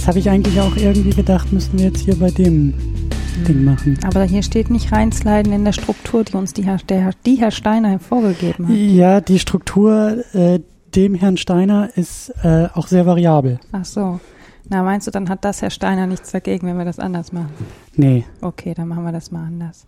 das habe ich eigentlich auch irgendwie gedacht, müssten wir jetzt hier bei dem Ding machen. Aber hier steht nicht reinsliden in der Struktur, die uns die Herr, der, die Herr Steiner hervorgegeben hat. Ja, die Struktur äh, dem Herrn Steiner ist äh, auch sehr variabel. Ach so. Na, meinst du, dann hat das Herr Steiner nichts dagegen, wenn wir das anders machen? Nee. Okay, dann machen wir das mal anders.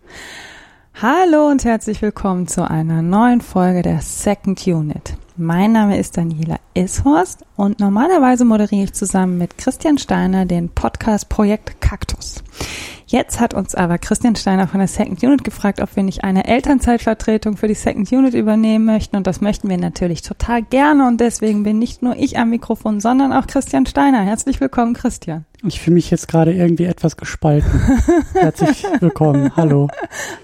Hallo und herzlich willkommen zu einer neuen Folge der Second Unit. Mein Name ist Daniela Ishorst und normalerweise moderiere ich zusammen mit Christian Steiner den Podcast Projekt Kaktus. Jetzt hat uns aber Christian Steiner von der Second Unit gefragt, ob wir nicht eine Elternzeitvertretung für die Second Unit übernehmen möchten und das möchten wir natürlich total gerne und deswegen bin nicht nur ich am Mikrofon, sondern auch Christian Steiner. Herzlich willkommen, Christian. Ich fühle mich jetzt gerade irgendwie etwas gespalten. Herzlich willkommen. Hallo.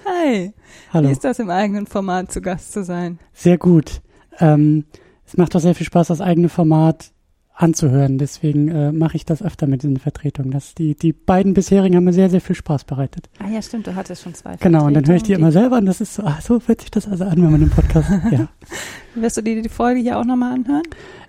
Hi. Hallo. Wie ist das im eigenen Format zu Gast zu sein? Sehr gut. Ähm, es macht doch sehr viel Spaß, das eigene Format anzuhören. Deswegen äh, mache ich das öfter mit diesen Vertretungen. Das, die, die beiden bisherigen haben mir sehr, sehr viel Spaß bereitet. Ah ja, stimmt, du hattest schon zwei. Genau, und dann höre ich die immer selber und das ist so, ach, so hört sich das also an, wenn man den Podcast, ja. Wirst du dir die Folge hier auch nochmal anhören?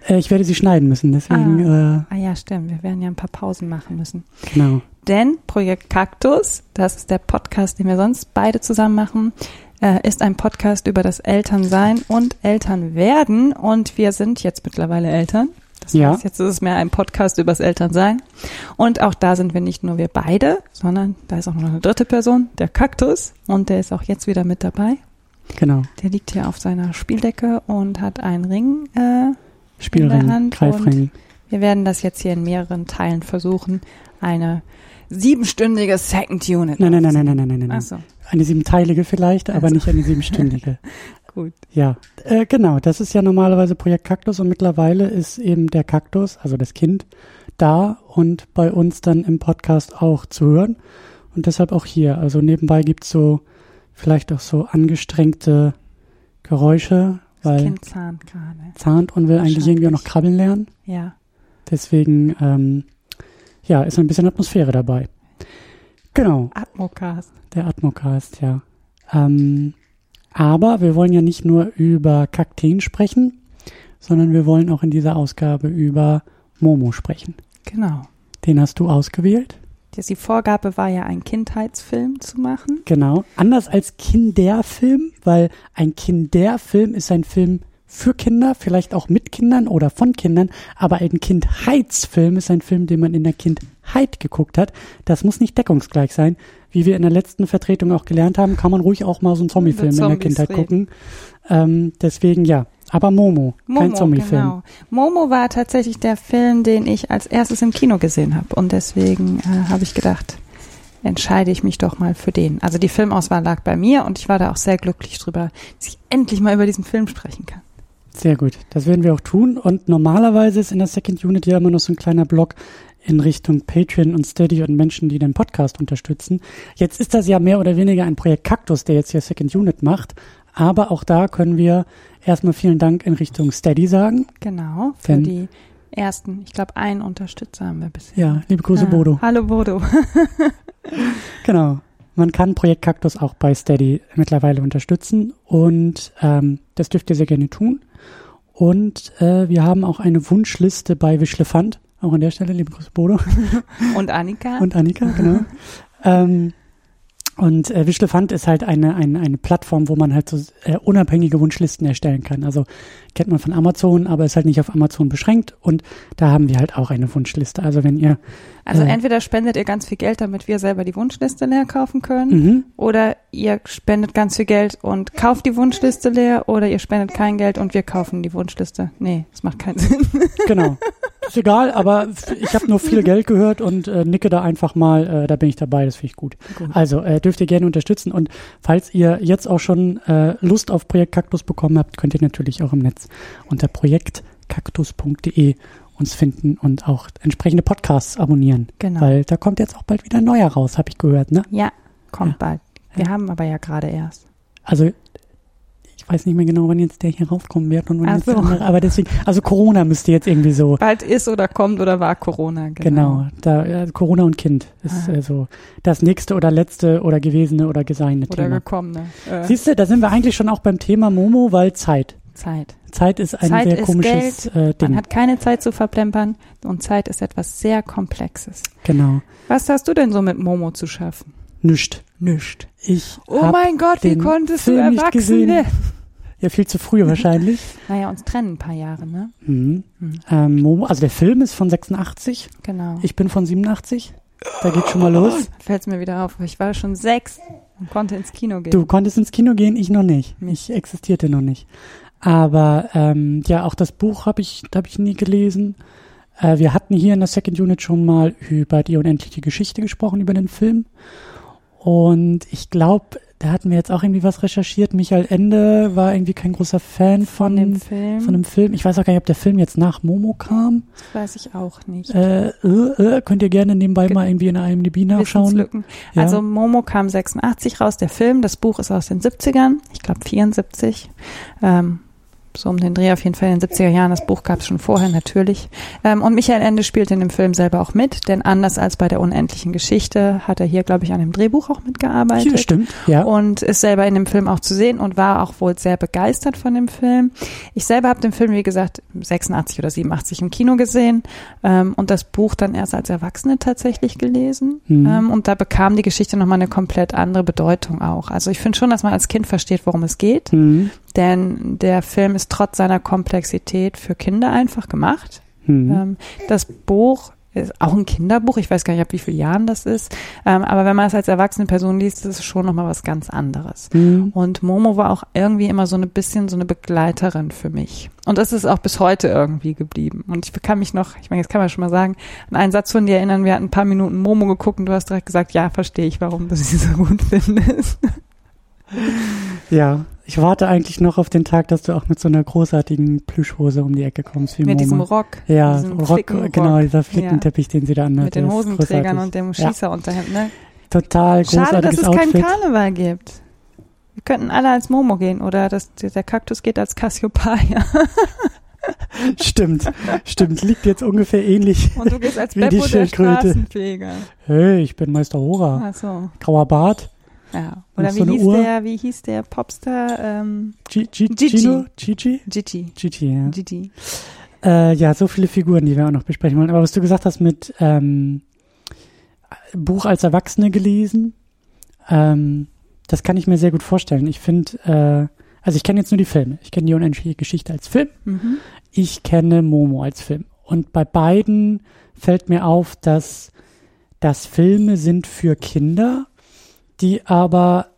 Äh, ich werde sie schneiden müssen, deswegen. Ah. ah ja, stimmt, wir werden ja ein paar Pausen machen müssen. Genau. Denn Projekt Kaktus, das ist der Podcast, den wir sonst beide zusammen machen, äh, ist ein Podcast über das Elternsein und Elternwerden und wir sind jetzt mittlerweile Eltern. Das Ja. heißt, jetzt ist es mehr ein Podcast über das Elternsein. Und auch da sind wir nicht nur wir beide, sondern da ist auch noch eine dritte Person, der Kaktus. Und der ist auch jetzt wieder mit dabei. Genau. Der liegt hier auf seiner Spieldecke und hat einen Ring. Äh, In der Spielring, Hand Greifring. wir werden das jetzt hier in mehreren Teilen versuchen, eine siebenstündige Second Unit. Nein, nein, nein, nein, nein, nein, nein, nein. Achso, Eine siebenteilige vielleicht, aber Also. nicht eine siebenstündige. gut. Ja, äh, genau. Das ist ja normalerweise Projekt Kaktus und mittlerweile ist eben der Kaktus, also das Kind, da und bei uns dann im Podcast auch zu hören. Und deshalb auch hier. Also nebenbei gibt's so vielleicht auch so angestrengte Geräusche, Das weil Kind zahnt gerade. zahnt und will eigentlich irgendwie auch noch krabbeln lernen. Ja. Deswegen, ähm, ja, ist ein bisschen Atmosphäre dabei. Genau. Atmocast. Der Atmocast, ja. Ähm, aber wir wollen ja nicht nur über Kakteen sprechen, sondern wir wollen auch in dieser Ausgabe über Momo sprechen. Genau. Den hast du ausgewählt. Die Vorgabe war ja, einen Kindheitsfilm zu machen. Genau. Anders als Kinderfilm, weil ein Kinderfilm ist ein Film für Kinder, vielleicht auch mit Kindern oder von Kindern, aber ein Kindheitsfilm ist ein Film, den man in der Kindheit geguckt hat. Das muss nicht deckungsgleich sein. Wie wir in der letzten Vertretung auch gelernt haben, kann man ruhig auch mal so einen Zombiefilm in der Kindheit reden. gucken. Ähm, deswegen ja. Aber Momo, kein Momo, Zombiefilm. genau. Momo war tatsächlich der Film, den ich als erstes im Kino gesehen habe. Und deswegen äh, habe ich gedacht, entscheide ich mich doch mal für den. Also die Filmauswahl lag bei mir und ich war da auch sehr glücklich drüber, dass ich endlich mal über diesen Film sprechen kann. Sehr gut. Das werden wir auch tun. Und normalerweise ist in der Second Unit ja immer noch so ein kleiner Block in Richtung Patreon und Steady und Menschen, die den Podcast unterstützen. Jetzt ist das ja mehr oder weniger ein Projekt Kaktus, der jetzt hier Second Unit macht. Aber auch da können wir erstmal vielen Dank in Richtung Steady sagen. Genau, für Denn- die ersten, ich glaube, einen Unterstützer haben wir bisher. Ja, liebe Grüße, Ah, Bodo. Hallo Bodo. Genau. Man kann Projekt Kaktus auch bei Steady mittlerweile unterstützen und ähm, das dürft ihr sehr gerne tun. Und äh, wir haben auch eine Wunschliste bei Wischlefant. Auch an der Stelle, liebe Grüße, Bodo. Und Annika. und Annika, genau. ähm, und äh, Wischlefant ist halt eine, eine, eine Plattform, wo man halt so äh, unabhängige Wunschlisten erstellen kann. Also kennt man von Amazon, aber ist halt nicht auf Amazon beschränkt. Und da haben wir halt auch eine Wunschliste. Also wenn ihr also äh, entweder spendet ihr ganz viel Geld, damit wir selber die Wunschliste leer kaufen können. mhm, Oder ihr spendet ganz viel Geld und kauft die Wunschliste leer oder ihr spendet kein Geld und wir kaufen die Wunschliste. Nee, das macht keinen Sinn. genau. Ist egal, aber ich habe nur viel Geld gehört und äh, nicke da einfach mal, äh, da bin ich dabei, das finde ich gut. Gut. Also äh, dürft ihr gerne unterstützen und falls ihr jetzt auch schon äh, Lust auf Projekt Kaktus bekommen habt, könnt ihr natürlich auch im Netz unter projektkaktus.de uns finden und auch entsprechende Podcasts abonnieren, Genau. weil da kommt jetzt auch bald wieder ein neuer raus, habe ich gehört, ne? ja, kommt Ja. bald. Wir Ja. haben aber ja gerade erst. Also ich weiß nicht mehr genau, wann jetzt der hier rauskommen wird und wann Ach jetzt der so. andere, aber deswegen, also Corona müsste jetzt irgendwie so Bald ist oder kommt oder war Corona. Genau. Genau, da äh, Corona und Kind ist Ah. so das nächste oder letzte oder gewesene oder geseiene Oder Thema. gekommen. Ne? Äh, Siehst du, da sind wir eigentlich schon auch beim Thema Momo, weil Zeit. Zeit. Zeit ist ein Zeit sehr ist komisches äh, Ding. Man hat keine Zeit zu verplempern und Zeit ist etwas sehr Komplexes. genau. Was hast du denn so mit Momo zu schaffen? Nischt. Nischt. Ich Oh mein Gott, wie den konntest Film du erwachsen gesehen. werden? Ja, viel zu früh wahrscheinlich. Naja, uns trennen ein paar Jahre, ne? mhm. Hm. ähm, Momo, also der Film ist von 86. Genau. Ich bin von 87. Da geht schon mal los. Fällt mir wieder auf. Ich war schon sechs und konnte ins Kino gehen. Du konntest ins Kino gehen, ich noch. Nicht. Ich existierte noch nicht. Aber ähm, ja, auch das Buch habe ich, hab ich nie gelesen. Äh, wir hatten hier in der Second Unit schon mal über die unendliche Geschichte gesprochen, über den Film. Und ich glaube, da hatten wir jetzt auch irgendwie was recherchiert. Michael Ende war irgendwie kein großer Fan von, von dem Film. von dem Film. Ich weiß auch gar nicht, ob der Film jetzt nach Momo kam. das weiß ich auch nicht. Äh, äh, äh, könnt ihr gerne nebenbei Ge- mal irgendwie in einem IMDb nachschauen. Ja. Also Momo kam 86 raus, der Film. Das Buch ist aus den 70ern. Ich glaube 74. Ähm, so um den Dreh auf jeden Fall in den 70er Jahren. Das Buch gab es schon vorher natürlich. Ähm, und Michael Ende spielt in dem Film selber auch mit, denn anders als bei der unendlichen Geschichte hat er hier, glaube ich, an dem Drehbuch auch mitgearbeitet. Hier, stimmt, ja. und ist selber in dem Film auch zu sehen und war auch wohl sehr begeistert von dem Film. Ich selber habe den Film, wie gesagt, 86 oder 87 im Kino gesehen ähm, und das Buch dann erst als Erwachsene tatsächlich gelesen. Mhm. Ähm, und da bekam die Geschichte nochmal eine komplett andere Bedeutung auch. Also ich finde schon, dass man als Kind versteht, worum es geht, Mhm. Denn der Film ist trotz seiner Komplexität für Kinder einfach gemacht. Mhm. Ähm, das Buch ist auch ein Kinderbuch. Ich weiß gar nicht, ab wie vielen Jahren das ist. Ähm, aber wenn man es als erwachsene Person liest, ist es schon nochmal was ganz anderes. Mhm. Und Momo war auch irgendwie immer so ein bisschen so eine Begleiterin für mich. Und das ist auch bis heute irgendwie geblieben. Und ich kann mich noch, ich meine, jetzt kann man schon mal sagen, an einen Satz von dir erinnern, wir hatten ein paar Minuten Momo geguckt und du hast direkt gesagt, ja, verstehe ich, warum du sie so gut findest. Ja, ich warte eigentlich noch auf den Tag, dass du auch mit so einer großartigen Plüschhose um die Ecke kommst wie Mit Moma. diesem Rock. ja, diesem Rock, Flickenrock. genau, dieser Flickenteppich, den sie da anhat. Mit den Hosenträgern und dem Ja. Schießerunterhemd, ne? Total Schade, dass großartiges es keinen Outfit. Karneval gibt. Wir könnten alle als Momo gehen oder das, der Kaktus geht als Cassiopeia. Stimmt, stimmt, liegt jetzt ungefähr ähnlich. Und du gehst als Wie die Beppo der. Straßenfeger. Hey, ich bin Meister Hora. Ach so, Grauer Bart. Ja. Oder so wie eine hieß Uhr. der, wie hieß der Popstar, ähm, G G Gigi. Gino? Gigi? Gigi. Gigi, ja. Gigi. Äh, ja, so viele Figuren, die wir auch noch besprechen wollen. Aber was du gesagt hast mit ähm, Buch als Erwachsene gelesen, ähm, das kann ich mir sehr gut vorstellen. Ich finde, äh, also ich kenne jetzt nur die Filme. Ich kenne die unendliche Geschichte als Film. Mhm. Ich kenne Momo als Film. Und bei beiden fällt mir auf, dass das Filme sind für Kinder, die aber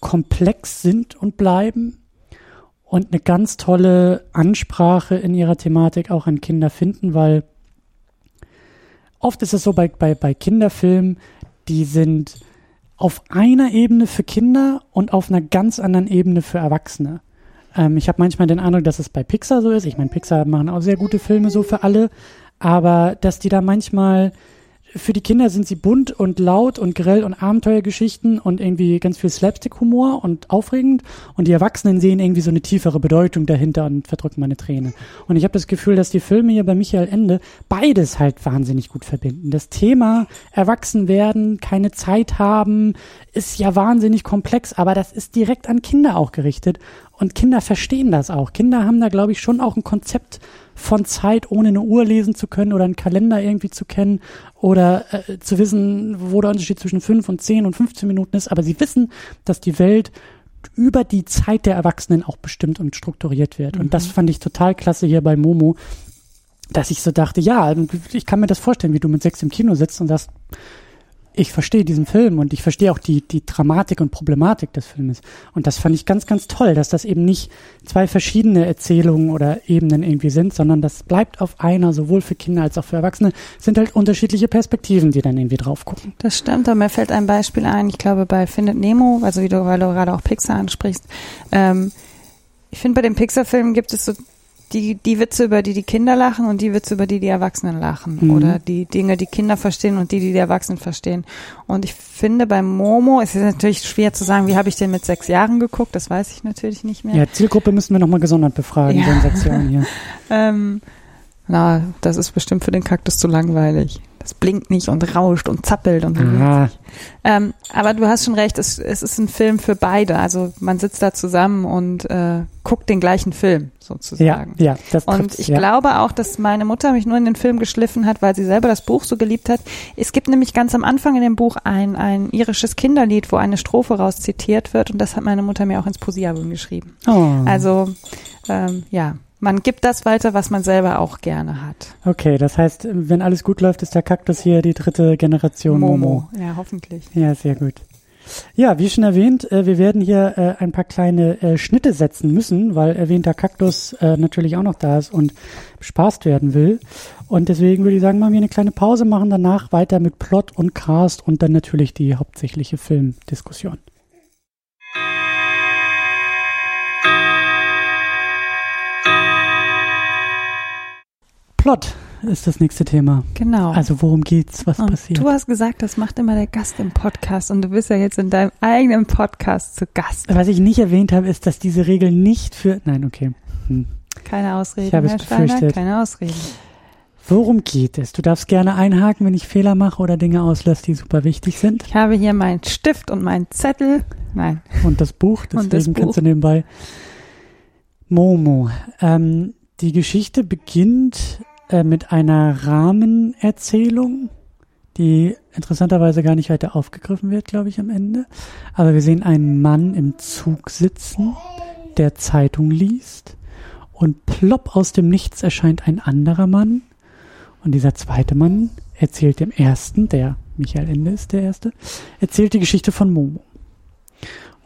komplex sind und bleiben und eine ganz tolle Ansprache in ihrer Thematik auch an Kinder finden, weil oft ist es so bei, bei, bei Kinderfilmen, die sind auf einer Ebene für Kinder und auf einer ganz anderen Ebene für Erwachsene. Ähm, ich habe manchmal den Eindruck, dass es bei Pixar so ist. Ich meine, Pixar machen auch sehr gute Filme so für alle, aber dass die da manchmal für die Kinder sind sie bunt und laut und grell und Abenteuergeschichten und irgendwie ganz viel Slapstick-Humor und aufregend. Und die Erwachsenen sehen irgendwie so eine tiefere Bedeutung dahinter und verdrücken meine Träne. Und ich habe das Gefühl, dass die Filme hier bei Michael Ende beides halt wahnsinnig gut verbinden. Das Thema erwachsen werden, keine Zeit haben, ist ja wahnsinnig komplex, aber das ist direkt an Kinder auch gerichtet. Und Kinder verstehen das auch. Kinder haben da, glaube ich, schon auch ein Konzept von Zeit, ohne eine Uhr lesen zu können oder einen Kalender irgendwie zu kennen oder äh, zu wissen, wo der Unterschied zwischen 5 und 10 und 15 Minuten ist. Aber sie wissen, dass die Welt über die Zeit der Erwachsenen auch bestimmt und strukturiert wird. Und das fand ich total klasse hier bei Momo, dass ich so dachte, ja, ich kann mir das vorstellen, wie du mit sechs im Kino sitzt und sagst, ich verstehe diesen Film und ich verstehe auch die, die Dramatik und Problematik des Filmes. Und das fand ich ganz, ganz toll, dass das eben nicht zwei verschiedene Erzählungen oder Ebenen irgendwie sind, sondern das bleibt auf einer, sowohl für Kinder als auch für Erwachsene, sind halt unterschiedliche Perspektiven, die dann irgendwie drauf gucken. Das stimmt, aber mir fällt ein Beispiel ein, ich glaube bei Findet Nemo, also wie du, weil du gerade auch Pixar ansprichst, ähm, ich finde bei den Pixar-Filmen gibt es so die, die Witze, über die die Kinder lachen und die Witze, über die die Erwachsenen lachen. Mhm. Oder die Dinge, die Kinder verstehen und die, die die Erwachsenen verstehen. Und ich finde bei Momo, es ist natürlich schwer zu sagen, wie habe ich den mit sechs Jahren geguckt, das weiß ich natürlich nicht mehr. Ja, Zielgruppe müssen wir nochmal gesondert befragen, Ja. Sensation hier. Ähm, Na, das ist bestimmt für den Kaktus zu langweilig. Das blinkt nicht und rauscht und zappelt und Ah, ähm, aber du hast schon recht, es, es ist ein Film für beide. Also man sitzt da zusammen und äh, guckt den gleichen Film ja, sozusagen. ja, das Und ich ja. glaube auch, dass meine Mutter mich nur in den Film geschliffen hat, weil sie selber das Buch so geliebt hat. Es gibt nämlich ganz am Anfang in dem Buch ein, ein irisches Kinderlied, wo eine Strophe raus zitiert wird und das hat meine Mutter mir auch ins Poesiealbum geschrieben. Oh. Also ähm, ja, man gibt das weiter, was man selber auch gerne hat. Okay, das heißt, wenn alles gut läuft, ist der Kaktus hier die dritte Generation Momo. Ja, hoffentlich. Ja, sehr gut. Ja, wie schon erwähnt, äh, wir werden hier äh, ein paar kleine äh, Schnitte setzen müssen, weil erwähnter Kaktus natürlich auch noch da ist und bespaßt werden will. Und deswegen würde ich sagen, machen wir eine kleine Pause, machen danach weiter mit Plot und Cast und dann natürlich die hauptsächliche Filmdiskussion. Plot ist das nächste Thema. Genau. Also worum geht's, was und passiert? du hast gesagt, das macht immer der Gast im Podcast und du bist ja jetzt in deinem eigenen Podcast zu Gast. Was ich nicht erwähnt habe, ist, dass diese Regel nicht für. Nein, okay. Hm. Keine Ausreden, Ich habe es befürchtet. keine Ausreden. Worum geht es? Du darfst gerne einhaken, wenn ich Fehler mache oder Dinge auslasse, die super wichtig sind. Ich habe hier meinen Stift und meinen Zettel. Nein. Und das Buch, deswegen das kannst Buch. du nebenbei. Momo. Ähm, die Geschichte beginnt äh, mit einer Rahmenerzählung, die interessanterweise gar nicht weiter aufgegriffen wird, glaube ich, am Ende. Aber wir sehen einen Mann im Zug sitzen, der Zeitung liest. Und plopp aus dem Nichts erscheint ein anderer Mann. Und dieser zweite Mann erzählt dem ersten, der Michael Ende ist der erste, erzählt die Geschichte von Momo.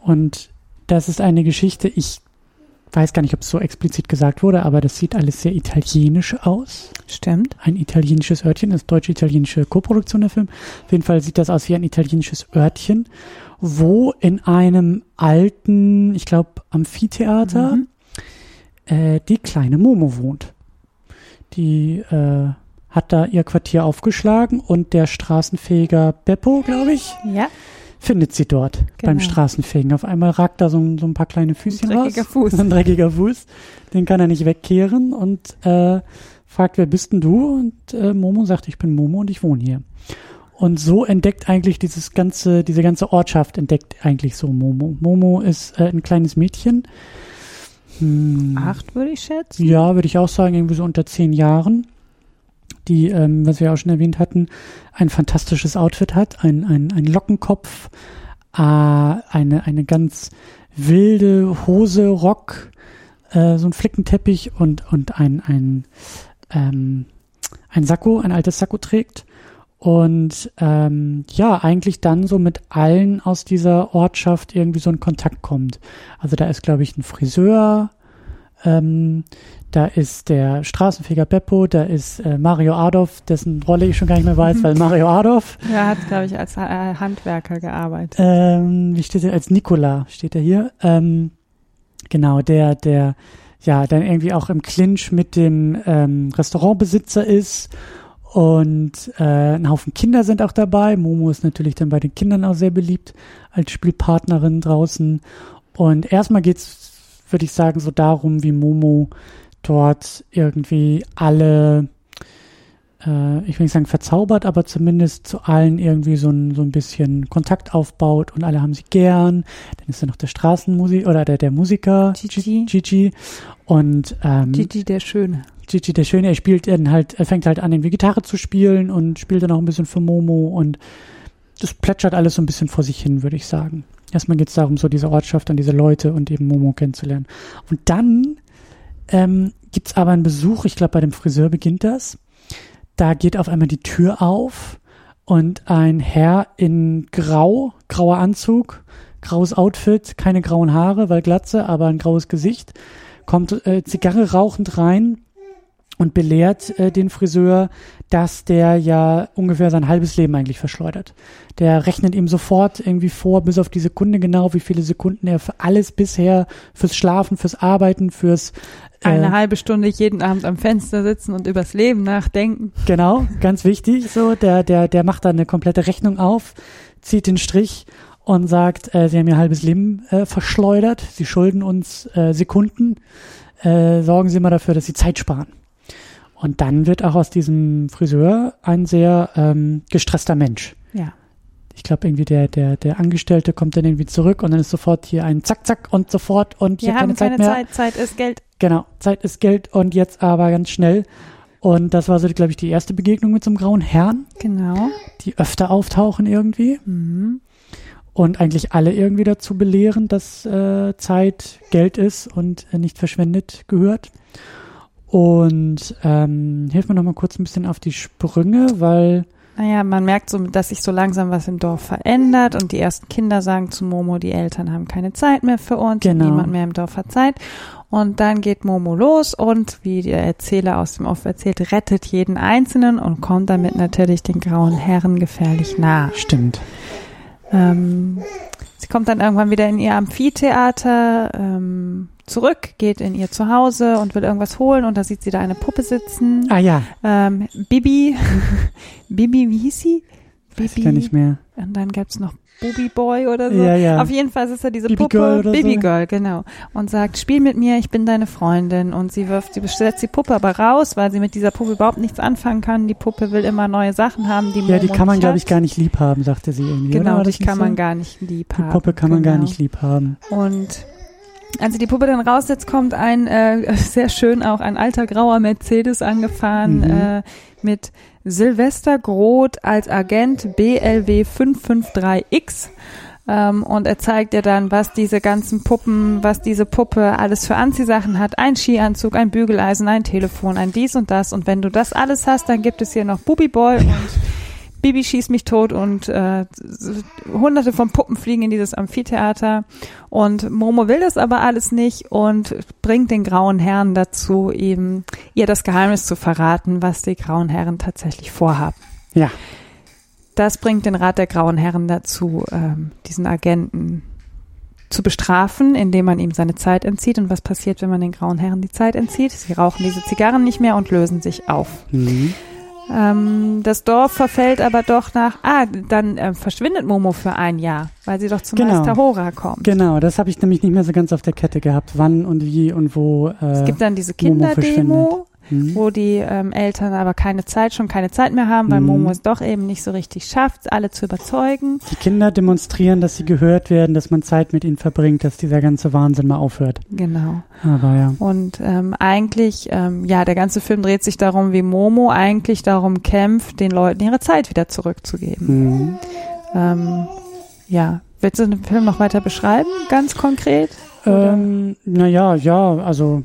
Und das ist eine Geschichte, ich weiß gar nicht, ob es so explizit gesagt wurde, aber das sieht alles sehr italienisch aus. Stimmt. Ein italienisches Örtchen, das ist deutsche-italienische Koproduktion der Film. Auf jeden Fall sieht das aus wie ein italienisches Örtchen, wo in einem alten, ich glaube, Amphitheater Mhm. äh, die kleine Momo wohnt. Die äh, hat da ihr Quartier aufgeschlagen und der Straßenfeger Beppo, glaube ich, Ja, findet sie dort beim Genau. Straßenfegen. Auf einmal ragt da so, ein- so ein paar kleine Füßchen Ein raus. dreckiger Fuß. So ein dreckiger Fuß. Den kann er nicht wegkehren und äh, fragt, wer bist denn du? Und äh, Momo sagt, ich bin Momo und ich wohne hier. Und so entdeckt eigentlich dieses ganze, diese ganze Ortschaft entdeckt eigentlich so Momo. Momo ist äh, ein kleines Mädchen. Hm, acht würde ich schätzen. ja, würde ich auch sagen, irgendwie so unter zehn Jahren, die, ähm, was wir auch schon erwähnt hatten, ein fantastisches Outfit hat, ein, ein, ein Lockenkopf, äh, eine, eine ganz wilde Hose, Rock, äh, so ein Flickenteppich und, und ein, ein, ähm, ein Sakko, ein altes Sakko trägt. Und ähm, ja, eigentlich dann so mit allen aus dieser Ortschaft irgendwie so in Kontakt kommt. Also da ist, glaube ich, ein Friseur, ähm, da ist der Straßenfeger Beppo, da ist äh, Mario Adolf, dessen Rolle ich schon gar nicht mehr weiß, weil Mario Adolf, Er hat, glaube ich, als äh, Handwerker gearbeitet. ähm, wie steht er, als Nikola steht er hier, ähm, genau, der, der, ja, dann irgendwie auch im Clinch mit dem ähm, Restaurantbesitzer ist und äh, ein Haufen Kinder sind auch dabei. Momo ist natürlich dann bei den Kindern auch sehr beliebt als Spielpartnerin draußen. Und erstmal geht's, würde ich sagen, so darum, wie Momo dort irgendwie alle, äh, ich will nicht sagen verzaubert, aber zumindest zu allen irgendwie so ein, so ein bisschen Kontakt aufbaut und alle haben sie gern. Dann ist da noch der Straßenmusik oder der, der Musiker Gigi. Gigi. Und ähm, Gigi der Schöne. Gigi der Schöne, er spielt dann halt, er fängt halt an, irgendwie Gitarre zu spielen und spielt dann auch ein bisschen für Momo und das plätschert alles so ein bisschen vor sich hin, würde ich sagen. Erstmal geht es darum, so diese Ortschaft und diese Leute und eben Momo kennenzulernen. Und dann ähm, gibt es aber einen Besuch, ich glaube, bei dem Friseur beginnt das. Da geht auf einmal die Tür auf und ein Herr in Grau, grauer Anzug, graues Outfit, keine grauen Haare, weil Glatze, aber ein graues Gesicht, kommt äh, Zigarre rauchend rein und belehrt äh, den Friseur, dass der ja ungefähr sein halbes Leben eigentlich verschleudert. Der rechnet ihm sofort irgendwie vor, bis auf die Sekunde genau, wie viele Sekunden er für alles bisher, fürs Schlafen, fürs Arbeiten, fürs Eine äh, halbe Stunde jeden Abend am Fenster sitzen und übers Leben nachdenken. Genau, ganz wichtig. So, der, der, der macht da eine komplette Rechnung auf, zieht den Strich und sagt, äh, sie haben ihr halbes Leben äh, verschleudert, sie schulden uns äh, Sekunden, äh, sorgen Sie mal dafür, dass Sie Zeit sparen. Und dann wird auch aus diesem Friseur ein sehr ähm, gestresster Mensch. Ja. Ich glaube, irgendwie der, der, der Angestellte kommt dann irgendwie zurück und dann ist sofort hier ein Zack, Zack und sofort und Wir haben keine keine Zeit mehr. Zeit, Zeit ist Geld. Genau, Zeit ist Geld und jetzt aber ganz schnell. Und das war so, glaube ich, die erste Begegnung mit so einem grauen Herrn, Genau. die öfter auftauchen irgendwie Mhm. und eigentlich alle irgendwie dazu belehren, dass äh, Zeit Geld ist und äh, nicht verschwendet gehört. Und ähm, hilf mir noch mal kurz ein bisschen auf die Sprünge, weil Naja, man merkt so, dass sich so langsam was im Dorf verändert und die ersten Kinder sagen zu Momo, die Eltern haben keine Zeit mehr für uns, Genau. niemand mehr im Dorf hat Zeit. Und dann geht Momo los und, wie der Erzähler aus dem Off erzählt, rettet jeden Einzelnen und kommt damit natürlich den grauen Herren gefährlich nah. stimmt. Ähm, sie kommt dann irgendwann wieder in ihr Amphitheater ähm, zurück, geht in ihr Zuhause und will irgendwas holen und da sieht sie da eine Puppe sitzen. Ah ja, Ähm, Bibi, Bibi, wie hieß sie? weiß ich gar nicht mehr. Und dann gab's noch Booby Boy oder so. Ja, ja. Auf jeden Fall ist da diese Baby Puppe, Girl oder Baby so. Girl, genau. Und sagt, spiel mit mir, ich bin deine Freundin. Und sie wirft, sie setzt die Puppe aber raus, weil sie mit dieser Puppe überhaupt nichts anfangen kann. Die Puppe will immer neue Sachen haben, die Ja, die kann man, glaube ich, gar nicht lieb haben, sagte sie irgendwie. Genau, dich nicht kann so? man gar nicht lieb Die haben. Puppe kann man gar Genau. nicht lieb haben. Und als sie die Puppe dann raussetzt, kommt ein, äh, sehr schön auch ein alter grauer Mercedes angefahren Mhm. äh, mit Silvester Groth als Agent BLW 553X. Ähm, und er zeigt dir dann, was diese ganzen Puppen, was diese Puppe alles für Anziehsachen hat. Ein Skianzug, ein Bügeleisen, ein Telefon, ein dies und das. Und wenn du das alles hast, dann gibt es hier noch Bubi Boy und Bibi schießt mich tot und äh, hunderte von Puppen fliegen in dieses Amphitheater und Momo will das aber alles nicht und bringt den grauen Herren dazu, eben ihr das Geheimnis zu verraten, was die grauen Herren tatsächlich vorhaben. Ja, Das bringt den Rat der grauen Herren dazu, ähm, diesen Agenten zu bestrafen, indem man ihm seine Zeit entzieht. Und was passiert, wenn man den grauen Herren die Zeit entzieht? Sie rauchen diese Zigarren nicht mehr und lösen sich auf. mhm. Ähm, das Dorf verfällt aber doch nach, ah, dann ähm, verschwindet Momo für ein Jahr, weil sie doch zum Genau. Meister Hora kommt. genau. Das habe ich nämlich nicht mehr so ganz auf der Kette gehabt, wann und wie und wo. Äh, Es gibt dann diese Momo Kinderdemo, mhm. wo die ähm, Eltern aber keine Zeit, schon keine Zeit mehr haben, weil Mhm. Momo es doch eben nicht so richtig schafft, alle zu überzeugen. Die Kinder demonstrieren, dass sie gehört werden, dass man Zeit mit ihnen verbringt, dass dieser ganze Wahnsinn mal aufhört. Genau. Aber ja. Und ähm, eigentlich, ähm, ja, der ganze Film dreht sich darum, wie Momo eigentlich darum kämpft, den Leuten ihre Zeit wieder zurückzugeben. Mhm. Ähm, ja, willst du den Film noch weiter beschreiben, ganz konkret? Oder? Ähm, naja, ja, also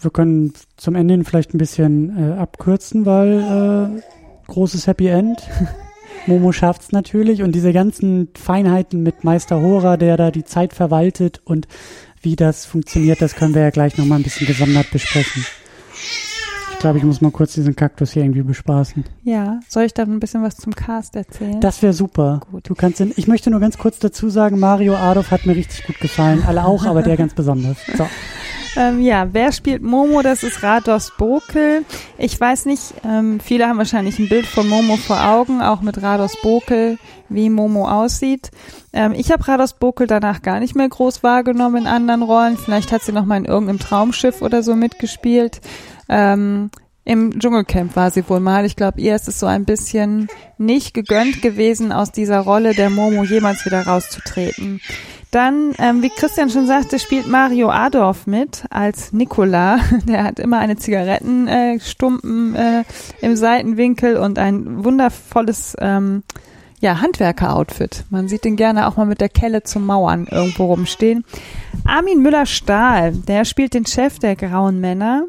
wir können zum Ende hin vielleicht ein bisschen äh, abkürzen, weil äh, großes Happy End. Momo schafft's natürlich und diese ganzen Feinheiten mit Meister Hora, der da die Zeit verwaltet und wie das funktioniert, das können wir ja gleich nochmal ein bisschen gesondert besprechen. Ich glaube, ich muss mal kurz diesen Kaktus hier irgendwie bespaßen. Ja, soll ich dann ein bisschen was zum Cast erzählen? Das wäre super. Gut. Du kannst den, ich möchte nur ganz kurz dazu sagen, Mario Adolf hat mir richtig gut gefallen. Alle auch, aber der ganz besonders. So. Ähm, ja, wer spielt Momo? Das ist Rados Bokel. Ich weiß nicht, ähm, viele haben wahrscheinlich ein Bild von Momo vor Augen, auch mit Rados Bokel, wie Momo aussieht. Ähm, ich habe Rados Bokel danach gar nicht mehr groß wahrgenommen in anderen Rollen. Vielleicht hat sie noch mal in irgendeinem Traumschiff oder so mitgespielt. Ähm, Im Dschungelcamp war sie wohl mal. Ich glaube, ihr ist es so ein bisschen nicht gegönnt gewesen, aus dieser Rolle der Momo jemals wieder rauszutreten. Dann, ähm, wie Christian schon sagte, spielt Mario Adorf mit als Nikola. Der hat immer eine Zigarettenstumpen äh, äh, im Seitenwinkel und ein wundervolles ähm, ja, Handwerker-Outfit. Man sieht ihn gerne auch mal mit der Kelle zum Mauern irgendwo rumstehen. Armin Müller-Stahl, der spielt den Chef der Grauen Männer.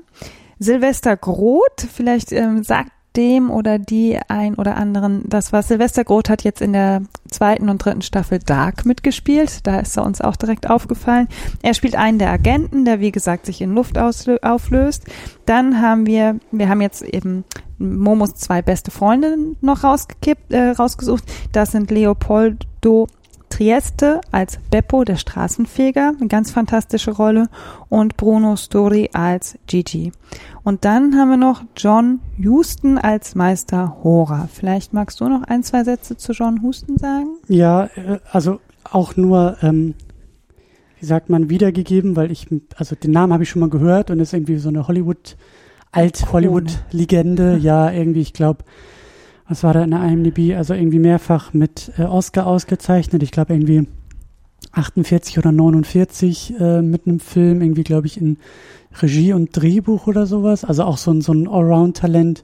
Silvester Groth, vielleicht ähm, sagt dem oder die ein oder anderen das was. Silvester Groth hat jetzt in der zweiten und dritten Staffel Dark mitgespielt. Da ist er uns auch direkt aufgefallen. Er spielt einen der Agenten, der wie gesagt sich in Luft auflöst. Dann haben wir, wir haben jetzt eben Momos zwei beste Freundinnen noch rausgekippt, äh, rausgesucht. Das sind Leopoldo Trieste als Beppo, der Straßenfeger, eine ganz fantastische Rolle, und Bruno Story als Gigi. Und dann haben wir noch John Huston als Meister Hora. Vielleicht magst du noch ein, zwei Sätze zu John Huston sagen? Ja, äh, also auch nur, ähm, wie sagt man, wiedergegeben, weil ich, also den Namen habe ich schon mal gehört und ist irgendwie so eine Hollywood Alt-Hollywood-Legende, ja, irgendwie, ich glaube, was war da in der IMDb? Also irgendwie mehrfach mit äh, Oscar ausgezeichnet. Ich glaube irgendwie 48 oder 49 äh, mit einem Film, irgendwie glaube ich in Regie und Drehbuch oder sowas. Also auch so ein, so ein Allround-Talent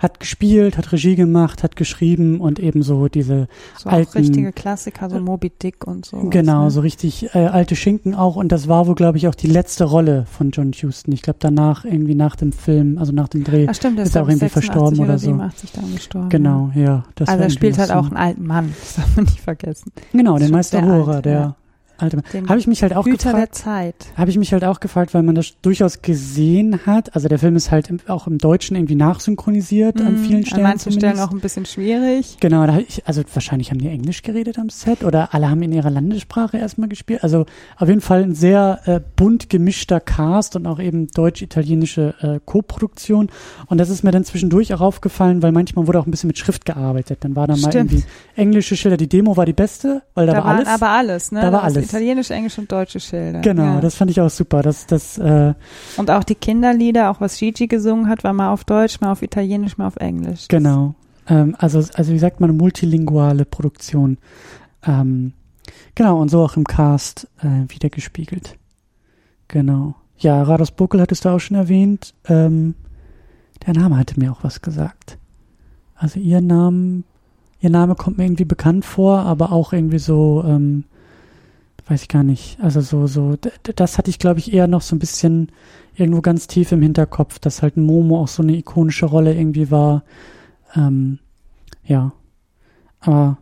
hat gespielt, hat Regie gemacht, hat geschrieben und eben so diese So alten, auch richtige Klassiker, so Moby Dick und so. genau, ne? so richtig äh, alte Schinken auch und das war wohl, glaube ich, auch die letzte Rolle von John Huston. Ich glaube danach, irgendwie nach dem Film, also nach dem Dreh, Ach stimmt, der ist ist, auch irgendwie 86 verstorben oder oder so. 87 dann gestorben. Genau, ja. Das. Also er spielt halt noch auch so. einen alten Mann, das darf man nicht vergessen. Genau, den Meister alt, der ja. Alte Mann. Habe ich mich halt auch Hüter gefragt. der Zeit. Habe ich mich halt auch gefragt, weil man das durchaus gesehen hat. Also der Film ist halt im, auch im Deutschen irgendwie nachsynchronisiert an Mhm, vielen Stellen. An manchen Stellen zumindest. auch ein bisschen schwierig. Genau, ich, also wahrscheinlich haben die Englisch geredet am Set oder alle haben in ihrer Landessprache erstmal gespielt. Also auf jeden Fall ein sehr äh, bunt gemischter Cast und auch eben deutsch-italienische äh, Co-Produktion. Und das ist mir dann zwischendurch auch aufgefallen, weil manchmal wurde auch ein bisschen mit Schrift gearbeitet. Dann war da mal Stimmt. irgendwie englische Schilder. Die Demo war die beste, weil da, Da, war alles. aber alles, ne? Da war alles. Italienisch, Englisch und deutsche Schilder. genau, ja. das fand ich auch super. Das, das, äh, Und auch die Kinderlieder, auch was Gigi gesungen hat, war mal auf Deutsch, mal auf Italienisch, mal auf Englisch. Genau. Ähm, also, also wie sagt man, eine multilinguale Produktion. Ähm, genau, und so auch im Cast äh, wieder gespiegelt. Genau. Ja, Rados Buckel hattest du auch schon erwähnt. Ähm, der Name hatte mir auch was gesagt. Also ihr Name, ihr Name kommt mir irgendwie bekannt vor, aber auch irgendwie so, ähm, weiß ich gar nicht. Also so, so, das hatte ich, glaube ich, eher noch so ein bisschen irgendwo ganz tief im Hinterkopf, dass halt Momo auch so eine ikonische Rolle irgendwie war. Ähm, ja. Aber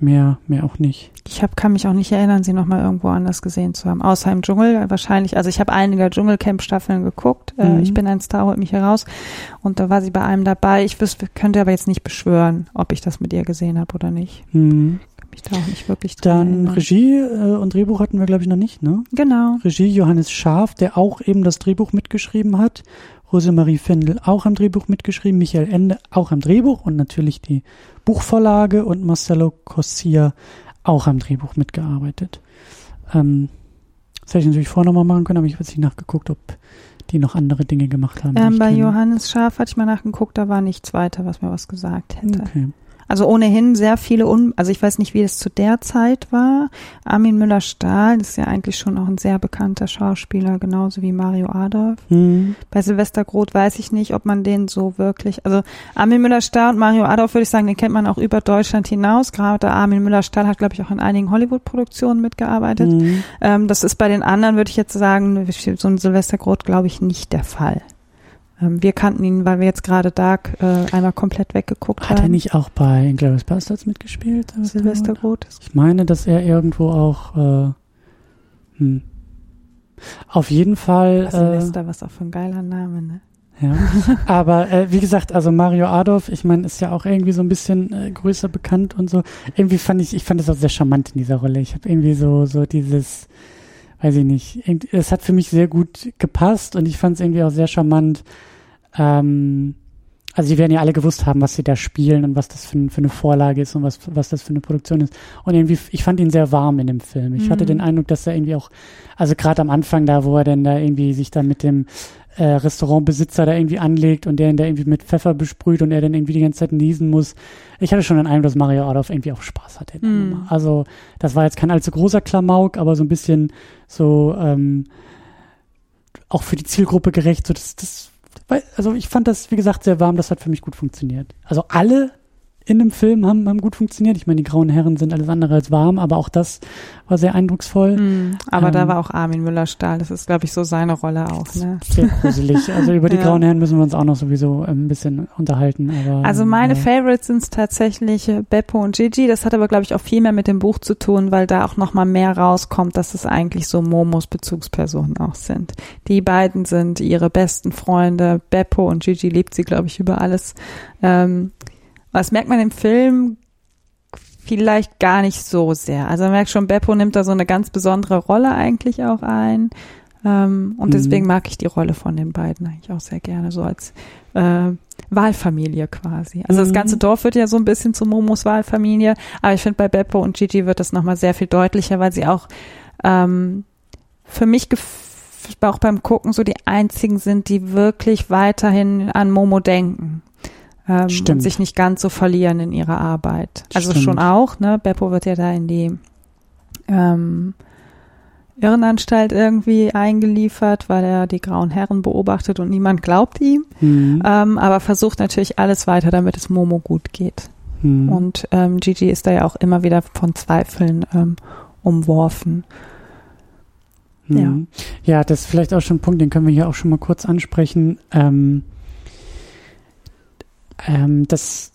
mehr, mehr auch nicht. Ich hab, kann mich auch nicht erinnern, sie noch mal irgendwo anders gesehen zu haben. Außer im Dschungel wahrscheinlich. Also ich habe einige Dschungelcamp-Staffeln geguckt. Äh, Mhm. ich bin ein Star, holt mich heraus. Und da war sie bei einem dabei. Ich wüsste, könnte aber jetzt nicht beschwören, ob ich das mit ihr gesehen habe oder nicht. Hm. Mich da auch nicht wirklich dran Dann erinnern. Regie äh, und Drehbuch hatten wir, glaube ich, noch nicht, ne? Genau. Regie Johannes Scharf, der auch eben das Drehbuch mitgeschrieben hat. Rosemarie Fendel auch am Drehbuch mitgeschrieben. Michael Ende auch am Drehbuch und natürlich die Buchvorlage und Marcelo Cossia auch am Drehbuch mitgearbeitet. Ähm, das hätte ich natürlich vorher nochmal machen können, aber ich habe jetzt nicht nachgeguckt, ob die noch andere Dinge gemacht haben. Ähm, bei kenne. Johannes Schaf hatte ich mal nachgeguckt, da war nichts weiter, was mir was gesagt hätte. Okay. Also ohnehin sehr viele, Un also ich weiß nicht, wie es zu der Zeit war. Armin Müller-Stahl ist ja eigentlich schon auch ein sehr bekannter Schauspieler, genauso wie Mario Adolf. Hm. Bei Silvester Groth weiß ich nicht, ob man den so wirklich, also Armin Müller-Stahl und Mario Adolf würde ich sagen, den kennt man auch über Deutschland hinaus. Gerade Armin Müller-Stahl hat, glaube ich, auch in einigen Hollywood-Produktionen mitgearbeitet. Hm. Ähm, das ist bei den anderen, würde ich jetzt sagen, so ein Silvester Groth, glaube ich, nicht der Fall. Ähm, wir kannten ihn, weil wir jetzt gerade Dark äh, einmal komplett weggeguckt Hat er haben. nicht auch bei Inglourious Bastards mitgespielt? Silvester Groth? Ich meine, dass er irgendwo auch. Äh, hm. Auf jeden Fall. Was Äh, Silvester, was auch für ein geiler Name, ne? ja. Aber äh, wie gesagt, also Mario Adolf, ich meine, ist ja auch irgendwie so ein bisschen äh, größer bekannt und so. Irgendwie fand ich, ich fand es auch sehr charmant in dieser Rolle. Ich habe irgendwie so so dieses, weiß ich nicht, es hat für mich sehr gut gepasst und ich fand es irgendwie auch sehr charmant. Ähm, also sie werden ja alle gewusst haben, was sie da spielen und was das für, für eine Vorlage ist und was, was das für eine Produktion ist. Und irgendwie, ich fand ihn sehr warm in dem Film. Ich hatte Mhm. den Eindruck, dass er irgendwie auch, also gerade am Anfang da, wo er denn da irgendwie sich dann mit dem äh, Restaurantbesitzer da irgendwie anlegt und der ihn da irgendwie mit Pfeffer besprüht und er dann irgendwie die ganze Zeit niesen muss. Ich hatte schon den Eindruck, dass Mario Adolf irgendwie auch Spaß hatte. Mhm. Also das war jetzt kein allzu großer Klamauk, aber so ein bisschen so ähm, auch für die Zielgruppe gerecht. So das, das, also ich fand das, wie gesagt, sehr warm. Das hat für mich gut funktioniert. Also alle in dem Film haben, haben gut funktioniert. Ich meine, die grauen Herren sind alles andere als warm, aber auch das war sehr eindrucksvoll. Hm, aber Ähm, da war auch Armin Müller-Stahl. Das ist, glaube ich, so seine Rolle auch, ne? Sehr gruselig. Also über die Ja. grauen Herren müssen wir uns auch noch sowieso ein bisschen unterhalten. Aber, Also meine äh, Favorites sind tatsächlich äh, Beppo und Gigi. Das hat aber, glaube ich, auch viel mehr mit dem Buch zu tun, weil da auch noch mal mehr rauskommt, dass es eigentlich so Momos Bezugspersonen auch sind. Die beiden sind ihre besten Freunde. Beppo und Gigi liebt sie, glaube ich, über alles. Ähm, was merkt man im Film? Vielleicht gar nicht so sehr. Also man merkt schon, Beppo nimmt da so eine ganz besondere Rolle eigentlich auch ein. Ähm, und Mhm. deswegen mag ich die Rolle von den beiden eigentlich auch sehr gerne, so als äh, Wahlfamilie quasi. Also das Mhm. ganze Dorf wird ja so ein bisschen zu Momos Wahlfamilie, aber ich finde bei Beppo und Gigi wird das nochmal sehr viel deutlicher, weil sie auch ähm, für mich auch beim Gucken so die einzigen sind, die wirklich weiterhin an Momo denken. Ähm, Stimmt. sich nicht ganz so verlieren in ihrer Arbeit. Also Stimmt. schon auch, ne? Beppo wird ja da in die ähm, Irrenanstalt irgendwie eingeliefert, weil er die grauen Herren beobachtet und niemand glaubt ihm. Mhm. Ähm, aber versucht natürlich alles weiter, damit es Momo gut geht. Mhm. Und ähm, Gigi ist da ja auch immer wieder von Zweifeln ähm, umworfen. Mhm. Ja, das ist vielleicht auch schon ein Punkt, den können wir hier auch schon mal kurz ansprechen. Ähm, ähm, das,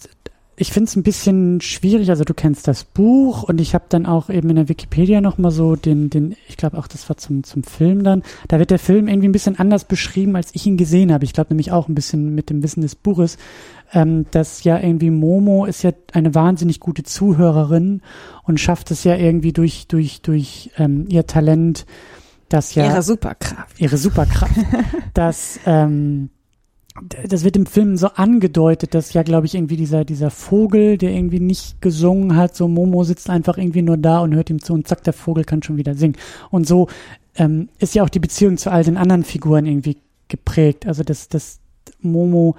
ich finde es ein bisschen schwierig. Also du kennst das Buch und ich habe dann auch eben in der Wikipedia noch mal so den, den, ich glaube auch, das war zum zum Film dann. Da wird der Film irgendwie ein bisschen anders beschrieben, als ich ihn gesehen habe. Ich glaube nämlich auch ein bisschen mit dem Wissen des Buches, ähm, dass ja irgendwie Momo ist ja eine wahnsinnig gute Zuhörerin und schafft es ja irgendwie durch durch durch ähm, ihr Talent, dass ja Ihre Superkraft. ihre Superkraft, dass ähm, das wird im Film so angedeutet, dass ja, glaube ich, irgendwie dieser, dieser Vogel, der irgendwie nicht gesungen hat, so Momo sitzt einfach irgendwie nur da und hört ihm zu und zack, der Vogel kann schon wieder singen. Und so ähm, ist ja auch die Beziehung zu all den anderen Figuren irgendwie geprägt. Also dass, dass Momo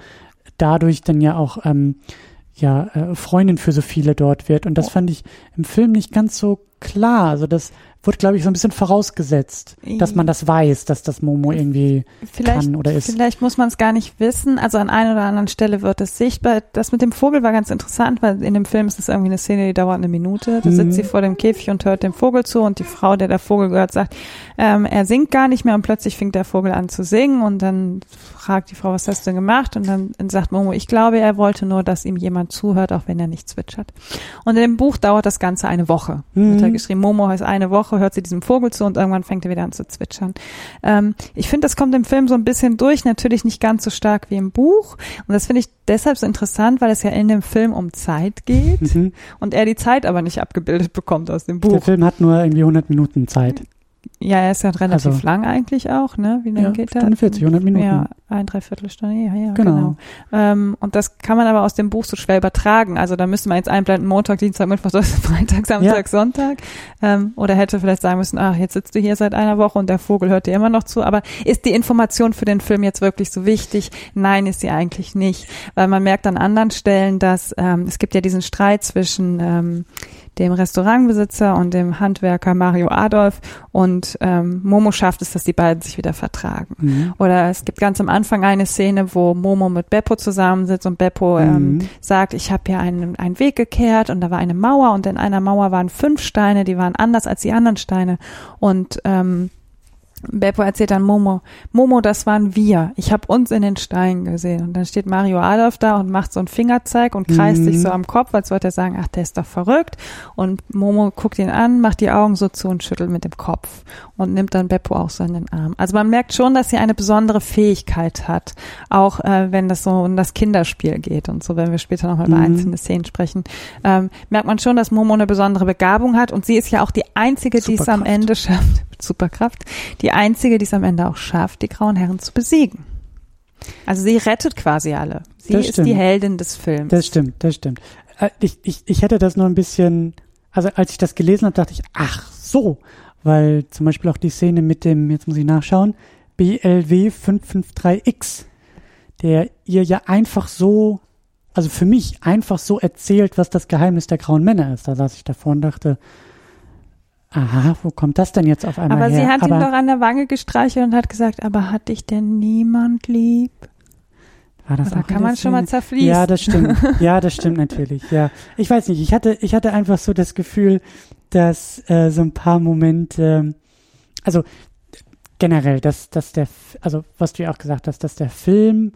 dadurch dann ja auch ähm, ja, äh, Freundin für so viele dort wird. Und das fand ich im Film nicht ganz so klar. Also das wurde, glaube ich, so ein bisschen vorausgesetzt, dass man das weiß, dass das Momo irgendwie Vielleicht, kann oder ist. vielleicht muss man es gar nicht wissen. Also an einer oder anderen Stelle wird es sichtbar. Das mit dem Vogel war ganz interessant, weil in dem Film ist es irgendwie eine Szene, die dauert eine Minute. Da Mhm. sitzt sie vor dem Käfig und hört dem Vogel zu und die Frau, der der Vogel gehört, sagt, ähm, er singt gar nicht mehr und plötzlich fängt der Vogel an zu singen und dann fragt die Frau, was hast du denn gemacht? Und dann sagt Momo, ich glaube, er wollte nur, dass ihm jemand zuhört, auch wenn er nicht zwitschert. Und in dem Buch dauert das Ganze eine Woche. Mhm. Wird da geschrieben, Momo heißt eine Woche, hört sie diesem Vogel zu und irgendwann fängt er wieder an zu zwitschern. Ähm, ich finde, das kommt im Film so ein bisschen durch, natürlich nicht ganz so stark wie im Buch. Und das finde ich deshalb so interessant, weil es ja in dem Film um Zeit geht Mhm. und er die Zeit aber nicht abgebildet bekommt aus dem Der Buch. Film hat nur irgendwie 100 Minuten Zeit. Ja, er ist ja relativ Also- lang eigentlich auch, ne? Wie lange Ja, geht der? Stunde 40, 100 Minuten. Ja, ein Dreiviertelstunde, ja, ja, Genau. genau. Ähm, und das kann man aber aus dem Buch so schwer übertragen. Also da müsste man jetzt einblenden, Montag, Dienstag, Mittwoch, Freitag, Samstag, Ja. Sonntag. Ähm, oder hätte vielleicht sagen müssen, ach, jetzt sitzt du hier seit einer Woche und der Vogel hört dir immer noch zu. Aber ist die Information für den Film jetzt wirklich so wichtig? Nein, ist sie eigentlich nicht. Weil man merkt an anderen Stellen, dass ähm, es gibt ja diesen Streit zwischen ähm, dem Restaurantbesitzer und dem Handwerker Mario Adolf und ähm, Momo schafft es, dass die beiden sich wieder vertragen. Mhm. Oder es gibt ganz am Anfang eine Szene, wo Momo mit Beppo zusammensitzt und Beppo ähm, Mhm. sagt, ich habe hier einen, einen Weg gekehrt und da war eine Mauer und in einer Mauer waren fünf Steine, die waren anders als die anderen Steine. Und ähm, Beppo erzählt dann Momo, Momo, das waren wir. Ich habe uns in den Steinen gesehen. Und dann steht Mario Adolf da und macht so einen Fingerzeig und kreist Mhm. sich so am Kopf, als wollte er sagen, ach, der ist doch verrückt. Und Momo guckt ihn an, macht die Augen so zu und schüttelt mit dem Kopf und nimmt dann Beppo auch so in den Arm. Also man merkt schon, dass sie eine besondere Fähigkeit hat, auch äh, wenn das so um das Kinderspiel geht und so, wenn wir später nochmal über Mhm. einzelne Szenen sprechen, ähm, merkt man schon, dass Momo eine besondere Begabung hat und sie ist ja auch die einzige, die es am. Ende schafft, Superkraft, die einzige, die es am Ende auch schafft, die grauen Herren zu besiegen. Also sie rettet quasi alle. Sie Das ist stimmt. die Heldin des Films. Das stimmt, das stimmt. Äh, Ich, ich, ich hätte das nur ein bisschen, also als ich das gelesen habe, dachte ich, ach so, weil zum Beispiel auch die Szene mit dem, jetzt muss ich nachschauen, BLW 553X, der ihr ja einfach so, also für mich einfach so erzählt, was das Geheimnis der grauen Männer ist. Da saß ich davor und dachte, aha, wo kommt das denn jetzt auf einmal aber her? sie hat aber, ihm doch an der Wange gestreichelt und hat gesagt, aber hat dich denn niemand lieb? war das Da kann man schon mal zerfließen. Ja, das stimmt. Ja, das stimmt natürlich. Ja, ich weiß nicht. Ich hatte, ich hatte einfach so das Gefühl, dass äh, so ein paar Momente, also generell, dass, dass der, also was du ja auch gesagt hast, dass der Film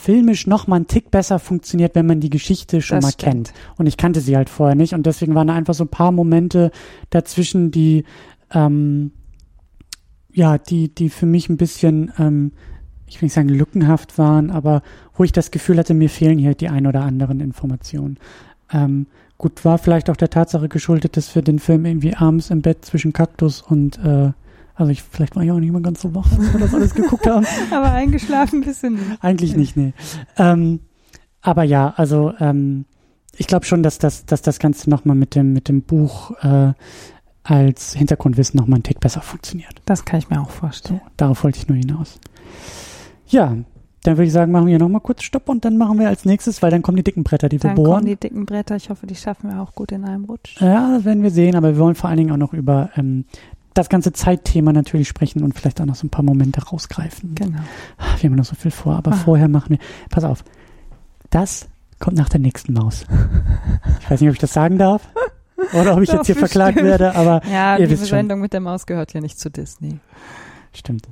filmisch noch mal einen Tick besser funktioniert, wenn man die Geschichte schon Das mal stimmt. kennt. Und ich kannte sie halt vorher nicht und deswegen waren da einfach so ein paar Momente dazwischen, die ähm, ja, die, die für mich ein bisschen, ähm, ich will nicht sagen lückenhaft waren, aber wo ich das Gefühl hatte, mir fehlen hier die ein oder anderen Informationen. Ähm, gut, war vielleicht auch der Tatsache geschuldet, dass wir den Film irgendwie abends im Bett zwischen Kaktus und äh, also ich, vielleicht war ich auch nicht mal ganz so wach, als wir das alles geguckt haben. Aber eingeschlafen bist du nicht. Eigentlich nicht, nee. Ähm, aber ja, also ähm, ich glaube schon, dass das, dass das Ganze nochmal mit dem, mit dem Buch äh, als Hintergrundwissen nochmal einen Tick besser funktioniert. Das kann ich mir auch vorstellen. So, darauf wollte ich nur hinaus. Ja, dann würde ich sagen, machen wir nochmal kurz Stopp und dann machen wir als nächstes, weil dann kommen die dicken Bretter, die Dann wir bohren. kommen die dicken Bretter. Ich hoffe, die schaffen wir auch gut in einem Rutsch. Ja, das werden wir sehen, aber wir wollen vor allen Dingen auch noch über ähm, das ganze Zeitthema natürlich sprechen und vielleicht auch noch so ein paar Momente rausgreifen. Genau. Wir haben noch so viel vor, aber Ah. vorher machen wir. Pass auf, das kommt nach der nächsten Maus. Ich weiß nicht, ob ich das sagen darf oder ob ich jetzt hier verklagt werde, aber Ja, Ihr die wisst schon. Sendung mit der Maus gehört ja nicht zu Disney. stimmt.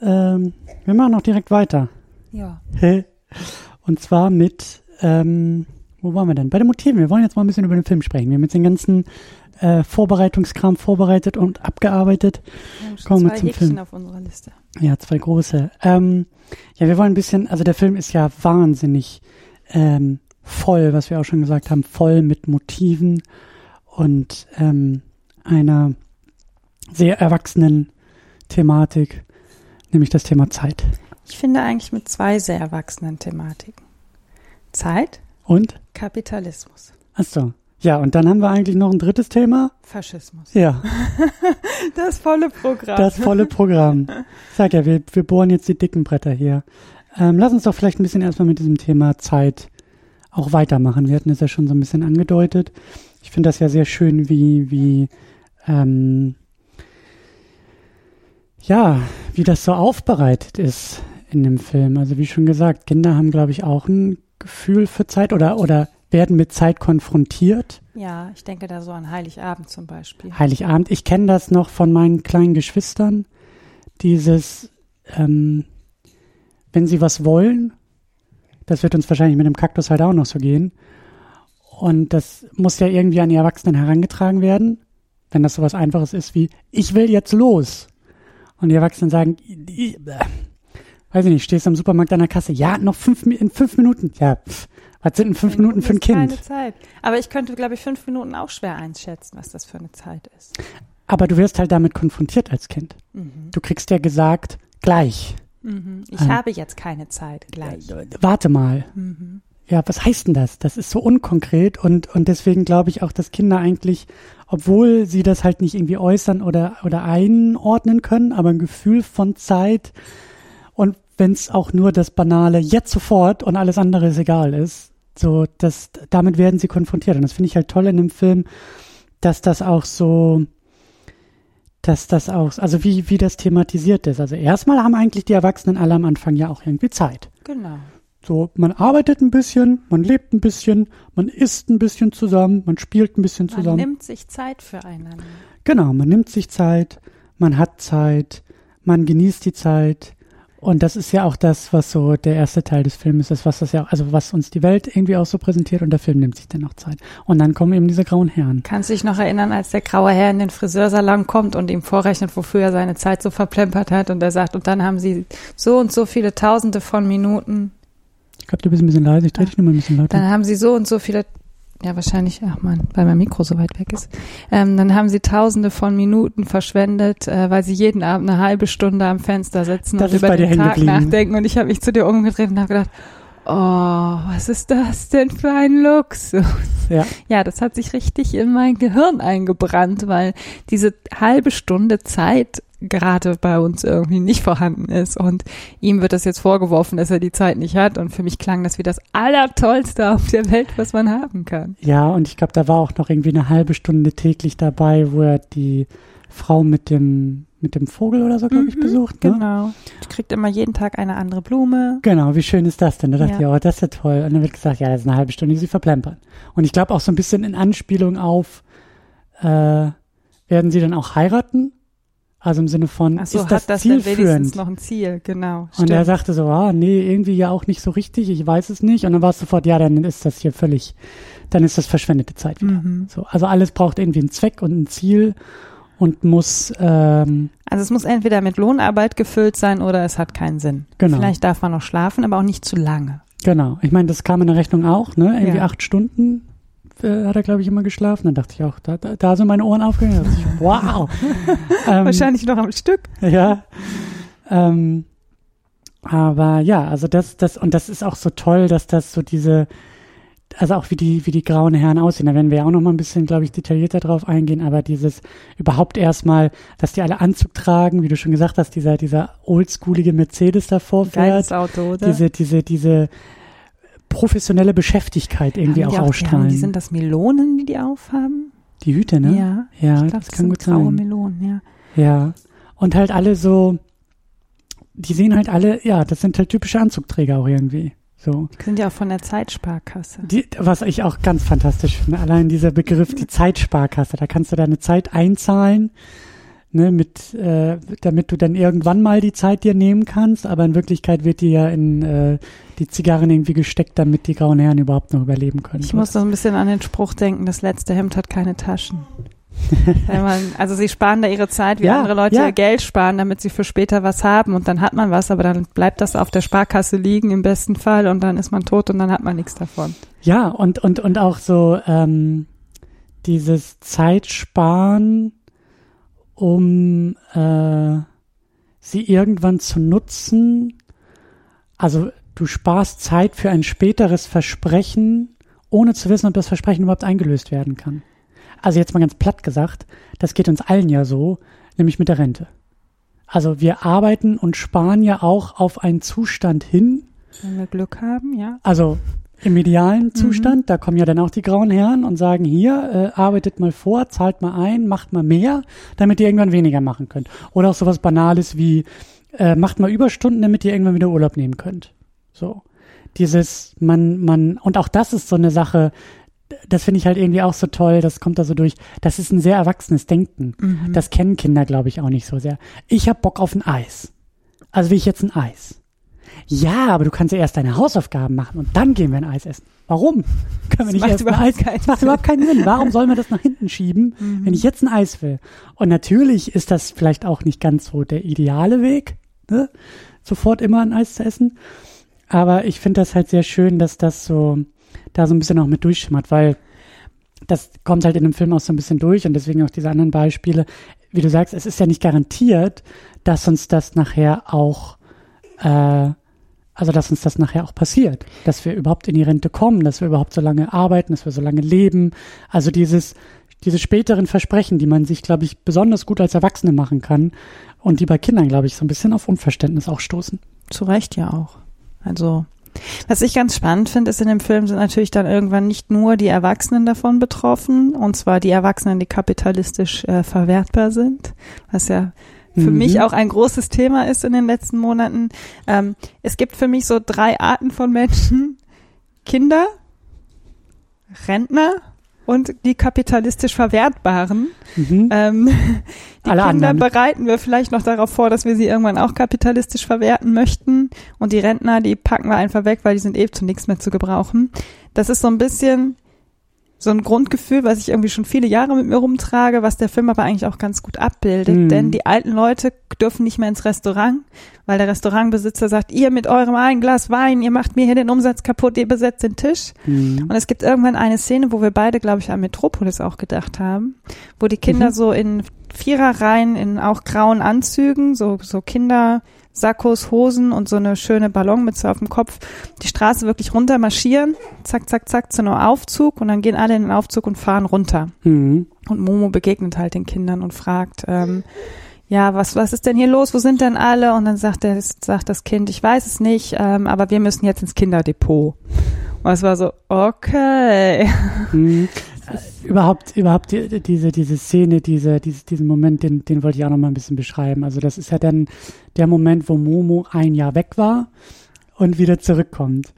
Ähm, wir machen auch direkt weiter. Ja. Und zwar mit, ähm, wo waren wir denn? Bei den Motiven. Wir wollen jetzt mal ein bisschen über den Film sprechen. Wir haben jetzt den ganzen äh, Vorbereitungskram vorbereitet und abgearbeitet. Wir haben schon Kommen wir zwei zum Häkchen Film. auf unserer Liste. Ja, zwei große. Ähm, ja, wir wollen ein bisschen, also der Film ist ja wahnsinnig ähm, voll, was wir auch schon gesagt haben, voll mit Motiven und ähm, einer sehr erwachsenen Thematik, nämlich das Thema Zeit. Ich finde eigentlich mit zwei sehr erwachsenen Thematiken. Zeit, Und? Kapitalismus, Ach so. Ja, und dann haben wir eigentlich noch ein drittes Thema. Faschismus. Ja, Das volle Programm. das volle Programm. Ich sag ja, wir, wir bohren jetzt die dicken Bretter hier. Ähm, lass uns doch vielleicht ein bisschen erstmal mit diesem Thema Zeit auch weitermachen. Wir hatten es ja schon so ein bisschen angedeutet. Ich finde das ja sehr schön, wie, wie, ähm, ja, wie das so aufbereitet ist in dem Film. Also wie schon gesagt, Kinder haben, glaube ich, auch ein Gefühl für Zeit oder, oder werden mit Zeit konfrontiert. ja, ich denke da so an Heiligabend zum Beispiel. Heiligabend. Ich kenne das noch von meinen kleinen Geschwistern. Dieses, ähm, wenn sie was wollen, das wird uns wahrscheinlich mit dem Kaktus halt auch noch so gehen. Und das muss ja irgendwie an die Erwachsenen herangetragen werden, wenn das sowas Einfaches ist wie, ich will jetzt los. Und die Erwachsenen sagen, "I- äh, weiß ich nicht, stehst am Supermarkt an der Kasse, ja, noch fünf, in fünf Minuten. Ja, pff, was sind denn fünf Minuten für ein ist Keine Kind? Zeit. Aber ich könnte, glaube ich, fünf Minuten auch schwer einschätzen, was das für eine Zeit ist. Aber du wirst halt damit konfrontiert als Kind. Mhm. Du kriegst ja gesagt, gleich. Mhm. Ich Ähm. habe jetzt keine Zeit gleich. Warte mal. Mhm. Ja, was heißt denn das? Das ist so unkonkret und, und deswegen glaube ich auch, dass Kinder eigentlich, obwohl sie das halt nicht irgendwie äußern oder, oder einordnen können, aber ein Gefühl von Zeit und wenn es auch nur das banale jetzt sofort und alles andere ist egal ist, so, das, damit werden sie konfrontiert und das finde ich halt toll in dem Film, dass das auch so, dass das auch, also wie, wie das thematisiert ist. Also erstmal haben eigentlich die Erwachsenen alle am Anfang ja auch irgendwie Zeit. Genau. So, man arbeitet ein bisschen, man lebt ein bisschen, man isst ein bisschen zusammen, man spielt ein bisschen Man zusammen. nimmt sich Zeit füreinander. genau, man nimmt sich Zeit, man hat Zeit, man genießt die Zeit. Und das ist ja auch das, was so der erste Teil des Films ist, was das ja, also was uns die Welt irgendwie auch so präsentiert und der Film nimmt sich dann auch Zeit. Und dann kommen eben diese grauen Herren. Kannst du dich noch erinnern, als der graue Herr in den Friseursalon kommt und ihm vorrechnet, wofür er seine Zeit so verplempert hat und er sagt, und dann haben sie so und so viele Tausende von Minuten, Ich glaube, du bist ein bisschen leise, ich drehe dich nur mal ein bisschen lauter. dann haben sie so und so viele, ja wahrscheinlich, ach man, weil mein Mikro so weit weg ist, ähm, dann haben sie Tausende von Minuten verschwendet, äh, weil sie jeden Abend eine halbe Stunde am Fenster sitzen Das und über den Tag nachdenken und ich habe mich zu dir umgedreht und habe gedacht, oh, was ist das denn für ein Luxus? Ja. Ja, das hat sich richtig in mein Gehirn eingebrannt, weil diese halbe Stunde Zeit gerade bei uns irgendwie nicht vorhanden ist und ihm wird das jetzt vorgeworfen, dass er die Zeit nicht hat und für mich klang das wie das Allertollste auf der Welt, was man haben kann. Ja, und ich glaube, da war auch noch irgendwie eine halbe Stunde täglich dabei, wo er die Frau mit dem, mit dem Vogel oder so, glaube ich, Mhm, besucht. Ne? Genau. Du kriegt immer jeden Tag eine andere Blume. Genau, wie schön ist das denn? Da dachte Ja. ich, oh, das ist ja toll. Und dann wird gesagt, ja, das ist eine halbe Stunde, die sie verplempern. Und ich glaube auch so ein bisschen in Anspielung auf, äh, werden sie dann auch heiraten? Also im Sinne von, so, ist das, hat das denn wenigstens noch ein Ziel? Genau. Und er sagte so, ah, nee, irgendwie ja auch nicht so richtig, ich weiß es nicht. Und dann war es sofort, ja, dann ist das hier völlig, dann ist das verschwendete Zeit wieder. Mhm. So, also alles braucht irgendwie einen Zweck und ein Ziel und muss, ähm, Also es muss entweder mit Lohnarbeit gefüllt sein oder es hat keinen Sinn. Genau. Vielleicht darf man noch schlafen, aber auch nicht zu lange. genau. Ich meine, das kam in der Rechnung auch, ne? Irgendwie Ja. acht Stunden äh, hat er, glaube ich, immer geschlafen. Dann dachte ich auch, da, da, da sind meine Ohren aufgegangen. Ich, wow. ähm, Wahrscheinlich noch am Stück. Ja. Ähm, Aber ja, also das, das, und das ist auch so toll, dass das so diese, also auch wie die, wie die grauen Herren aussehen. Da werden wir ja auch noch mal ein bisschen, glaube ich, detaillierter drauf eingehen, aber dieses überhaupt erstmal, dass die alle Anzug tragen, wie du schon gesagt hast, dieser, dieser oldschoolige Mercedes davor Geiles fährt. Auto, oder? Diese, diese, diese professionelle Beschäftigkeit irgendwie auch die, ausstrahlen. haben, die sind das Melonen, die die aufhaben? Die Hüte, ne? Ja. Ja, ich glaube, das das kann sind gut graue sein. Melonen, ja. Ja. Und halt alle so, die sehen halt alle, ja, das sind halt typische Anzugträger auch irgendwie. So. Die sind ja auch von der Zeitsparkasse. Die, was ich auch ganz fantastisch finde, allein dieser Begriff, die Zeitsparkasse, da kannst du deine Zeit einzahlen, ne, mit, äh, damit du dann irgendwann mal die Zeit dir nehmen kannst, aber in Wirklichkeit wird die ja in äh, die Zigarren irgendwie gesteckt, damit die grauen Herren überhaupt noch überleben können. Ich muss so ein bisschen an den Spruch denken, das letzte Hemd hat keine Taschen. Wenn man, also sie sparen da ihre Zeit, wie Ja, andere Leute ja. ihr Geld sparen, damit sie für später was haben und dann hat man was, aber dann bleibt das auf der Sparkasse liegen im besten Fall und dann ist man tot und dann hat man nichts davon. Ja, und, und, und auch so ähm, dieses Zeitsparen, um äh, sie irgendwann zu nutzen. Also du sparst Zeit für ein späteres Versprechen, ohne zu wissen, ob das Versprechen überhaupt eingelöst werden kann. Also jetzt mal ganz platt gesagt, das geht uns allen ja so, nämlich mit der Rente. Also wir arbeiten und sparen ja auch auf einen Zustand hin, Wenn wir Glück haben, ja. also im idealen Zustand, da kommen ja dann auch die grauen Herren und sagen, hier, äh, arbeitet mal vor, zahlt mal ein, macht mal mehr, damit ihr irgendwann weniger machen könnt. Oder auch sowas Banales wie, äh, macht mal Überstunden, damit ihr irgendwann wieder Urlaub nehmen könnt. So. Dieses, man, man, und auch das ist so eine Sache, das finde ich halt irgendwie auch so toll, das kommt da so durch. Das ist ein sehr erwachsenes Denken. Das kennen Kinder, glaube ich, auch nicht so sehr. Ich hab Bock auf ein Eis. Also will ich jetzt ein Eis. Ja, aber du kannst ja erst deine Hausaufgaben machen und dann gehen wir ein Eis essen. Warum? Können wir nicht erst ein Eis? keinen Das macht überhaupt keinen Sinn. Warum soll man das nach hinten schieben, wenn ich jetzt ein Eis will? Und natürlich ist das vielleicht auch nicht ganz so der ideale Weg, ne? sofort immer ein Eis zu essen. Aber ich finde das halt sehr schön, dass das so da so ein bisschen auch mit durchschimmert, weil das kommt halt in dem Film auch so ein bisschen durch und deswegen auch diese anderen Beispiele. Wie du sagst, es ist ja nicht garantiert, dass uns das nachher auch, äh, also dass uns das nachher auch passiert, dass wir überhaupt in die Rente kommen, dass wir überhaupt so lange arbeiten, dass wir so lange leben. Also dieses, diese späteren Versprechen, die man sich, glaube ich, besonders gut als Erwachsene machen kann und die bei Kindern, glaube ich, so ein bisschen auf Unverständnis auch stoßen. Zu Recht ja auch. Also, was ich ganz spannend finde, ist in dem Film sind natürlich dann irgendwann nicht nur die Erwachsenen davon betroffen, und zwar die Erwachsenen, die kapitalistisch äh, verwertbar sind, was ja für Mhm. mich auch ein großes Thema ist in den letzten Monaten. Ähm, es gibt für mich so drei Arten von Menschen. Kinder, Rentner und die kapitalistisch Verwertbaren. Mhm. Ähm, die Alle Kinder anderen. bereiten wir vielleicht noch darauf vor, dass wir sie irgendwann auch kapitalistisch verwerten möchten. Und die Rentner, die packen wir einfach weg, weil die sind eh zu nichts mehr zu gebrauchen. Das ist so ein bisschen so ein Grundgefühl, was ich irgendwie schon viele Jahre mit mir rumtrage, was der Film aber eigentlich auch ganz gut abbildet. Mhm. Denn die alten Leute dürfen nicht mehr ins Restaurant, weil der Restaurantbesitzer sagt, ihr mit eurem ein Glas Wein, ihr macht mir hier den Umsatz kaputt, ihr besetzt den Tisch. Mhm. Und es gibt irgendwann eine Szene, wo wir beide, glaube ich, an Metropolis auch gedacht haben, wo die Kinder Mhm. so in Viererreihen in auch grauen Anzügen, so, so Kinder, Sakkos, Hosen und so eine schöne Ballonmütze auf dem Kopf, die Straße wirklich runter marschieren, zack, zack, zack, zu einem Aufzug und dann gehen alle in den Aufzug und fahren runter. Mhm. Und Momo begegnet halt den Kindern und fragt, ähm, ja, was, was ist denn hier los? Wo sind denn alle? Und dann sagt, der, sagt das Kind, ich weiß es nicht, ähm, aber wir müssen jetzt ins Kinderdepot. Und es war so, okay. Mhm. Äh, Überhaupt, überhaupt die, diese, diese Szene, diese, diese, diesen Moment, den, den wollte ich auch noch mal ein bisschen beschreiben. Also das ist ja dann der Moment, wo Momo ein Jahr weg war und wieder zurückkommt.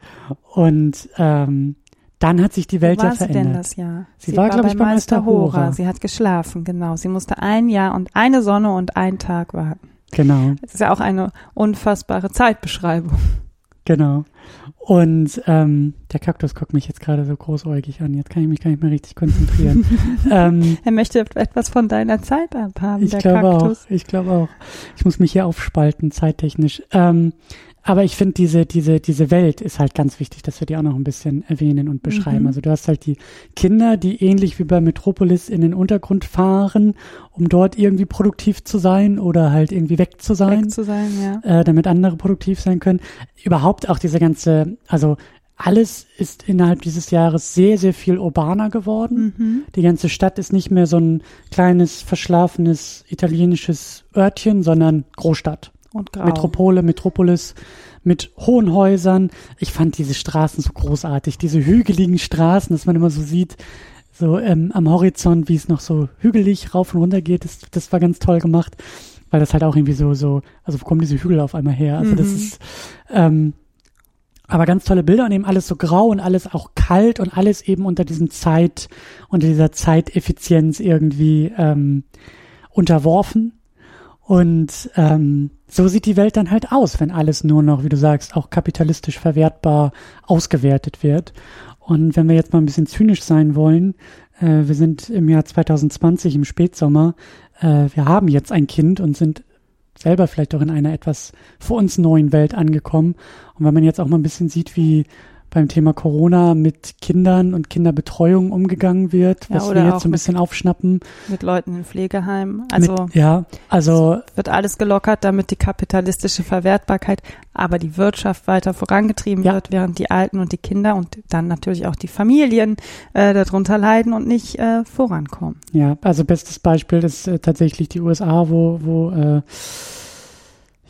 Und ähm, dann hat sich die Welt Wo war ja sie verändert. denn das Jahr? Sie war, glaub ich, bei Meister Hora. Sie hat geschlafen, genau. Sie musste ein Jahr und eine Sonne und einen Tag warten. Genau, Das ist ja auch eine unfassbare Zeitbeschreibung. genau. Und ähm, der Kaktus guckt mich jetzt gerade so großäugig an. Jetzt kann ich mich gar nicht mehr richtig konzentrieren. ähm, Er möchte etwas von deiner Zeit abhaben, Ich der glaube Kaktus. auch. Ich glaube auch. Ich muss mich hier aufspalten, zeittechnisch. Ähm, aber ich finde, diese, diese, diese Welt ist halt ganz wichtig, dass wir die auch noch ein bisschen erwähnen und beschreiben. Mhm. Also du hast halt die Kinder, die ähnlich wie bei Metropolis in den Untergrund fahren, um dort irgendwie produktiv zu sein oder halt irgendwie weg zu sein, Weg zu sein, ja. äh, damit andere produktiv sein können. Überhaupt auch diese ganze, also alles ist innerhalb dieses Jahres sehr, sehr viel urbaner geworden. Mhm. Die ganze Stadt ist nicht mehr so ein kleines, verschlafenes italienisches Örtchen, sondern Großstadt. Und grau. Metropole, Metropolis mit hohen Häusern. Ich fand diese Straßen so großartig, diese hügeligen Straßen, dass man immer so sieht, so ähm, am Horizont, wie es noch so hügelig rauf und runter geht. Das, das war ganz toll gemacht, weil das halt auch irgendwie so, so, also wo kommen diese Hügel auf einmal her? Also das Mhm. ist, ähm, aber ganz tolle Bilder und eben alles so grau und alles auch kalt und alles eben unter diesem Zeit, unter dieser Zeiteffizienz irgendwie ähm, unterworfen. Und ähm, so sieht die Welt dann halt aus, wenn alles nur noch, wie du sagst, auch kapitalistisch verwertbar ausgewertet wird. Und wenn wir jetzt mal ein bisschen zynisch sein wollen, äh, wir sind im Jahr 2020 im Spätsommer, äh, wir haben jetzt ein Kind und sind selber vielleicht auch in einer etwas für uns neuen Welt angekommen. Und wenn man jetzt auch mal ein bisschen sieht, wie beim Thema Corona mit Kindern und Kinderbetreuung umgegangen wird, was wir jetzt so ein mit- bisschen aufschnappen. Mit Leuten in Pflegeheimen. Also mit, ja, also wird alles gelockert, damit die kapitalistische Verwertbarkeit, aber die Wirtschaft weiter vorangetrieben Ja. wird, während die Alten und die Kinder und dann natürlich auch die Familien äh, darunter leiden und nicht äh, vorankommen. Ja, also bestes Beispiel ist äh, tatsächlich die USA, wo, wo äh,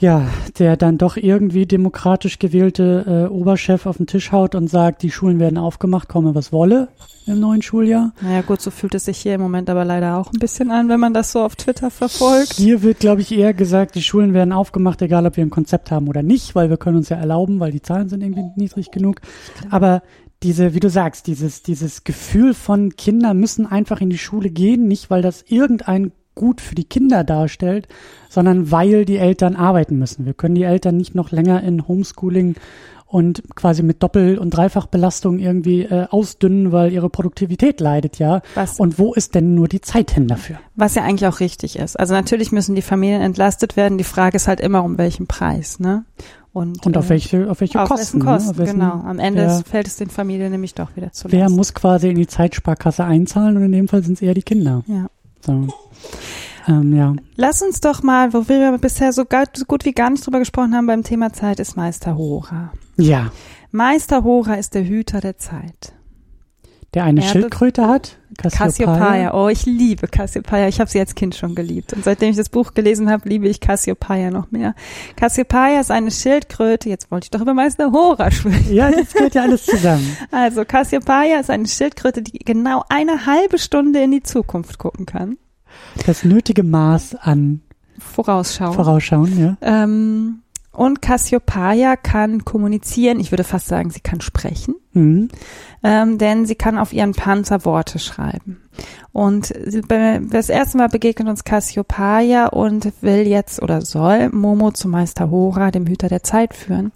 ja, der dann doch irgendwie demokratisch gewählte äh, Oberchef auf den Tisch haut und sagt, die Schulen werden aufgemacht, komme was wolle im neuen Schuljahr. Naja gut, so fühlt es sich hier im Moment aber leider auch ein bisschen an, wenn man das so auf Twitter verfolgt. Hier wird, glaube ich, eher gesagt, die Schulen werden aufgemacht, egal ob wir ein Konzept haben oder nicht, weil wir können uns ja erlauben, weil die Zahlen sind irgendwie niedrig genug. Aber diese, wie du sagst, dieses, dieses Gefühl von Kinder müssen einfach in die Schule gehen, nicht weil das irgendein gut für die Kinder darstellt, sondern weil die Eltern arbeiten müssen. Wir können die Eltern nicht noch länger in Homeschooling und quasi mit Doppel- und Dreifachbelastung irgendwie äh, ausdünnen, weil ihre Produktivität leidet, ja. Was, Und wo ist denn nur die Zeit hin dafür? was ja eigentlich auch richtig ist. Also natürlich müssen die Familien entlastet werden. Die Frage ist halt immer, um welchen Preis, ne? Und, Und auf äh, welche, auf welche auf Kosten? ne? Kosten, Auf wessen- genau. Am Ende wer- fällt es den Familien nämlich doch wieder zu Wer muss quasi in die Zeitsparkasse einzahlen und in dem Fall sind es eher die Kinder. Ja. So. Ähm, ja. Lass uns doch mal, wo wir bisher so gut, so gut wie gar nicht drüber gesprochen haben beim Thema Zeit, ist Meister Hora. Ja. Meister Hora ist der Hüter der Zeit. Der eine Erde- Schildkröte hat, Cassiopeia. Cassiopeia. Oh, ich liebe Cassiopeia. Ich habe sie als Kind schon geliebt. Und seitdem ich das Buch gelesen habe, liebe ich Cassiopeia noch mehr. Cassiopeia ist eine Schildkröte. Jetzt wollte ich doch über Meister Hora sprechen. Ja, das gehört ja alles zusammen. Also Cassiopeia ist eine Schildkröte, die genau eine halbe Stunde in die Zukunft gucken kann. Das nötige Maß an Vorausschauen. Vorausschauen, ja. Ähm, und Cassiopeia kann kommunizieren. Ich würde fast sagen, sie kann sprechen. Mhm. ähm, denn sie kann auf ihren Panzer Worte schreiben. Und das erste Mal begegnet uns Cassiopeia und will jetzt oder soll Momo zu Meister Hora, dem Hüter der Zeit, führen.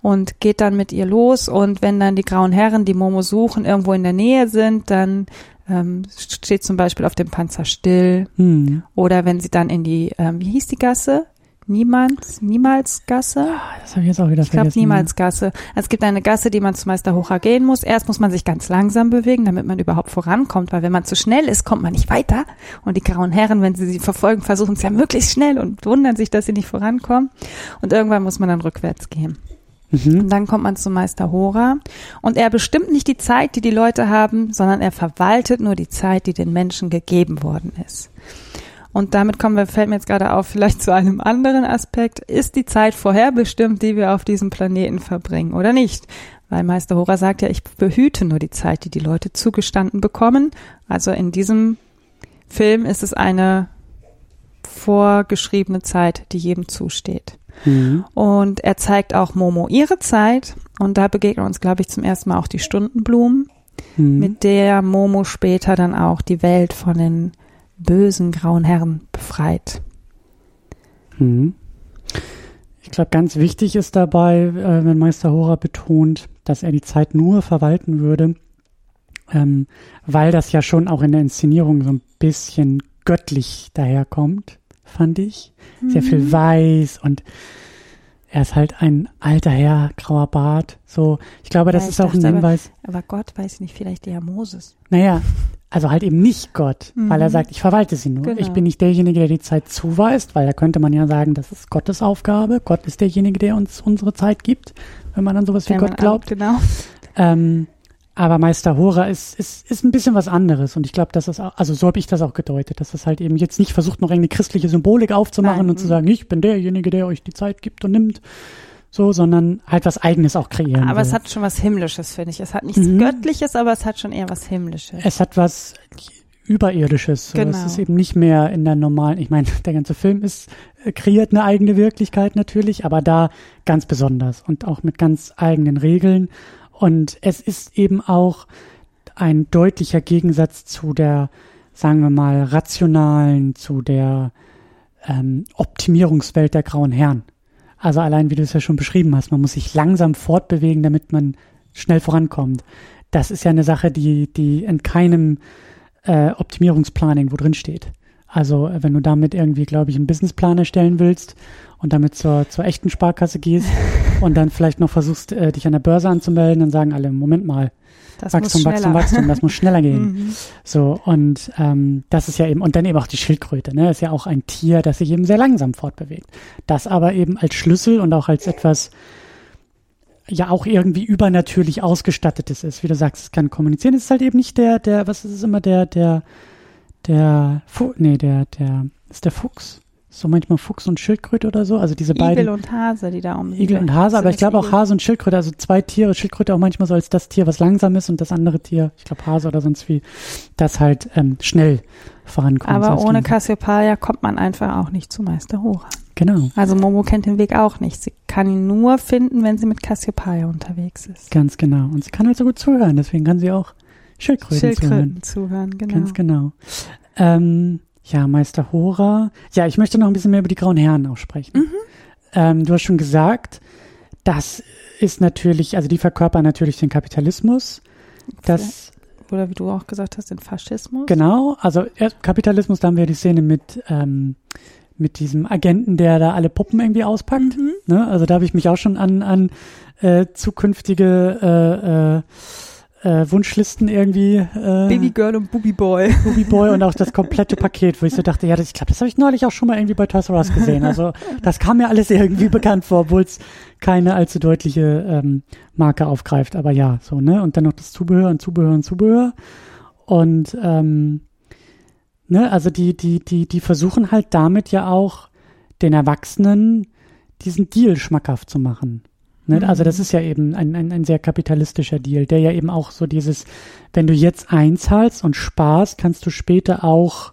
Und geht dann mit ihr los und wenn dann die grauen Herren, die Momo suchen, irgendwo in der Nähe sind, dann ähm, steht zum Beispiel auf dem Panzer still. Mhm. Oder wenn sie dann in die, ähm, wie hieß die Gasse? Niemals, niemals Gasse? Ah, Das habe ich jetzt auch wieder Ich glaube vergessen. niemals Gasse. Also es gibt eine Gasse, die man zu Meister Hora gehen muss. Erst muss man sich ganz langsam bewegen, damit man überhaupt vorankommt, weil wenn man zu schnell ist, kommt man nicht weiter. Und die grauen Herren, wenn sie sie verfolgen, versuchen es ja möglichst schnell und wundern sich, dass sie nicht vorankommen. Und irgendwann muss man dann rückwärts gehen. Mhm. Und dann kommt man zu Meister Hora. Und er bestimmt nicht die Zeit, die die Leute haben, sondern er verwaltet nur die Zeit, die den Menschen gegeben worden ist. Und damit kommen wir, fällt mir jetzt gerade auf, vielleicht zu einem anderen Aspekt. Ist die Zeit vorherbestimmt, die wir auf diesem Planeten verbringen oder nicht? Weil Meister Hora sagt ja, ich behüte nur die Zeit, die die Leute zugestanden bekommen. Also in diesem Film ist es eine vorgeschriebene Zeit, die jedem zusteht. Mhm. Und er zeigt auch Momo ihre Zeit. Und da begegnen uns, glaube ich, zum ersten Mal auch die Stundenblumen, Mhm. mit der Momo später dann auch die Welt von den bösen grauen Herren befreit. Mhm. Ich glaube, ganz wichtig ist dabei, äh, wenn Meister Hora betont, dass er die Zeit nur verwalten würde, ähm, weil das ja schon auch in der Inszenierung so ein bisschen göttlich daherkommt, fand ich. Sehr viel weiß und er ist halt ein alter Herr, grauer Bart. So, ich glaube, das Ja, ist ich auch ein Hinweis. Aber Gott weiß nicht, vielleicht eher Moses. Naja, also halt eben nicht Gott, weil er Mhm. sagt, ich verwalte sie nur. Genau. Ich bin nicht derjenige, der die Zeit zuweist, weil da könnte man ja sagen, das ist Gottes Aufgabe. Gott ist derjenige, der uns unsere Zeit gibt, wenn man an sowas wie Wenn Gott man- glaubt. Genau. Ähm, aber Meister Hora ist, ist, ist ein bisschen was anderes und ich glaube, dass das auch, also so habe ich das auch gedeutet, dass das halt eben jetzt nicht versucht, noch irgendeine christliche Symbolik aufzumachen Nein, und zu mhm. sagen, ich bin derjenige, der euch die Zeit gibt und nimmt, so, sondern halt was Eigenes auch kreieren. Aber es will. hat schon was Himmlisches, finde ich. Es hat nichts Mhm. Göttliches, aber es hat schon eher was Himmlisches. es hat was Überirdisches. So. Genau. Es ist eben nicht mehr in der normalen, ich meine, der ganze Film ist, äh, kreiert eine eigene Wirklichkeit natürlich, aber da ganz besonders und auch mit ganz eigenen Regeln. Und es ist eben auch ein deutlicher Gegensatz zu der, sagen wir mal, rationalen, zu der ähm, Optimierungswelt der grauen Herren. Also allein, wie du es ja schon beschrieben hast, man muss sich langsam fortbewegen, damit man schnell vorankommt. Das ist ja eine Sache, die, die in keinem äh, Optimierungsplan irgendwo drin steht. Also äh, wenn du damit irgendwie, glaube ich, einen Businessplan erstellen willst und damit zur, zur echten Sparkasse gehst und dann vielleicht noch versuchst, äh, dich an der Börse anzumelden, dann sagen alle, Moment mal, Das Wachstum, muss Wachstum, schneller. Wachstum, das muss schneller gehen. Mhm. So, und ähm, das ist ja eben, und dann eben auch die Schildkröte, ne? Ist ja auch ein Tier, das sich eben sehr langsam fortbewegt. Das aber eben als Schlüssel und auch als etwas ja auch irgendwie übernatürlich ausgestattetes ist. Wie du sagst, es kann kommunizieren. Es ist halt eben nicht der, der, was ist es immer, der, der, der, Fu nee, der, der, ist der Fuchs. So manchmal Fuchs und Schildkröte oder so. Also diese beiden. Igel und Hase, die da um Igel und Hase, aber ich glaube auch Hase und Schildkröte, also zwei Tiere, Schildkröte auch manchmal so als das Tier, was langsam ist und das andere Tier, ich glaube Hase oder sonst wie, das halt ähm, schnell vorankommt. Aber ohne. Cassiopeia kommt man einfach auch nicht zu Meister Hora. Genau, Also Momo kennt den Weg auch nicht. Sie kann ihn nur finden, wenn sie mit Cassiopeia unterwegs ist. ganz genau. Und sie kann halt so gut zuhören, deswegen kann sie auch Schildkröten, zuhören. Schildkröten zuhören, genau. Ganz genau. Ähm, ja, Meister Hora. Ja, ich möchte noch ein bisschen mehr über die Grauen Herren auch sprechen. Mhm. Ähm, du hast schon gesagt, das ist natürlich, also die verkörpern natürlich den Kapitalismus. Das Oder wie du auch gesagt hast, den Faschismus. Genau, also Kapitalismus, da haben wir die Szene mit, ähm, mit diesem Agenten, der da alle Puppen irgendwie auspackt. Mhm. Ne? Also da habe ich mich auch schon an, an äh, zukünftige äh, äh, äh, Wunschlisten irgendwie äh, Baby Girl und Booby Boy. Booby Boy und auch das komplette Paket, wo ich so dachte, ja, das, ich glaube, das habe ich neulich auch schon mal irgendwie bei Toys R Us gesehen. Also das kam mir alles irgendwie bekannt vor, obwohl es keine allzu deutliche ähm, Marke aufgreift. Aber ja, so, ne? Und dann noch das Zubehör und Zubehör und Zubehör. Und ähm, ne, also die, die, die, die versuchen halt damit ja auch den Erwachsenen diesen Deal schmackhaft zu machen. Ne? Mhm. Also das ist ja eben ein, ein, ein sehr kapitalistischer Deal, der ja eben auch so dieses, wenn du jetzt einzahlst und sparst, kannst du später auch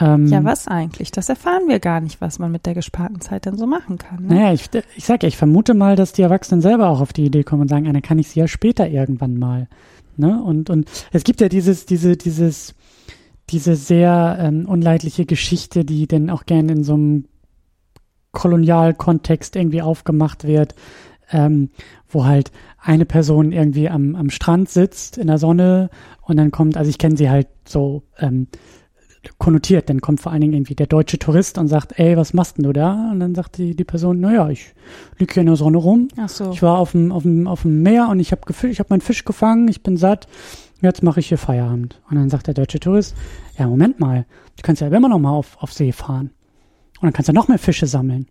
ähm, Ja, was eigentlich? Das erfahren wir gar nicht, was man mit der gesparten Zeit dann so machen kann. Ne? Naja, ich, ich sag ja, ich vermute mal, dass die Erwachsenen selber auch auf die Idee kommen und sagen, dann kann ich sie ja später irgendwann mal. Ne? Und, und es gibt ja dieses, diese, dieses, diese sehr ähm, unleidliche Geschichte, die denn auch gerne in so einem Kolonialkontext irgendwie aufgemacht wird, ähm, wo halt eine Person irgendwie am, am Strand sitzt in der Sonne und dann kommt, also ich kenne sie halt so ähm, konnotiert, dann kommt vor allen Dingen irgendwie der deutsche Tourist und sagt, ey, was machst denn du da? Und dann sagt die, die Person, naja, ich liege hier in der Sonne rum, Ach so. ich war auf dem, auf dem, auf dem Meer und ich habe ich hab meinen Fisch gefangen, ich bin satt, jetzt mache ich hier Feierabend. Und dann sagt der deutsche Tourist, ja, Moment mal, du kannst ja immer noch mal auf, auf See fahren. Und dann kannst du noch mehr Fische sammeln.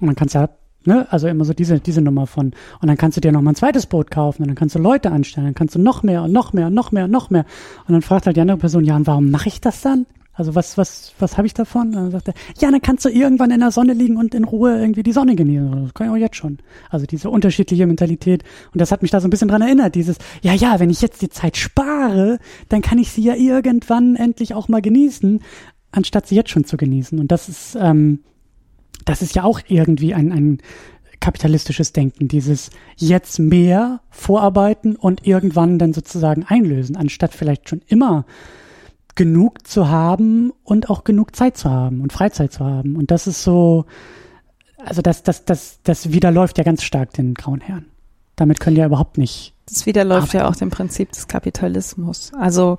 Und dann kannst du ja, ne, also immer so diese, diese Nummer von, und dann kannst du dir noch mal ein zweites Boot kaufen und dann kannst du Leute anstellen, dann kannst du noch mehr und noch mehr und noch mehr und noch mehr. Und dann fragt halt die andere Person, ja, und warum mache ich das dann? Also was, was, was habe ich davon? Und dann sagt er, ja, dann kannst du irgendwann in der Sonne liegen und in Ruhe irgendwie die Sonne genießen. Das kann ich auch jetzt schon. Also diese unterschiedliche Mentalität. Und das hat mich da so ein bisschen dran erinnert. Dieses, ja, ja, wenn ich jetzt die Zeit spare, dann kann ich sie ja irgendwann endlich auch mal genießen, anstatt sie jetzt schon zu genießen. Und das ist, ähm, das ist ja auch irgendwie ein, ein kapitalistisches Denken. Dieses jetzt mehr vorarbeiten und irgendwann dann sozusagen einlösen, anstatt vielleicht schon immer genug zu haben und auch genug Zeit zu haben und Freizeit zu haben. Und das ist so, also das, das, das, das widerläuft ja ganz stark den grauen Herren. Damit können die ja überhaupt nicht. Das widerläuft ja Arbeiten. auch dem Prinzip des Kapitalismus. Also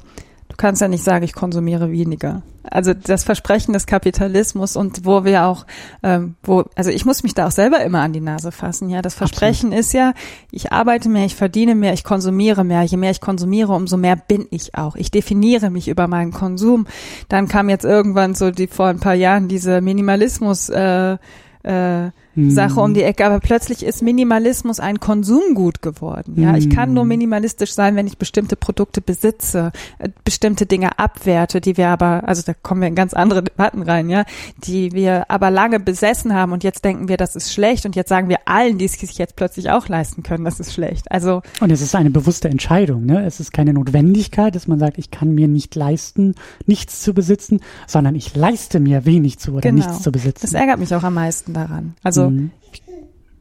Du kannst ja nicht sagen, ich konsumiere weniger. Also das Versprechen des Kapitalismus und wo wir auch, ähm, wo, also ich muss mich da auch selber immer an die Nase fassen. Ja, das Versprechen Absolut. ist ja, ich arbeite mehr, ich verdiene mehr, ich konsumiere mehr. Je mehr ich konsumiere, umso mehr bin ich auch. Ich definiere mich über meinen Konsum. Dann kam jetzt irgendwann so die vor ein paar Jahren diese Minimalismus. Äh, äh, Sache um die Ecke, aber plötzlich ist Minimalismus ein Konsumgut geworden. Ja, ich kann nur hm. minimalistisch sein, wenn ich bestimmte Produkte besitze, äh, bestimmte Dinge abwerte, die wir aber, also da kommen wir in ganz andere Debatten rein, ja, die wir aber lange besessen haben und jetzt denken wir, das ist schlecht und jetzt sagen wir allen, die es sich jetzt plötzlich auch leisten können, das ist schlecht. Also und es ist eine bewusste Entscheidung, ne? Es ist keine Notwendigkeit, dass man sagt, ich kann mir nicht leisten, nichts zu besitzen, sondern ich leiste mir wenig zu oder genau. nichts zu besitzen. Das ärgert mich auch am meisten daran. Also mhm. ich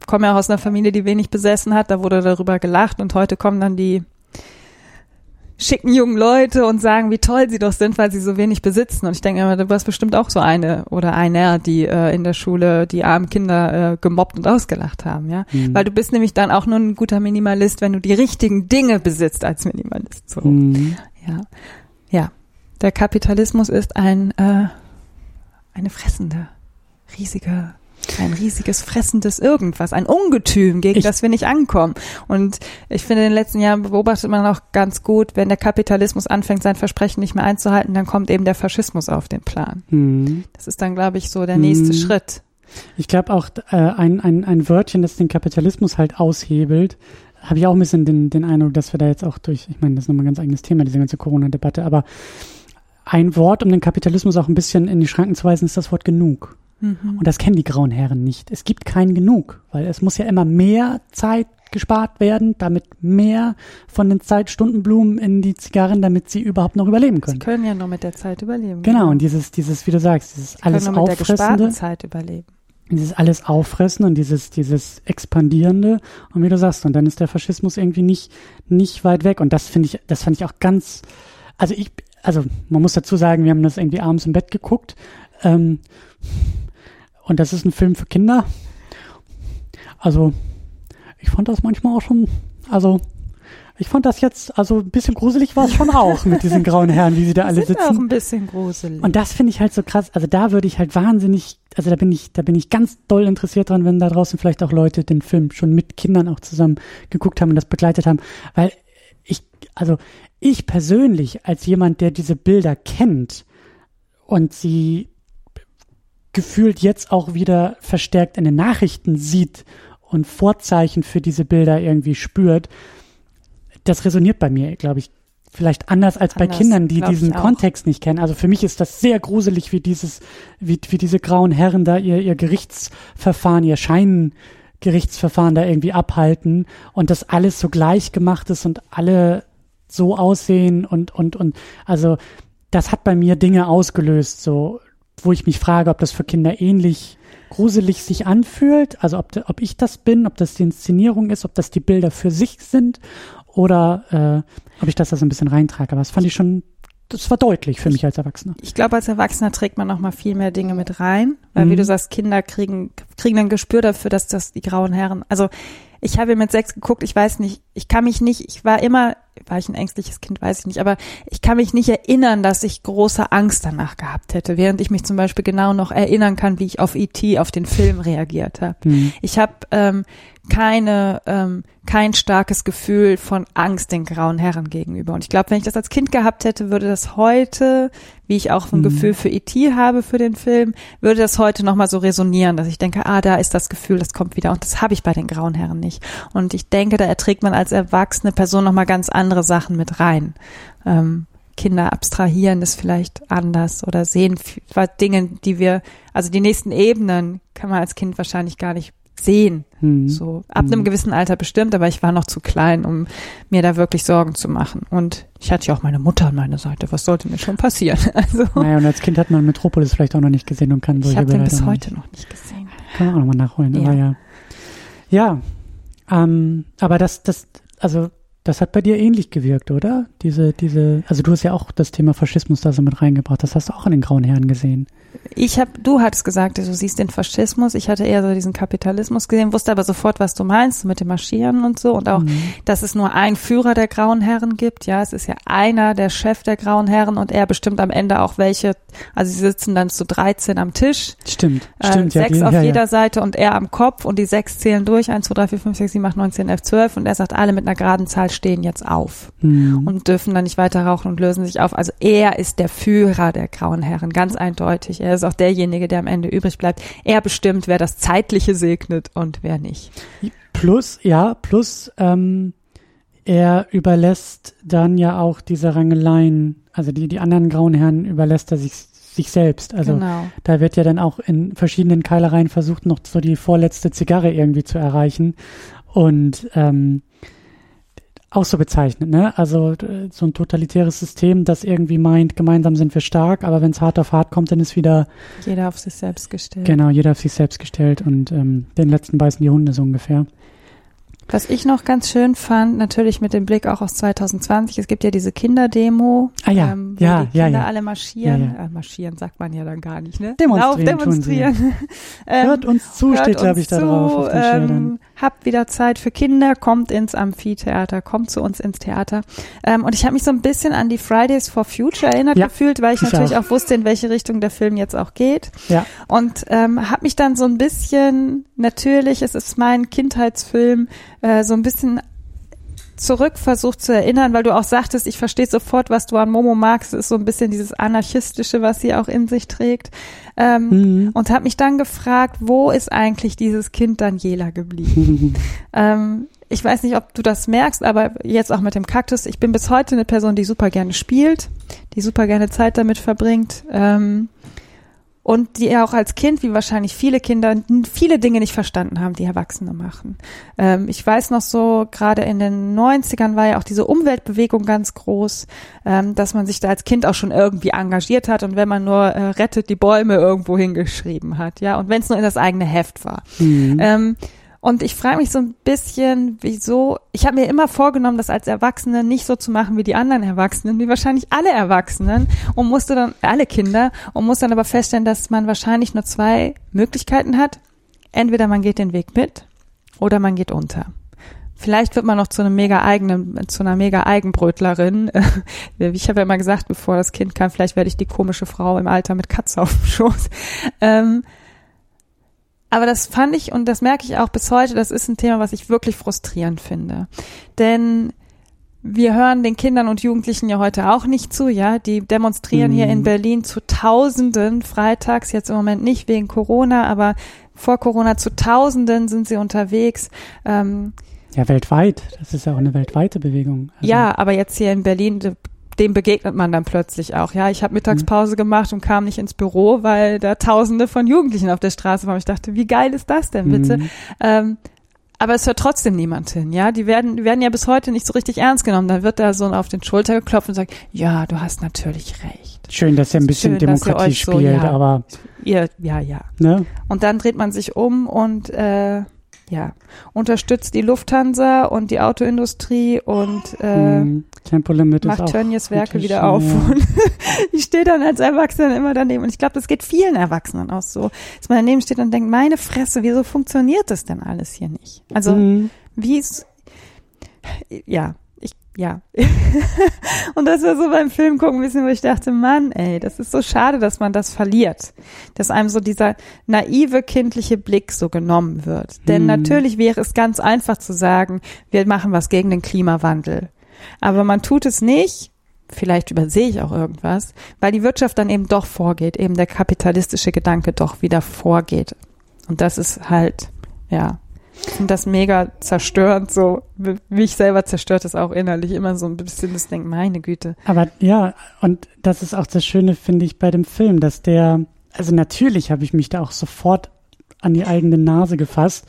komme ja aus einer Familie, die wenig besessen hat, da wurde darüber gelacht und heute kommen dann die schicken jungen Leute und sagen, wie toll sie doch sind, weil sie so wenig besitzen. Und ich denke immer, du warst bestimmt auch so eine oder einer, die äh, in der Schule die armen Kinder äh, gemobbt und ausgelacht haben, ja. Mhm. Weil du bist nämlich dann auch nur ein guter Minimalist, wenn du die richtigen Dinge besitzt als Minimalist. So. Mhm. Ja. Ja. Der Kapitalismus ist ein äh, eine fressende, riesige ein riesiges fressendes Irgendwas, ein Ungetüm, gegen ich, das wir nicht ankommen. Und ich finde, in den letzten Jahren beobachtet man auch ganz gut, wenn der Kapitalismus anfängt, sein Versprechen nicht mehr einzuhalten, dann kommt eben der Faschismus auf den Plan. Mhm. Das ist dann, glaube ich, so der nächste mhm. Schritt. Ich glaube auch, äh, ein, ein, ein Wörtchen, das den Kapitalismus halt aushebelt, habe ich auch ein bisschen den, den Eindruck, dass wir da jetzt auch durch, ich meine, das ist nochmal ein ganz eigenes Thema, diese ganze Corona-Debatte, aber ein Wort, um den Kapitalismus auch ein bisschen in die Schranken zu weisen, ist das Wort genug. Mhm. Und das kennen die grauen Herren nicht. Es gibt keinen genug, weil es muss ja immer mehr Zeit gespart werden, damit mehr von den Zeitstundenblumen in die Zigarren, damit sie überhaupt noch überleben können. Sie können ja nur mit der Zeit überleben. Genau, und dieses, dieses, wie du sagst, dieses sie alles können nur mit auffressende. Der Zeit überleben. Dieses alles auffressen und dieses, dieses expandierende. Und wie du sagst, und dann ist der Faschismus irgendwie nicht, nicht weit weg. Und das finde ich, das fand ich auch ganz, also ich, also man muss dazu sagen, wir haben das irgendwie abends im Bett geguckt. Ähm, und das ist ein Film für Kinder. Also, ich fand das manchmal auch schon, also, ich fand das jetzt, also ein bisschen gruselig war es schon auch mit diesen grauen Herren, wie sie da alle sind sitzen. auch ein bisschen gruselig. Und das finde ich halt so krass. Also da würde ich halt wahnsinnig, also da bin ich, da bin ich ganz doll interessiert dran, wenn da draußen vielleicht auch Leute den Film schon mit Kindern auch zusammen geguckt haben und das begleitet haben, weil ich, also ich persönlich als jemand, der diese Bilder kennt und sie gefühlt jetzt auch wieder verstärkt in den Nachrichten sieht und Vorzeichen für diese Bilder irgendwie spürt, das resoniert bei mir, glaube ich, vielleicht anders als anders, bei Kindern, die diesen Kontext nicht kennen. Also für mich ist das sehr gruselig, wie dieses, wie, wie diese grauen Herren da ihr, ihr Gerichtsverfahren, ihr Scheingerichtsverfahren da irgendwie abhalten und das alles so gleich gemacht ist und alle so aussehen und, und, und, also das hat bei mir Dinge ausgelöst, so wo ich mich frage, ob das für Kinder ähnlich gruselig sich anfühlt, also ob, ob ich das bin, ob das die Inszenierung ist, ob das die Bilder für sich sind oder äh, ob ich das da so ein bisschen reintrage. Aber das fand ich schon, das war deutlich für mich als Erwachsener. Ich glaube, als Erwachsener trägt man noch mal viel mehr Dinge mit rein, weil mhm. wie du sagst, Kinder kriegen kriegen ein Gespür dafür, dass das die grauen Herren, also ich habe mit sechs geguckt, ich weiß nicht, ich kann mich nicht, ich war immer, war ich ein ängstliches Kind, weiß ich nicht, aber ich kann mich nicht erinnern, dass ich große Angst danach gehabt hätte, während ich mich zum Beispiel genau noch erinnern kann, wie ich auf E.T., auf den Film reagiert habe. Mhm. Ich habe ähm, keine, ähm, kein starkes Gefühl von Angst den grauen Herren gegenüber. Und ich glaube, wenn ich das als Kind gehabt hätte, würde das heute, wie ich auch ein mhm. Gefühl für E.T. habe für den Film, würde das heute nochmal so resonieren, dass ich denke, ah, da ist das Gefühl, das kommt wieder. Und das habe ich bei den grauen Herren nicht. Und ich denke, da erträgt man als erwachsene Person nochmal ganz andere Sachen mit rein. Ähm, Kinder abstrahieren das vielleicht anders oder sehen Dinge, die wir, also die nächsten Ebenen kann man als Kind wahrscheinlich gar nicht sehen. Mhm. So ab einem hm. gewissen Alter bestimmt, aber ich war noch zu klein, um mir da wirklich Sorgen zu machen. Und ich hatte ja auch meine Mutter an meiner Seite. Was sollte mir schon passieren? Also naja, und als Kind hat man Metropolis vielleicht auch noch nicht gesehen und kann solche Ich habe den bis heute noch nicht gesehen. Kann man auch nochmal nachholen. Ja. Aber ja, ja. Ähm, aber das, das, also das hat bei dir ähnlich gewirkt, oder? Diese, diese, also du hast ja auch das Thema Faschismus da so mit reingebracht. Das hast du auch an den Grauen Herren gesehen. Ich habe, du hattest gesagt, du siehst den Faschismus. Ich hatte eher so diesen Kapitalismus gesehen, wusste aber sofort, was du meinst mit dem Marschieren und so und auch, Mhm. dass es nur einen Führer der Grauen Herren gibt. Ja, es ist ja einer der Chef der Grauen Herren und er bestimmt am Ende auch welche. Also sie sitzen dann zu 13 am Tisch, Stimmt, äh, stimmt. ja, sechs die- auf ja, jeder ja. Seite und er am Kopf und die sechs zählen durch. 1, 2, 3, 4, 5, 6, 7, 8, 9, 10, 11, 12 und er sagt, alle mit einer geraden Zahl stehen jetzt auf Mhm. und dürfen dann nicht weiter rauchen und lösen sich auf. Also er ist der Führer der Grauen Herren, ganz eindeutig. Er ist auch derjenige, der am Ende übrig bleibt. Er bestimmt, wer das Zeitliche segnet und wer nicht. Plus, ja, plus ähm, er überlässt dann ja auch diese Rangeleien, also die, die anderen grauen Herren überlässt er sich, sich selbst. Also genau. da wird ja dann auch in verschiedenen Keilereien versucht, noch so die vorletzte Zigarre irgendwie zu erreichen. Und ähm, auch so bezeichnet, ne? Also so ein totalitäres System, das irgendwie meint, gemeinsam sind wir stark, aber wenn es hart auf hart kommt, dann ist wieder Jeder auf sich selbst gestellt. genau jeder auf sich selbst gestellt und ähm, den letzten beißen die Hunde so ungefähr. Was ich noch ganz schön fand, natürlich mit dem Blick auch aus 2020, es gibt ja diese Kinderdemo, Ah ja, ähm, wo ja, die ja, Kinder ja. alle marschieren. Ja, Äh, marschieren sagt man ja dann gar nicht, ne? Demonstrieren Lauf, demonstrieren. Ähm, Hört uns zu, hört steht, glaube ich, da drauf auf den Schildern. Habt wieder Zeit für Kinder, kommt ins Amphitheater, kommt zu uns ins Theater. Ähm, und ich habe mich so ein bisschen an die Fridays for Future erinnert Ja, gefühlt, weil ich ich natürlich auch. auch. wusste, in welche Richtung der Film jetzt auch geht. Ja. Und ähm, habe mich dann so ein bisschen, natürlich, es ist mein Kindheitsfilm, äh, so ein bisschen zurück versucht zu erinnern, weil du auch sagtest, ich verstehe sofort, was du an Momo magst. Ist so ein bisschen dieses Anarchistische, was sie auch in sich trägt. Ähm, Mhm. Und habe mich dann gefragt, wo ist eigentlich dieses Kind Daniela geblieben? ähm, ich weiß nicht, ob du das merkst, aber jetzt auch mit dem Kaktus. Ich bin bis heute eine Person, die super gerne spielt, die super gerne Zeit damit verbringt. Ähm, und die auch als Kind, wie wahrscheinlich viele Kinder, viele Dinge nicht verstanden haben, die Erwachsene machen. Ähm, ich weiß noch so, gerade in den 90ern war ja auch diese Umweltbewegung ganz groß, ähm, dass man sich da als Kind auch schon irgendwie engagiert hat und wenn man nur äh, rettet die Bäume irgendwo hingeschrieben hat, ja, und wenn es nur in das eigene Heft war. Mhm. Ähm, und ich frage mich so ein bisschen, wieso, ich habe mir immer vorgenommen, das als Erwachsene nicht so zu machen wie die anderen Erwachsenen, wie wahrscheinlich alle Erwachsenen und musste dann, alle Kinder, und muss dann aber feststellen, dass man wahrscheinlich nur zwei Möglichkeiten hat. Entweder man geht den Weg mit oder man geht unter. Vielleicht wird man noch zu einem mega eigenen, zu einer mega Eigenbrötlerin. Ich habe ja immer gesagt, bevor das Kind kam, vielleicht werde ich die komische Frau im Alter mit Katze auf dem Schoß. Ähm, aber das fand ich und das merke ich auch bis heute, das ist ein Thema, was ich wirklich frustrierend finde. Denn wir hören den Kindern und Jugendlichen ja heute auch nicht zu, ja. Die demonstrieren hier in Mhm. Berlin zu Tausenden, freitags jetzt im Moment nicht wegen Corona, aber vor Corona zu Tausenden sind sie unterwegs. Ähm, Ja, weltweit. Das ist ja auch eine weltweite Bewegung. Also, ja, aber jetzt hier in Berlin, dem begegnet man dann plötzlich auch. Ja, ich habe Mittagspause gemacht und kam nicht ins Büro, weil da Tausende von Jugendlichen auf der Straße waren. Ich dachte, wie geil ist das denn bitte? Mhm. Ähm, aber es hört trotzdem niemand hin, ja. Die werden, die werden ja bis heute nicht so richtig ernst genommen. Da wird da so auf den Schulter geklopft und sagt, ja, du hast natürlich recht. Schön, dass ihr ein bisschen Schön, Demokratie euch so, spielt, ja. aber Ihr, ja, ja. ne? Und dann dreht man sich um und äh, ja, unterstützt die Lufthansa und die Autoindustrie und äh, Mhm. Tempolimit macht Tönnies Werke wieder auf. ja. Und ich stehe dann als Erwachsener immer daneben. Und ich glaube, das geht vielen Erwachsenen auch so, dass man daneben steht und denkt, meine Fresse, wieso funktioniert das denn alles hier nicht? Also Mhm. wie ist, ja, ja. und das war so beim Film gucken ein bisschen, wo ich dachte, Mann, ey, das ist so schade, dass man das verliert. Dass einem so dieser naive kindliche Blick so genommen wird. Denn Hm. natürlich wäre es ganz einfach zu sagen, wir machen was gegen den Klimawandel. Aber man tut es nicht, vielleicht übersehe ich auch irgendwas, weil die Wirtschaft dann eben doch vorgeht, eben der kapitalistische Gedanke doch wieder vorgeht. Und das ist halt, ja, ich finde das mega zerstörend, so, mich selber zerstört das auch innerlich immer so ein bisschen, das denkt, meine Güte. Aber ja, und das ist auch das Schöne, finde ich, bei dem Film, dass der, also natürlich habe ich mich da auch sofort an die eigene Nase gefasst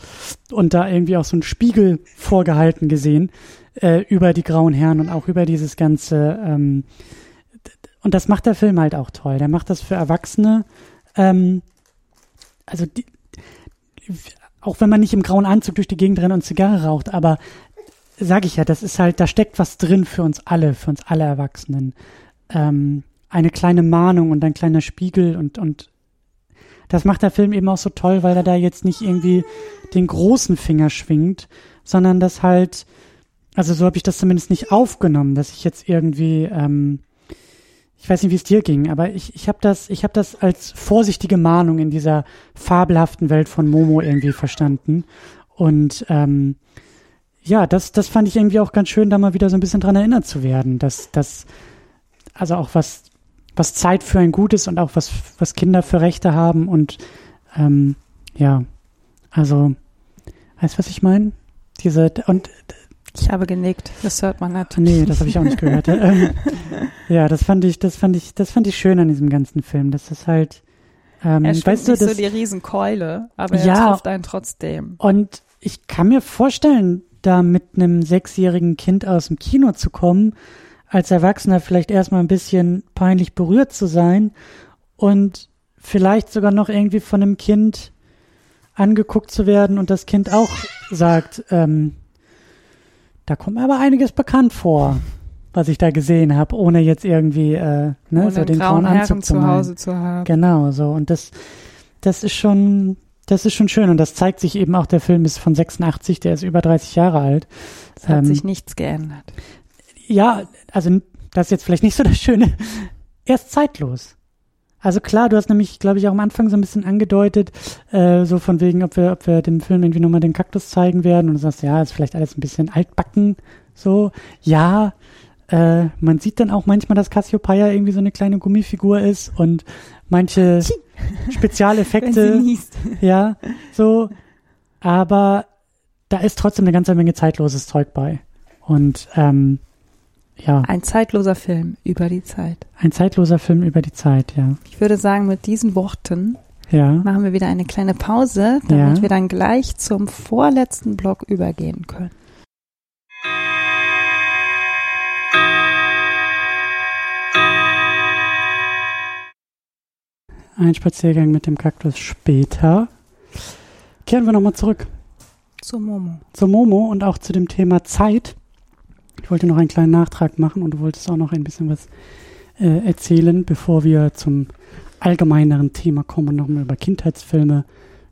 und da irgendwie auch so einen Spiegel vorgehalten gesehen äh, über die grauen Herren und auch über dieses ganze, ähm, und das macht der Film halt auch toll. Der macht das für Erwachsene, ähm, also die, auch wenn man nicht im grauen Anzug durch die Gegend rennt und Zigarre raucht, aber sage ich ja, das ist halt, da steckt was drin für uns alle, für uns alle Erwachsenen. Ähm, eine kleine Mahnung und ein kleiner Spiegel und, und das macht der Film eben auch so toll, weil er da jetzt nicht irgendwie den großen Finger schwingt, sondern das halt, also so habe ich das zumindest nicht aufgenommen, dass ich jetzt irgendwie, ähm, ich weiß nicht, wie es dir ging, aber ich, ich habe das, habe das als vorsichtige Mahnung in dieser fabelhaften Welt von Momo irgendwie verstanden. Und ähm, ja, das, das fand ich irgendwie auch ganz schön, da mal wieder so ein bisschen dran erinnert zu werden, dass das, also auch was, was Zeit für ein Gutes und auch was, was Kinder für Rechte haben und ähm, ja, also, weißt du, was ich meine? Diese, und ich habe genickt, das hört man nicht. Nee, das habe ich auch nicht gehört. ähm, ja, das fand ich, das fand ich, das fand ich schön an diesem ganzen Film. Das ist halt, ähm, er weißt du, nicht das, so die Riesenkeule, aber er ja, trifft einen trotzdem. Und ich kann mir vorstellen, da mit einem sechsjährigen Kind aus dem Kino zu kommen, als Erwachsener vielleicht erstmal ein bisschen peinlich berührt zu sein und vielleicht sogar noch irgendwie von einem Kind angeguckt zu werden und das Kind auch sagt, ähm, da kommt mir aber einiges bekannt vor, was ich da gesehen habe, ohne jetzt irgendwie äh, ne, so den grauen Anzug zu, zu Hause zu haben. Genau, so und das das ist schon das ist schon schön und das zeigt sich eben auch, der Film ist von 86, der ist über 30 Jahre alt. Es hat ähm, sich nichts geändert. Ja, also das ist jetzt vielleicht nicht so das Schöne. Er ist zeitlos. Also klar, du hast nämlich, glaube ich, auch am Anfang so ein bisschen angedeutet, äh, so von wegen, ob wir, ob wir dem Film irgendwie nochmal den Kaktus zeigen werden und du sagst, ja, ist vielleicht alles ein bisschen altbacken, so. Ja, äh, man sieht dann auch manchmal, dass Cassiopeia irgendwie so eine kleine Gummifigur ist und manche Spezialeffekte. ja, so. Aber da ist trotzdem eine ganze Menge zeitloses Zeug bei. Und ähm, ja. Ein zeitloser Film über die Zeit. Ein zeitloser Film über die Zeit, ja. Ich würde sagen, mit diesen Worten ja. machen wir wieder eine kleine Pause, damit ja. wir dann gleich zum vorletzten Block übergehen können. Ein Spaziergang mit dem Kaktus später. Kehren wir nochmal zurück. Zu Momo. Zu Momo und auch zu dem Thema Zeit. Ich wollte noch einen kleinen Nachtrag machen und du wolltest auch noch ein bisschen was äh, erzählen, bevor wir zum allgemeineren Thema kommen und nochmal über Kindheitsfilme,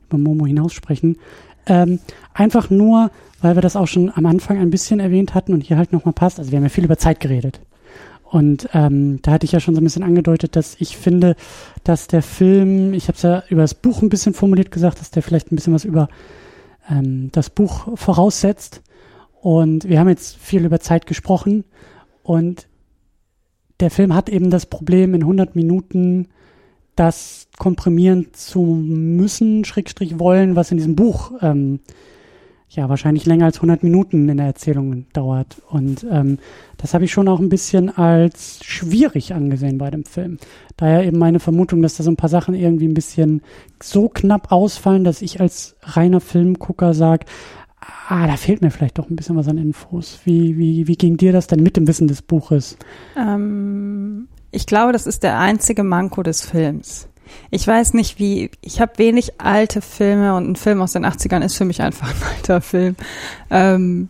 über Momo hinaus sprechen. Ähm, einfach nur, weil wir das auch schon am Anfang ein bisschen erwähnt hatten und hier halt nochmal passt. Also wir haben ja viel über Zeit geredet. Und ähm, da hatte ich ja schon so ein bisschen angedeutet, dass ich finde, dass der Film, ich habe es ja über das Buch ein bisschen formuliert gesagt, dass der vielleicht ein bisschen was über ähm, das Buch voraussetzt. Und wir haben jetzt viel über Zeit gesprochen und der Film hat eben das Problem, in 100 Minuten das komprimieren zu müssen, Schrägstrich wollen, was in diesem Buch ähm, ja wahrscheinlich länger als 100 Minuten in der Erzählung dauert. Und ähm, das habe ich schon auch ein bisschen als schwierig angesehen bei dem Film. Daher eben meine Vermutung, dass da so ein paar Sachen irgendwie ein bisschen so knapp ausfallen, dass ich als reiner Filmgucker sage, ah, da fehlt mir vielleicht doch ein bisschen was an Infos. Wie, wie, wie ging dir das denn mit dem Wissen des Buches? Ähm, ich glaube, das ist der einzige Manko des Films. Ich weiß nicht, wie, ich habe wenig alte Filme und ein Film aus den 80ern ist für mich einfach ein alter Film. Ähm,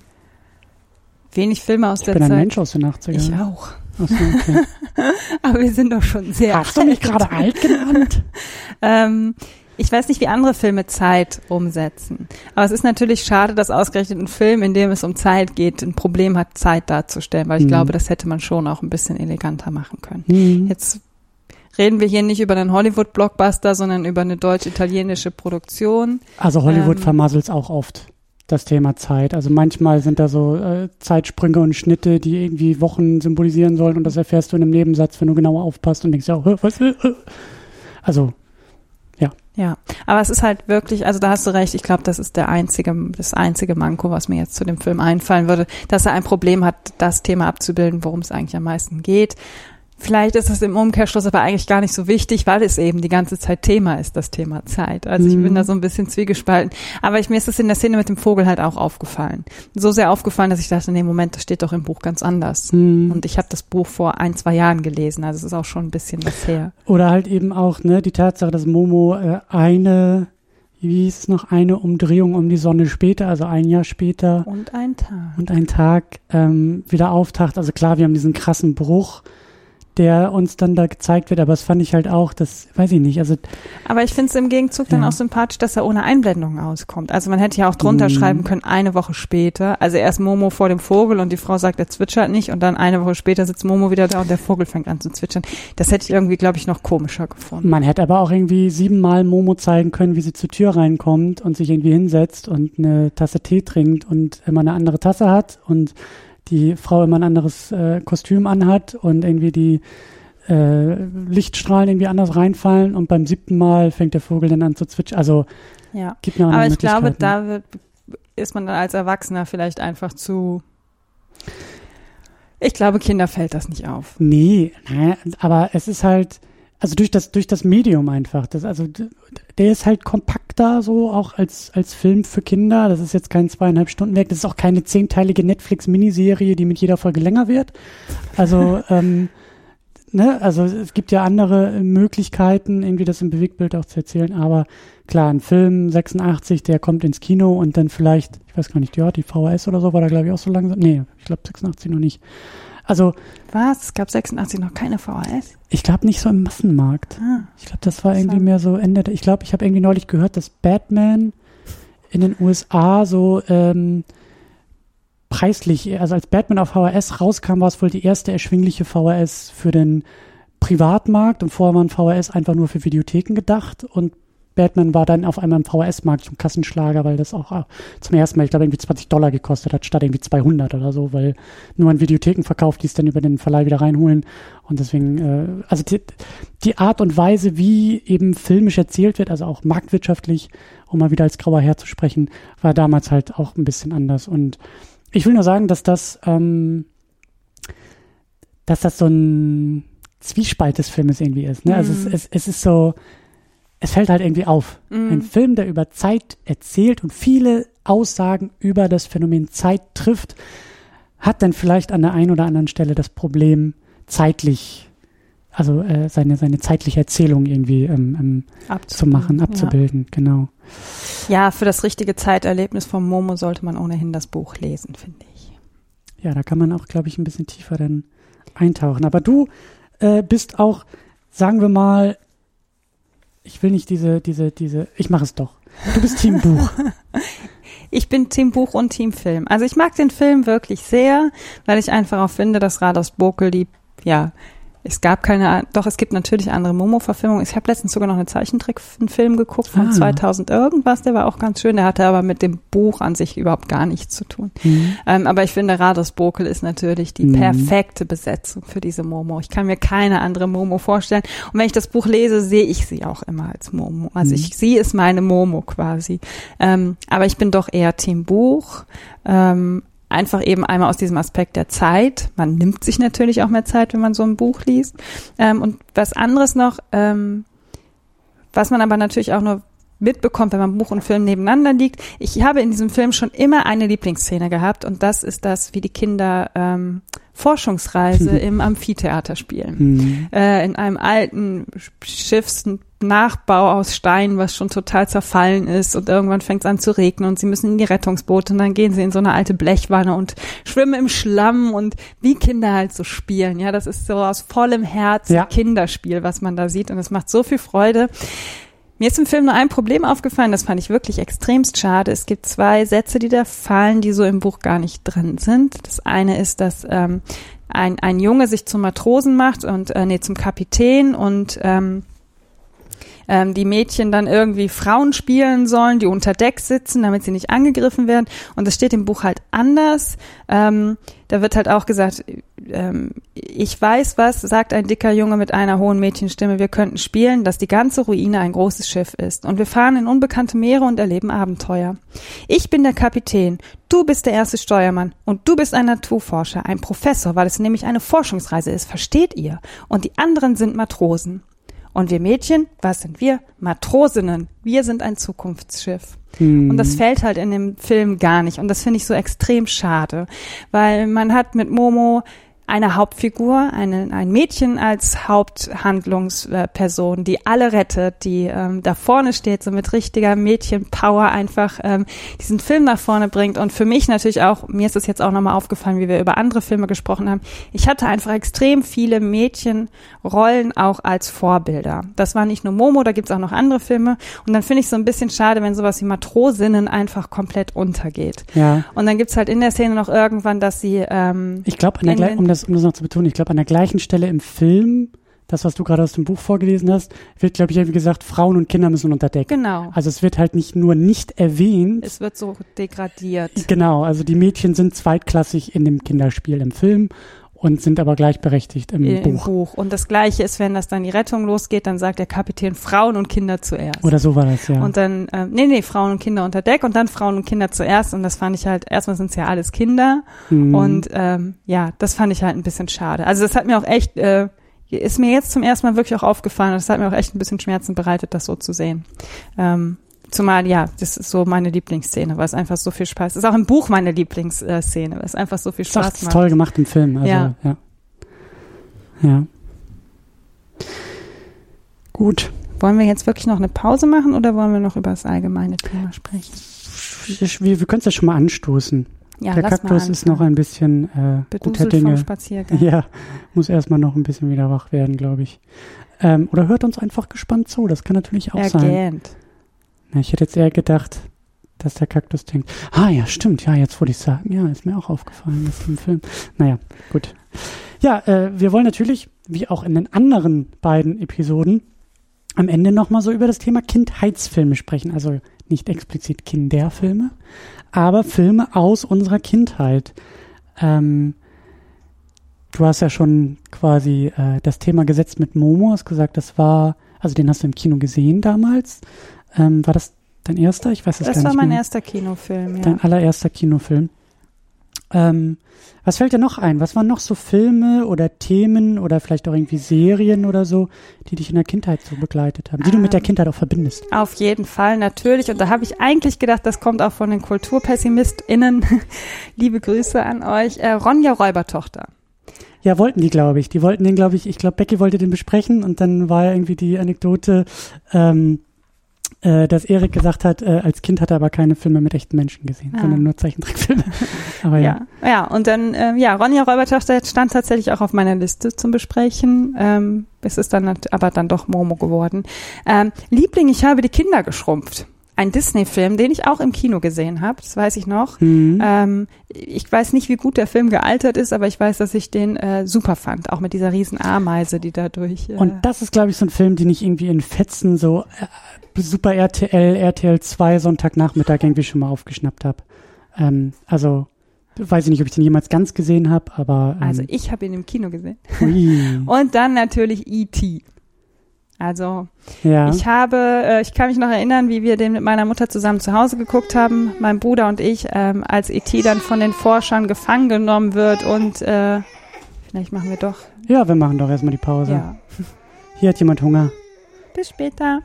wenig Filme aus ich der bin Zeit. ein Mensch aus den 80ern. Ich auch. So, okay. Aber wir sind doch schon sehr Hast alt. du mich gerade alt genannt? ähm, ich weiß nicht, wie andere Filme Zeit umsetzen. Aber es ist natürlich schade, dass ausgerechnet ein Film, in dem es um Zeit geht, ein Problem hat, Zeit darzustellen, weil ich mhm. glaube, das hätte man schon auch ein bisschen eleganter machen können. Mhm. Jetzt reden wir hier nicht über einen Hollywood-Blockbuster, sondern über eine deutsch-italienische Produktion. Also Hollywood ähm, vermasselt es auch oft das Thema Zeit. Also manchmal sind da so äh, Zeitsprünge und Schnitte, die irgendwie Wochen symbolisieren sollen und das erfährst du in einem Nebensatz, wenn du genauer aufpasst und denkst, ja, was? Äh. Also ja. Aber es ist halt wirklich, also da hast du recht, ich glaube, das ist der einzige, das einzige Manko, was mir jetzt zu dem Film einfallen würde, dass er ein Problem hat, das Thema abzubilden, worum es eigentlich am meisten geht. Vielleicht ist es im Umkehrschluss aber eigentlich gar nicht so wichtig, weil es eben die ganze Zeit Thema ist, das Thema Zeit. Also ich bin mhm. da so ein bisschen zwiegespalten. Aber ich, mir ist das in der Szene mit dem Vogel halt auch aufgefallen. So sehr aufgefallen, dass ich dachte, nee, Moment, das steht doch im Buch ganz anders. Mhm. Und ich habe das Buch vor ein, zwei Jahren gelesen. Also es ist auch schon ein bisschen was her. Oder halt eben auch ne, die Tatsache, dass Momo äh, eine wie hieß es noch, eine Umdrehung um die Sonne später, also ein Jahr später. Und ein Tag. Und ein Tag ähm, wieder auftaucht. Also klar, wir haben diesen krassen Bruch der uns dann da gezeigt wird, aber das fand ich halt auch, das weiß ich nicht, also Aber ich finde es im Gegenzug dann Ja. auch sympathisch, dass er ohne Einblendungen auskommt. Also man hätte ja auch drunter Mhm. schreiben können, eine Woche später. Also erst Momo vor dem Vogel und die Frau sagt, er zwitschert nicht und dann eine Woche später sitzt Momo wieder da und der Vogel fängt an zu zwitschern. Das hätte ich irgendwie, glaube ich, noch komischer gefunden. man hätte aber auch irgendwie siebenmal Momo zeigen können, wie sie zur Tür reinkommt und sich irgendwie hinsetzt und eine Tasse Tee trinkt und immer eine andere Tasse hat und die Frau immer ein anderes äh, Kostüm anhat und irgendwie die äh, Lichtstrahlen irgendwie anders reinfallen und beim siebten Mal fängt der Vogel dann an zu zwitschern. Also Ja. gibt noch Aber ich glaube, da wird, ist man dann als Erwachsener vielleicht einfach zu. Ich glaube, Kinder fällt das nicht auf. Nee, naja, aber es ist halt, also durch das, durch das Medium einfach. Das, also der ist halt kompakter so, auch als, als Film für Kinder. Das ist jetzt kein zweieinhalb Stunden Werk. Das ist auch keine zehnteilige Netflix-Miniserie, die mit jeder Folge länger wird. Also, ähm, ne, also es gibt ja andere Möglichkeiten, irgendwie das im Bewegtbild auch zu erzählen. Aber klar, ein Film 86, der kommt ins Kino und dann vielleicht, ich weiß gar nicht, ja, die VHS oder so war da glaube ich auch so langsam. Nee, ich glaube 86 noch nicht. Also, Was? Es gab 86 noch keine VHS? ich glaube nicht so im Massenmarkt. Ah. Ich glaube, das war irgendwie mehr so Ende. Ich glaube, ich habe irgendwie neulich gehört, dass Batman in den USA so ähm, preislich, also als Batman auf VHS rauskam, war es wohl die erste erschwingliche VHS für den Privatmarkt und vorher waren VHS einfach nur für Videotheken gedacht und Batman war dann auf einmal im VHS-Markt zum Kassenschlager, weil das auch äh, zum ersten Mal, ich glaube, irgendwie 20 Dollar gekostet hat, statt irgendwie 200 oder so, weil nur an Videotheken verkauft, die es dann über den Verleih wieder reinholen. Und deswegen, äh, also die, die Art und Weise, wie eben filmisch erzählt wird, also auch marktwirtschaftlich, um mal wieder als grauer Herr zu sprechen, war damals halt auch ein bisschen anders. Und ich will nur sagen, dass das, ähm, dass das so ein Zwiespalt des Filmes irgendwie ist. Ne? Also es, Mhm. es, es ist so, es fällt halt irgendwie auf. Ein Mhm. Film, der über Zeit erzählt und viele Aussagen über das Phänomen Zeit trifft, hat dann vielleicht an der einen oder anderen Stelle das Problem, zeitlich, also äh, seine, seine zeitliche Erzählung irgendwie ähm, ähm, zu machen, abzubilden, genau. Ja. ja, für das richtige Zeiterlebnis von Momo sollte man ohnehin das Buch lesen, finde ich. Ja, da kann man auch, glaube ich, ein bisschen tiefer dann eintauchen. Aber du äh, bist auch, sagen wir mal, ich will nicht diese, diese, diese, ich mache es doch. Du bist Team Buch. Ich bin Team Buch und Team Film. Also ich mag den Film wirklich sehr, weil ich einfach auch finde, dass Rados Bokel die, ja, es gab keine, doch es gibt natürlich andere Momo-Verfilmungen. Ich habe letztens sogar noch einen Zeichentrickfilm geguckt von Ah. 2000 irgendwas, der war auch ganz schön. Der hatte aber mit dem Buch an sich überhaupt gar nichts zu tun. Mhm. Ähm, aber ich finde, Rados Bokel ist natürlich die Mhm. perfekte Besetzung für diese Momo. Ich kann mir keine andere Momo vorstellen. Und wenn ich das Buch lese, sehe ich sie auch immer als Momo. Also Mhm. ich, sie ist meine Momo quasi. Ähm, aber ich bin doch eher Team Buch. Ähm, einfach eben einmal aus diesem Aspekt der Zeit. Man nimmt sich natürlich auch mehr Zeit, wenn man so ein Buch liest. Ähm, und was anderes noch, ähm, was man aber natürlich auch nur mitbekommt, wenn man Buch und Film nebeneinander liegt. Ich habe in diesem Film schon immer eine Lieblingsszene gehabt und das ist das, wie die Kinder ähm, Forschungsreise im Amphitheater spielen. Mhm. Äh, in einem alten Schiffsnachbau aus Stein, was schon total zerfallen ist und irgendwann fängt es an zu regnen und sie müssen in die Rettungsboote und dann gehen sie in so eine alte Blechwanne und schwimmen im Schlamm und wie Kinder halt so spielen. Ja, das ist so aus vollem Herz Ja. Kinderspiel, was man da sieht und es macht so viel Freude. Mir ist im Film nur ein Problem aufgefallen, das fand ich wirklich extremst schade. Es gibt zwei Sätze, die da fallen, die so im Buch gar nicht drin sind. Das eine ist, dass ähm, ein, ein Junge sich zum Matrosen macht und äh, nee, zum Kapitän und ähm, ähm, die Mädchen dann irgendwie Frauen spielen sollen, die unter Deck sitzen, damit sie nicht angegriffen werden. Und das steht im Buch halt anders. Ähm, da wird halt auch gesagt, ähm, ich weiß was, sagt ein dicker Junge mit einer hohen Mädchenstimme, wir könnten spielen, dass die ganze Ruine ein großes Schiff ist. Und wir fahren in unbekannte Meere und erleben Abenteuer. Ich bin der Kapitän, du bist der erste Steuermann und du bist ein Naturforscher, ein Professor, weil es nämlich eine Forschungsreise ist, versteht ihr? Und die anderen sind Matrosen. Und wir Mädchen, was sind wir? Matrosinnen. Wir sind ein Zukunftsschiff. Mhm. Und das fällt halt in dem Film gar nicht. Und das finde ich so extrem schade, weil man hat mit Momo eine Hauptfigur, eine, ein Mädchen als Haupthandlungsperson, die alle rettet, die ähm, da vorne steht, so mit richtiger Mädchenpower einfach ähm, diesen Film nach vorne bringt. Und für mich natürlich auch, mir ist es jetzt auch nochmal aufgefallen, wie wir über andere Filme gesprochen haben, ich hatte einfach extrem viele Mädchenrollen auch als Vorbilder. Das war nicht nur Momo, da gibt's auch noch andere Filme. Und dann finde ich so ein bisschen schade, wenn sowas wie Matrosinnen einfach komplett untergeht. Ja. Und dann gibt's halt in der Szene noch irgendwann, dass sie ähm, Ich glaube, um das, um das noch zu betonen, ich glaube, an der gleichen Stelle im Film, das, was du gerade aus dem Buch vorgelesen hast, wird, glaube ich, irgendwie gesagt, Frauen und Kinder müssen unter Deck. genau. Also es wird halt nicht nur nicht erwähnt. Es wird so degradiert. Genau, also die Mädchen sind zweitklassig in dem Kinderspiel im Film und sind aber gleichberechtigt im im Buch. Buch. Und das Gleiche ist, wenn das dann die Rettung losgeht, dann sagt der Kapitän Frauen und Kinder zuerst. Oder so war das, ja. Und dann, ähm, nee, nee, Frauen und Kinder unter Deck und dann Frauen und Kinder zuerst. Und das fand ich halt, erstmal sind es ja alles Kinder. Mhm. Und ähm, ja, das fand ich halt ein bisschen schade. Also das hat mir auch echt, äh, ist mir jetzt zum ersten Mal wirklich auch aufgefallen. Das hat mir auch echt ein bisschen Schmerzen bereitet, das so zu sehen. Ähm, zumal, ja, das ist so meine Lieblingsszene, weil es einfach so viel Spaß ist. Ist auch im Buch meine Lieblingsszene, weil es einfach so viel ist Spaß macht. toll gemacht im Film. Also, Ja. ja. Ja. Gut. Wollen wir jetzt wirklich noch eine Pause machen oder wollen wir noch über das allgemeine Thema sprechen? Wir, wir können es ja schon mal anstoßen. Ja, Der Kaktus ist noch ein bisschen äh, guter beduselt vom Dinge. Spaziergang. Ja, muss erstmal noch ein bisschen wieder wach werden, glaube ich. Ähm, oder hört uns einfach gespannt zu. Das kann natürlich auch Er sein. Ich hätte jetzt eher gedacht, dass der Kaktus denkt, ah ja, stimmt, ja, jetzt wollte ich sagen, ja, ist mir auch aufgefallen, das im Film. Naja, gut. Ja, äh, wir wollen natürlich, wie auch in den anderen beiden Episoden, am Ende nochmal so über das Thema Kindheitsfilme sprechen. Also nicht explizit Kinderfilme, aber Filme aus unserer Kindheit. Ähm, du hast ja schon quasi äh, das Thema gesetzt mit Momo, hast gesagt, das war, also den hast du im Kino gesehen damals. Ähm, war das dein erster? Ich weiß es gar Das war nicht mein mehr. erster Kinofilm, ja. Dein allererster Kinofilm. Ähm, was fällt dir noch ein? Was waren noch so Filme oder Themen oder vielleicht auch irgendwie Serien oder so, die dich in der Kindheit so begleitet haben, die du mit der Ähm, Kindheit auch verbindest? Auf jeden Fall, natürlich. Und da habe ich eigentlich gedacht, das kommt auch von den KulturpessimistInnen. Liebe Grüße an euch. Äh, Ronja Räubertochter. Ja, wollten die, glaube ich. Die wollten den, glaube ich, ich glaube, Becky wollte den besprechen und dann war irgendwie die Anekdote, ähm, äh, dass Erik gesagt hat, äh, als Kind hat er aber keine Filme mit echten Menschen gesehen, Ah. sondern nur Zeichentrickfilme. aber ja. Ja, ja. Und dann, ähm, ja, Ronja Räubertochter stand tatsächlich auch auf meiner Liste zum Besprechen. Ähm, es ist dann aber dann doch Momo geworden. Ähm, Liebling, ich habe die Kinder geschrumpft. Ein Disney-Film, den ich auch im Kino gesehen habe, das weiß ich noch. Mhm. Ähm, ich weiß nicht, wie gut der Film gealtert ist, aber ich weiß, dass ich den äh, super fand. Auch mit dieser riesen Ameise, die dadurch. Äh, Und das ist, glaube ich, so ein Film, den ich irgendwie in Fetzen so äh, Super RTL, RTL 2 Sonntagnachmittag irgendwie schon mal aufgeschnappt habe. Ähm, also weiß ich nicht, ob ich den jemals ganz gesehen habe, aber ähm, also ich habe ihn im Kino gesehen. ui, Und dann natürlich E.T. Also ja. ich habe, äh, ich kann mich noch erinnern, wie wir den mit meiner Mutter zusammen zu Hause geguckt haben, mein Bruder und ich, ähm, als E.T. dann von den Forschern gefangen genommen wird und äh, vielleicht machen wir doch. ja, wir machen doch erstmal die Pause. Ja. Hier hat jemand Hunger. Bis später.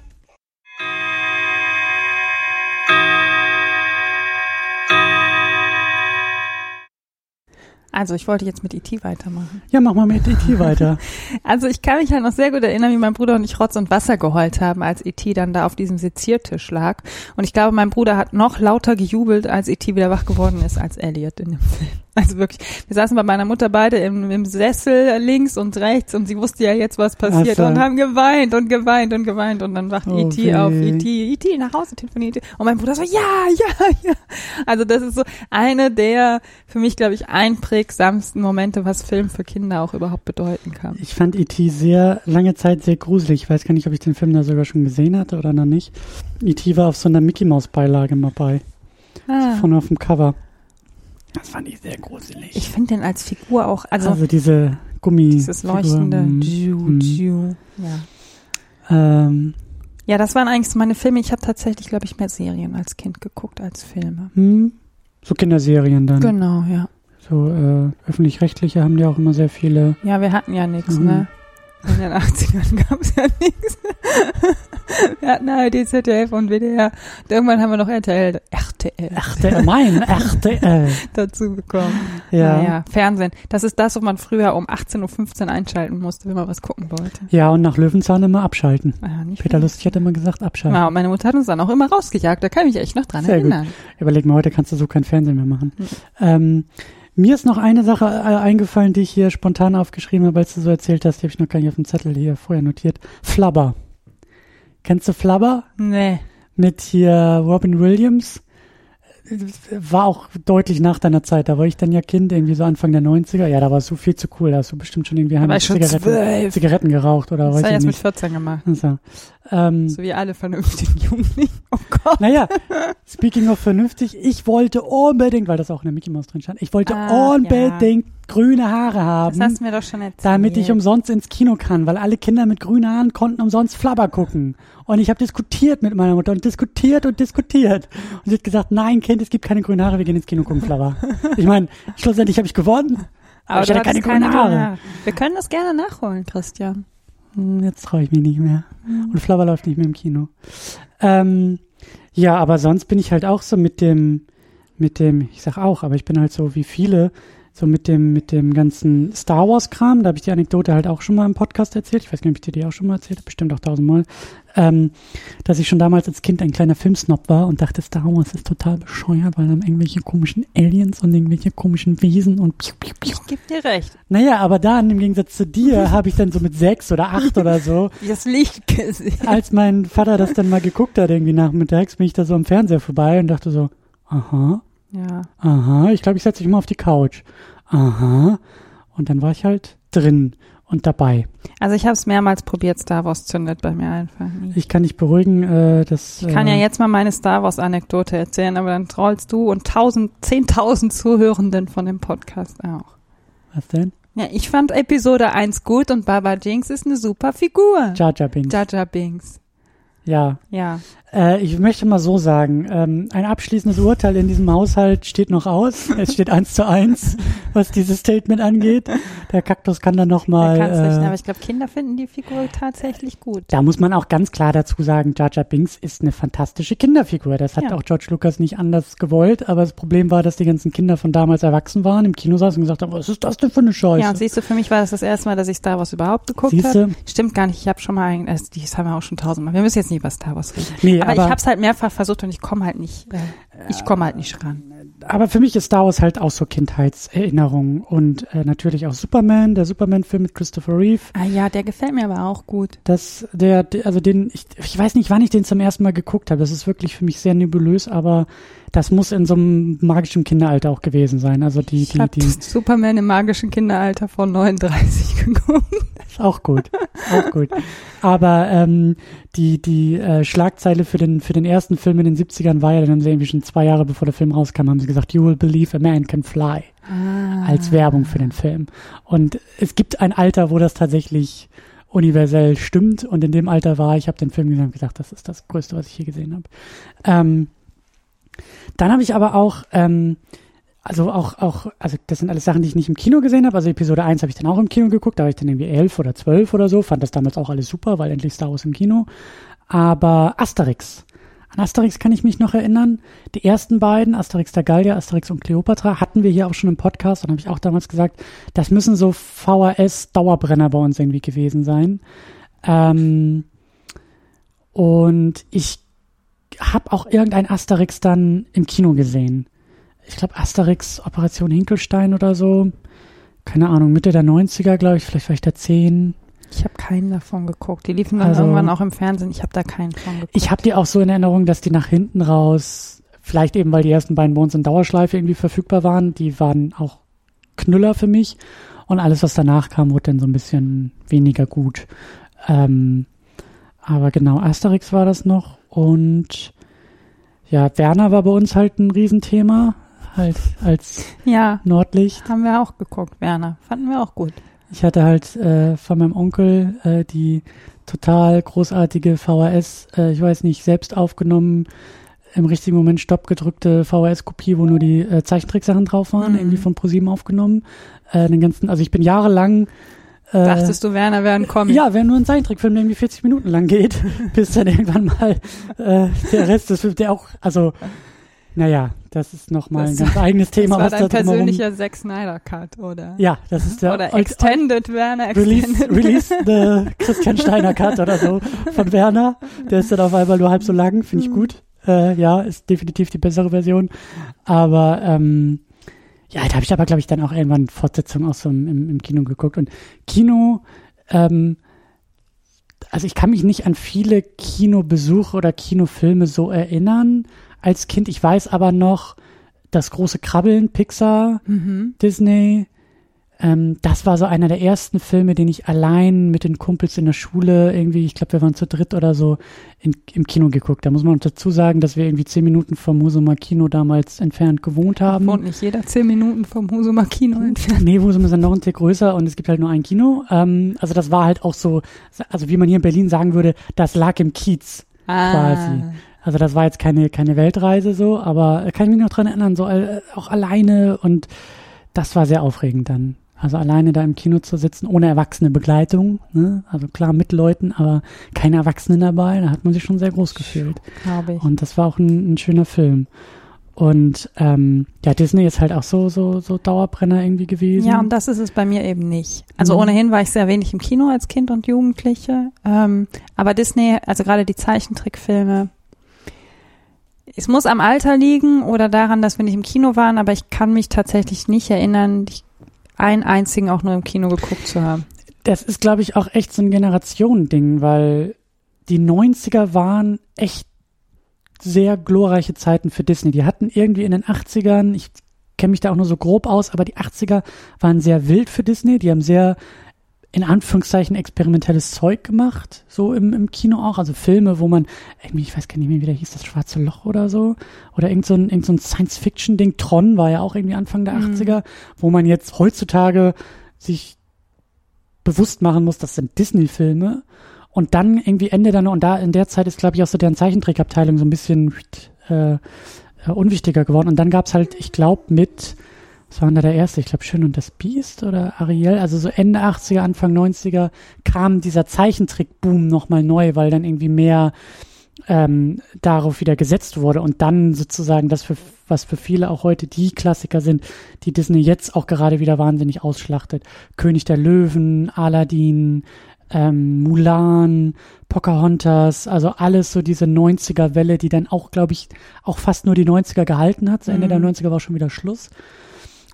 Also ich wollte jetzt mit E.T. weitermachen. Ja, mach mal mit E.T. weiter. Also ich kann mich halt noch sehr gut erinnern, wie mein Bruder und ich Rotz und Wasser geheult haben, als E.T. dann da auf diesem Seziertisch lag. Und ich glaube, mein Bruder hat noch lauter gejubelt, als E.T. wieder wach geworden ist, als Elliot in dem Film. Also wirklich, wir saßen bei meiner Mutter beide im, im Sessel links und rechts und sie wusste ja jetzt, was passiert Ach so. und haben geweint und geweint und geweint und dann wacht Oh, E.T. auf, E.T., E.T. nach Hause telefoniert. Und mein Bruder so, ja, ja, ja. Also das ist so eine der für mich, glaube ich, einprägsamsten Momente, was Film für Kinder auch überhaupt bedeuten kann. Ich fand E.T. sehr lange Zeit sehr gruselig. Ich weiß gar nicht, ob ich den Film da sogar schon gesehen hatte oder noch nicht. E.T. war auf so einer Mickey Maus Beilage mal bei. Ah. Von auf dem Cover. Das fand ich sehr gruselig. Ich finde den als Figur auch, also, also diese Gummi. dieses leuchtende. Figur, mm, tschu. Ja. Ähm, ja, das waren eigentlich so meine Filme. Ich habe tatsächlich, glaube ich, mehr Serien als Kind geguckt als Filme. hm, so Kinderserien dann. Genau, ja. So äh, öffentlich-rechtliche haben die auch immer sehr viele. Ja, wir hatten ja nichts, Mhm. ne? In den 80ern gab es ja nichts. Wir hatten ARD, ZDF und WDR. Und irgendwann haben wir noch RTL, RTL RTL, mein RTL. dazu bekommen. Ja. Naja, Fernsehen. Das ist das, was man früher um 18.15 Uhr einschalten musste, wenn man was gucken wollte. Ja, und nach Löwenzahn immer abschalten. Nicht Peter. Lustig hat immer gesagt, abschalten. Ja, und meine Mutter hat uns dann auch immer rausgejagt. Da kann ich mich echt noch dran Sehr gut. erinnern. Überleg mal, heute kannst du so kein Fernsehen mehr machen. Mhm. Ähm, mir ist noch eine Sache äh, eingefallen, die ich hier spontan aufgeschrieben habe, als du so erzählt hast. Die habe ich noch gar nicht auf dem Zettel hier vorher notiert. Flubber. Kennst du Flubber? Nee. Mit hier Robin Williams. War auch deutlich nach deiner Zeit. Da war ich dann ja Kind, irgendwie so Anfang der 90er. Ja, da warst du viel zu cool. Da hast du bestimmt schon irgendwie heimlich Zigaretten. Zigaretten geraucht oder Das weiß ich erst mit nicht. 14 gemacht. Also, ähm, So wie alle vernünftigen Jugendlichen. Oh Gott. Naja, speaking of vernünftig, ich wollte unbedingt, weil das auch in der Mickey Mouse drin stand, ich wollte Ah, unbedingt grüne Haare Das haben, hast du mir doch schon erzählt. damit ich umsonst ins Kino kann, weil alle Kinder mit grünen Haaren konnten umsonst Flabber gucken. Und ich habe diskutiert mit meiner Mutter und diskutiert und diskutiert. Und sie hat gesagt, nein, Kind, es gibt keine grünen Haare, wir gehen ins Kino gucken, Flabber. ich meine, schlussendlich habe ich gewonnen. Aber ich hatte keine grünen Haare. Haare. Wir können das gerne nachholen, Christian. Hm, Jetzt traue ich mich nicht mehr. Und Flubber läuft nicht mehr im Kino. Ähm, ja, aber sonst bin ich halt auch so mit dem, mit dem, ich sag auch, aber ich bin halt so wie viele, so mit dem, mit dem ganzen Star Wars Kram. Da habe ich die Anekdote halt auch schon mal im Podcast erzählt. Ich weiß nicht, ob ich dir die auch schon mal erzählt habe, bestimmt auch tausendmal. Ähm, dass ich schon damals als Kind ein kleiner Filmsnob war und dachte, Star Wars ist total bescheuert, weil dann irgendwelche komischen Aliens und irgendwelche komischen Wesen und piu, piu, piu. Ich gebe dir recht. Naja, aber dann, im Gegensatz zu dir, habe ich dann so mit sechs oder acht oder so Das Licht gesehen. als mein Vater das dann mal geguckt hat, irgendwie nachmittags, bin ich da so am Fernseher vorbei und dachte so, aha, Ja. aha, ich glaube, ich setze mich mal auf die Couch. Aha. Und dann war ich halt drin und dabei. Also ich habe es mehrmals probiert, Star Wars zündet bei mir einfach nie. Ich kann dich beruhigen, äh, dass. Ich kann ja äh, jetzt mal meine Star Wars Anekdote erzählen, aber dann trollst du und tausend, zehntausend Zuhörenden von dem Podcast auch. Was denn? Ja, ich fand Episode 1 gut und Baba Jinx ist eine super Figur. Jar Binks. Jar Binks. Ja. Ja. Äh, ich möchte mal so sagen, ähm, ein abschließendes Urteil in diesem Haushalt steht noch aus. Es steht eins zu eins, was dieses Statement angeht. Der Kaktus kann dann noch mal. Da kann's richten, äh, aber ich glaube, Kinder finden die Figur tatsächlich gut. Da muss man auch ganz klar dazu sagen, Jar Jar Binks ist eine fantastische Kinderfigur. Das hat Ja. auch George Lucas nicht anders gewollt, aber das Problem war, dass die ganzen Kinder von damals erwachsen waren, im Kino saßen und gesagt haben, was ist das denn für eine Scheiße? Ja, und siehst du, für mich war das das erste Mal, dass ich Star Wars überhaupt geguckt habe. Stimmt gar nicht, ich habe schon mal, ein- das haben wir auch schon tausendmal. Wir müssen jetzt nicht über Star Wars reden. Nee, aber, aber, ich habe es halt mehrfach versucht und ich komme halt nicht, äh, ich komme halt nicht ran. aber für mich ist Star Wars halt auch so Kindheitserinnerungen und äh, natürlich auch Superman, der Superman-Film mit Christopher Reeve. Ah ja, der gefällt mir aber auch gut. Das, der, der- also den, ich, ich weiß nicht, wann ich den zum ersten Mal geguckt habe. Das ist wirklich für mich sehr nebulös, aber das muss in so einem magischen Kinderalter auch gewesen sein. Also die, Ich die, die, Superman im magischen Kinderalter von 39 geguckt. Ist auch gut, auch gut. Aber ähm, die die äh, Schlagzeile für den für den ersten Film in den 70ern war ja, dann haben sie irgendwie schon zwei Jahre bevor der Film rauskam, haben sie gesagt, You will believe a man can fly Ah. als Werbung für den Film. Und es gibt ein Alter, wo das tatsächlich universell stimmt. Und in dem Alter war ich, habe den Film gesehen und gesagt, das ist das Größte, was ich hier gesehen habe. Ähm, dann habe ich aber auch ähm, also auch, auch, also das sind alles Sachen, die ich nicht im Kino gesehen habe. Also Episode 1 habe ich dann auch im Kino geguckt, da war ich dann irgendwie elf oder zwölf oder so, fand das damals auch alles super, weil endlich Star Wars im Kino. Aber Asterix. An Asterix kann ich mich noch erinnern. Die ersten beiden, Asterix der Gallier, Asterix und Cleopatra, hatten wir hier auch schon im Podcast und habe ich auch damals gesagt, das müssen so VHS-Dauerbrenner bei uns irgendwie gewesen sein. Ähm, und ich habe auch irgendein Asterix dann im Kino gesehen ich glaube, Asterix, Operation Hinkelstein oder so. Keine Ahnung, Mitte der 90er, glaube ich, vielleicht war ich da 10. Ich habe keinen davon geguckt. Die liefen dann Also- irgendwann auch im Fernsehen. Ich habe da keinen von geguckt. Ich habe die auch so in Erinnerung, dass die nach hinten raus, vielleicht eben, weil die ersten beiden bei uns in Dauerschleife irgendwie verfügbar waren, die waren auch Knüller für mich. Und alles, was danach kam, wurde dann so ein bisschen weniger gut. Ähm, aber genau, Asterix war das noch. Und ja, Werner war bei uns halt ein Riesenthema. Halt als ja, Nordlicht. haben wir auch geguckt, Werner. Fanden wir auch gut. Ich hatte halt äh, von meinem Onkel äh, die total großartige VHS, äh, ich weiß nicht, selbst aufgenommen, im richtigen Moment Stopp gedrückte VHS-Kopie, wo nur die äh, Zeichentricksachen drauf waren, Mhm. irgendwie von ProSieben aufgenommen. Äh, den ganzen, also ich bin jahrelang Dachtest du, Werner wäre ein Comic? Ja, wäre nur ein Zeichentrickfilm, der irgendwie 40 Minuten lang geht, bis dann irgendwann mal äh, der Rest des Films, der auch, also, naja, das ist nochmal ein ganz eigenes Thema, das war dein da drumherum- persönlicher Zack Snyder Cut, oder? Ja, das ist der oder Extended Werner Release, Extended. Release the Christian Steiner Cut oder so von Werner. Der ist dann auf einmal nur halb so lang, finde ich Mhm. gut. Äh, ja, ist definitiv die bessere Version. Aber ähm, ja, da habe ich aber, glaube ich, dann auch irgendwann Fortsetzung auch so im, im, im Kino geguckt. Und Kino, ähm, also ich kann mich nicht an viele Kinobesuche oder Kinofilme so erinnern als Kind. Ich weiß aber noch, das große Krabbeln, Pixar, Mhm. Disney. Ähm, das war so einer der ersten Filme, den ich allein mit den Kumpels in der Schule irgendwie, ich glaube, wir waren zu dritt oder so, in, im Kino geguckt. Da muss man dazu sagen, dass wir irgendwie zehn Minuten vom Husumer Kino damals entfernt gewohnt haben. Wohnt nicht jeder zehn Minuten vom Husumer Kino entfernt. Nee, Husum ist dann noch ein Tick größer und es gibt halt nur ein Kino. Ähm, also das war halt auch so, also wie man hier in Berlin sagen würde, das lag im Kiez. Quasi. Also das war jetzt keine, keine Weltreise so, aber kann ich mich noch dran erinnern, so äh, auch alleine und das war sehr aufregend dann. Also alleine da im Kino zu sitzen, ohne erwachsene Begleitung, ne? also klar mit Leuten, aber keine Erwachsenen dabei, da hat man sich schon sehr groß gefühlt. Glaube ich. Und das war auch ein, ein schöner Film. Und ähm, ja, Disney ist halt auch so, so, so Dauerbrenner irgendwie gewesen. Ja, und das ist es bei mir eben nicht. Also Mhm. ohnehin war ich sehr wenig im Kino als Kind und Jugendliche. Ähm, aber Disney, also gerade die Zeichentrickfilme, es muss am Alter liegen oder daran, dass wir nicht im Kino waren, aber ich kann mich tatsächlich nicht erinnern, die- einen einzigen auch nur im Kino geguckt zu haben. das ist, glaube ich, auch echt so ein Generationending, weil die 90er waren echt sehr glorreiche Zeiten für Disney. Die hatten irgendwie in den 80ern, ich kenne mich da auch nur so grob aus, aber die 80er waren sehr wild für Disney. Die haben sehr in Anführungszeichen experimentelles Zeug gemacht, so im, im Kino auch. Also Filme, wo man irgendwie, ich weiß gar nicht mehr, wie der hieß, das Schwarze Loch oder so. Oder irgend so ein, irgend so ein Science-Fiction-Ding. Tron war ja auch irgendwie Anfang der Mhm. 80er, wo man jetzt heutzutage sich bewusst machen muss, das sind Disney-Filme. Und dann irgendwie Ende dann, und da in der Zeit ist, glaube ich, auch so deren Zeichentrickabteilung so ein bisschen äh, äh, unwichtiger geworden. Und dann gab's halt, ich glaube, mit, was war denn da der erste? Ich glaube, Schön und das Biest oder Ariel, also so Ende 80er, Anfang 90er kam dieser Zeichentrick-Boom nochmal neu, weil dann irgendwie mehr ähm, darauf wieder gesetzt wurde und dann sozusagen das für was für viele auch heute die Klassiker sind, die Disney jetzt auch gerade wieder wahnsinnig ausschlachtet. König der Löwen, Aladdin, ähm, Mulan, Pocahontas, also alles so diese 90er Welle, die dann auch, glaube ich, auch fast nur die 90er gehalten hat. Zu Ende Mhm. der 90er war schon wieder Schluss.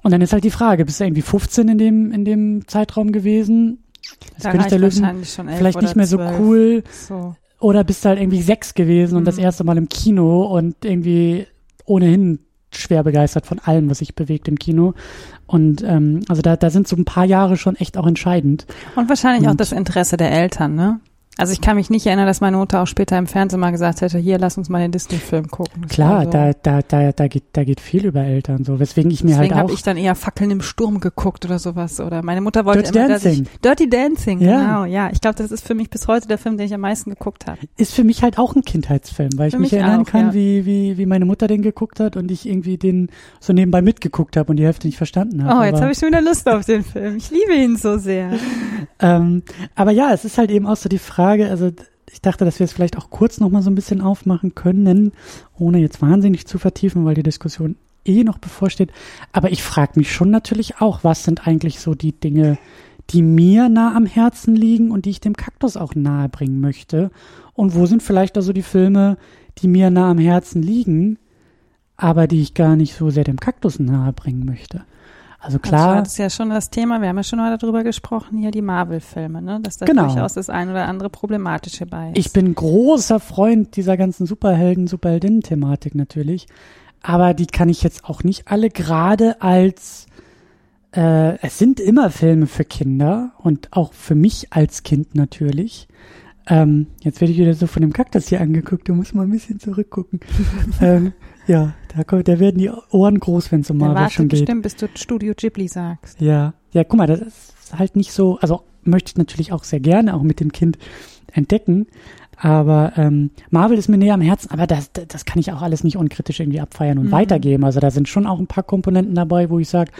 Und dann ist halt die Frage, bist du irgendwie 15 in dem, in dem Zeitraum gewesen? Das Da König der ich Löwen vielleicht nicht mehr so 12. cool. So. Oder bist du halt irgendwie sechs gewesen und das Mhm. erste Mal im Kino und irgendwie ohnehin schwer begeistert von allem, was sich bewegt im Kino. Und ähm, also da, da sind so ein paar Jahre schon echt auch entscheidend. Und wahrscheinlich auch Und- das Interesse der Eltern, ne? Also ich kann mich nicht erinnern, dass meine Mutter auch später im Fernsehen mal gesagt hätte, hier, lass uns mal den Disney-Film gucken. Das Klar, so. da, da, da, da geht, da geht viel über Eltern so, weswegen ich mir Deswegen halt habe auch. ich dann eher Fackeln im Sturm geguckt oder sowas. Oder meine Mutter wollte Dirty immer, dass ich Dancing. Dirty Dancing, Ja. genau, ja. Ich glaube, das ist für mich bis heute der Film, den ich am meisten geguckt habe. ist für mich halt auch ein Kindheitsfilm, weil ich Für mich mich erinnern auch, kann, ja. wie, wie, wie meine Mutter den geguckt hat und ich irgendwie den so nebenbei mitgeguckt habe und die Hälfte nicht verstanden habe. Oh, jetzt habe ich schon wieder Lust auf den Film. Ich liebe ihn so sehr. Ähm, aber ja, es ist halt eben auch so die Frage, also ich dachte, dass wir es vielleicht auch kurz nochmal so ein bisschen aufmachen können, ohne jetzt wahnsinnig zu vertiefen, weil die Diskussion eh noch bevorsteht. Aber ich frage mich schon natürlich auch, was sind eigentlich so die Dinge, die mir nah am Herzen liegen und die ich dem Kaktus auch nahe bringen möchte? Und wo sind vielleicht also die Filme, die mir nah am Herzen liegen, aber die ich gar nicht so sehr dem Kaktus nahe bringen möchte? Also klar. Das ist ja schon das Thema, wir haben ja schon mal darüber gesprochen, hier die Marvel-Filme, ne? Dass da Genau. durchaus das ein oder andere Problematische bei ist. Ich bin großer Freund dieser ganzen Superhelden, Superheldinnen-Thematik natürlich. Aber die kann ich jetzt auch nicht alle gerade als äh, es sind immer Filme für Kinder und auch für mich als Kind natürlich. Ähm, jetzt werde ich wieder so von dem Kaktus hier angeguckt, du musst mal ein bisschen zurückgucken. ähm, ja, da, da werden die Ohren groß, wenn es um Marvel schon geht. bestimmt, bis du Studio Ghibli sagst. Ja, ja, guck mal, das ist halt nicht so, also möchte ich natürlich auch sehr gerne auch mit dem Kind entdecken. Aber ähm, Marvel ist mir näher am Herzen, aber das, das das kann ich auch alles nicht unkritisch irgendwie abfeiern und Mhm. weitergeben. Also da sind schon auch ein paar Komponenten dabei, wo ich sage,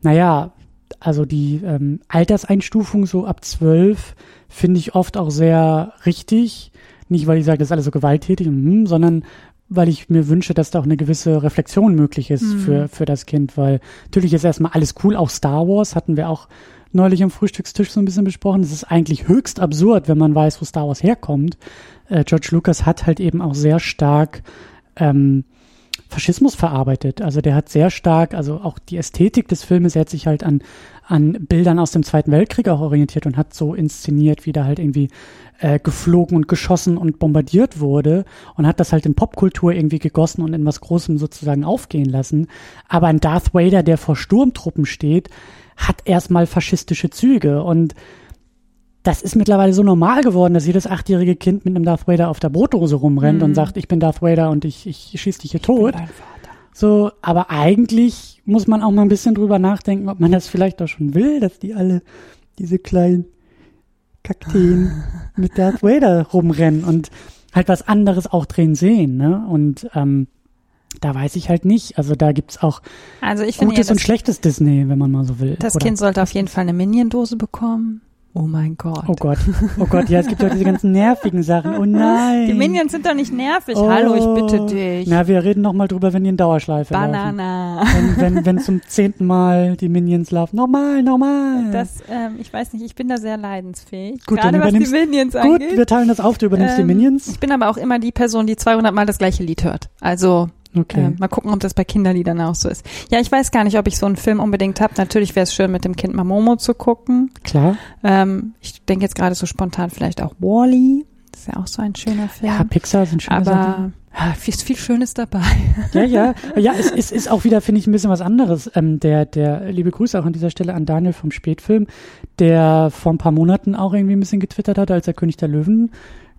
naja, also die ähm, Alterseinstufung so ab zwölf finde ich oft auch sehr richtig. Nicht, weil ich sage, das ist alles so gewalttätig, hm, sondern weil ich mir wünsche, dass da auch eine gewisse Reflexion möglich ist Mhm. für, für das Kind, weil natürlich ist erstmal alles cool, auch Star Wars hatten wir auch neulich am Frühstückstisch so ein bisschen besprochen. Es ist eigentlich höchst absurd, wenn man weiß, wo Star Wars herkommt. Äh, George Lucas hat halt eben auch sehr stark ähm, Faschismus verarbeitet. Also der hat sehr stark, also auch die Ästhetik des Filmes, er hat sich halt an, an Bildern aus dem Zweiten Weltkrieg auch orientiert und hat so inszeniert, wie da halt irgendwie äh, geflogen und geschossen und bombardiert wurde und hat das halt in Popkultur irgendwie gegossen und in was Großem sozusagen aufgehen lassen. Aber ein Darth Vader, der vor Sturmtruppen steht, hat erstmal faschistische Züge und das ist mittlerweile so normal geworden, dass jedes achtjährige Kind mit einem Darth Vader auf der Brotdose rumrennt Mhm. und sagt, ich bin Darth Vader und ich, ich schieß dich hier tot. Dein Vater. So, aber eigentlich muss man auch mal ein bisschen drüber nachdenken, ob man das vielleicht auch schon will, dass die alle diese kleinen Kakteen mit Darth Vader rumrennen und halt was anderes auch drin sehen, ne? Und ähm, da weiß ich halt nicht. Also da gibt's auch Also ich finde, ja, gutes und schlechtes Disney, wenn man mal so will. das Oder- Kind sollte auf jeden Fall eine Minion-Dose bekommen. Oh mein Gott. Oh Gott, oh Gott, ja, es gibt ja diese ganzen nervigen Sachen. Oh nein. Die Minions sind doch nicht nervig. Oh. Hallo, ich bitte dich. Na, wir reden noch mal drüber, wenn die in Dauerschleife laufen. Banana. Wenn, wenn, wenn zum zehnten Mal die Minions laufen. Normal, normal. Das, ähm, ich weiß nicht, ich bin da sehr leidensfähig. Gut, Gerade was die Minions Gut, angeht. wir teilen das auf. Du übernimmst die Ähm, Minions. Ich bin aber auch immer die Person, die 200 Mal das gleiche Lied hört. Also Okay. äh, mal gucken, ob das bei Kinderliedern auch so ist. Ja, ich weiß gar nicht, ob ich so einen Film unbedingt habe. Natürlich wäre es schön, mit dem Kind mal Momo zu gucken. Klar. Ähm, ich denke jetzt gerade so spontan vielleicht auch Wall-E. Das ist ja auch so ein schöner Film. Ja, Pixar sind schöne Sachen. aber ja, viel, viel Schönes dabei. Ja, ja. Ja, es, es ist auch wieder, finde ich, ein bisschen was anderes. Ähm, der, der, liebe Grüße auch an dieser Stelle an Daniel vom Spätfilm, der vor ein paar Monaten auch irgendwie ein bisschen getwittert hat, als er König der Löwen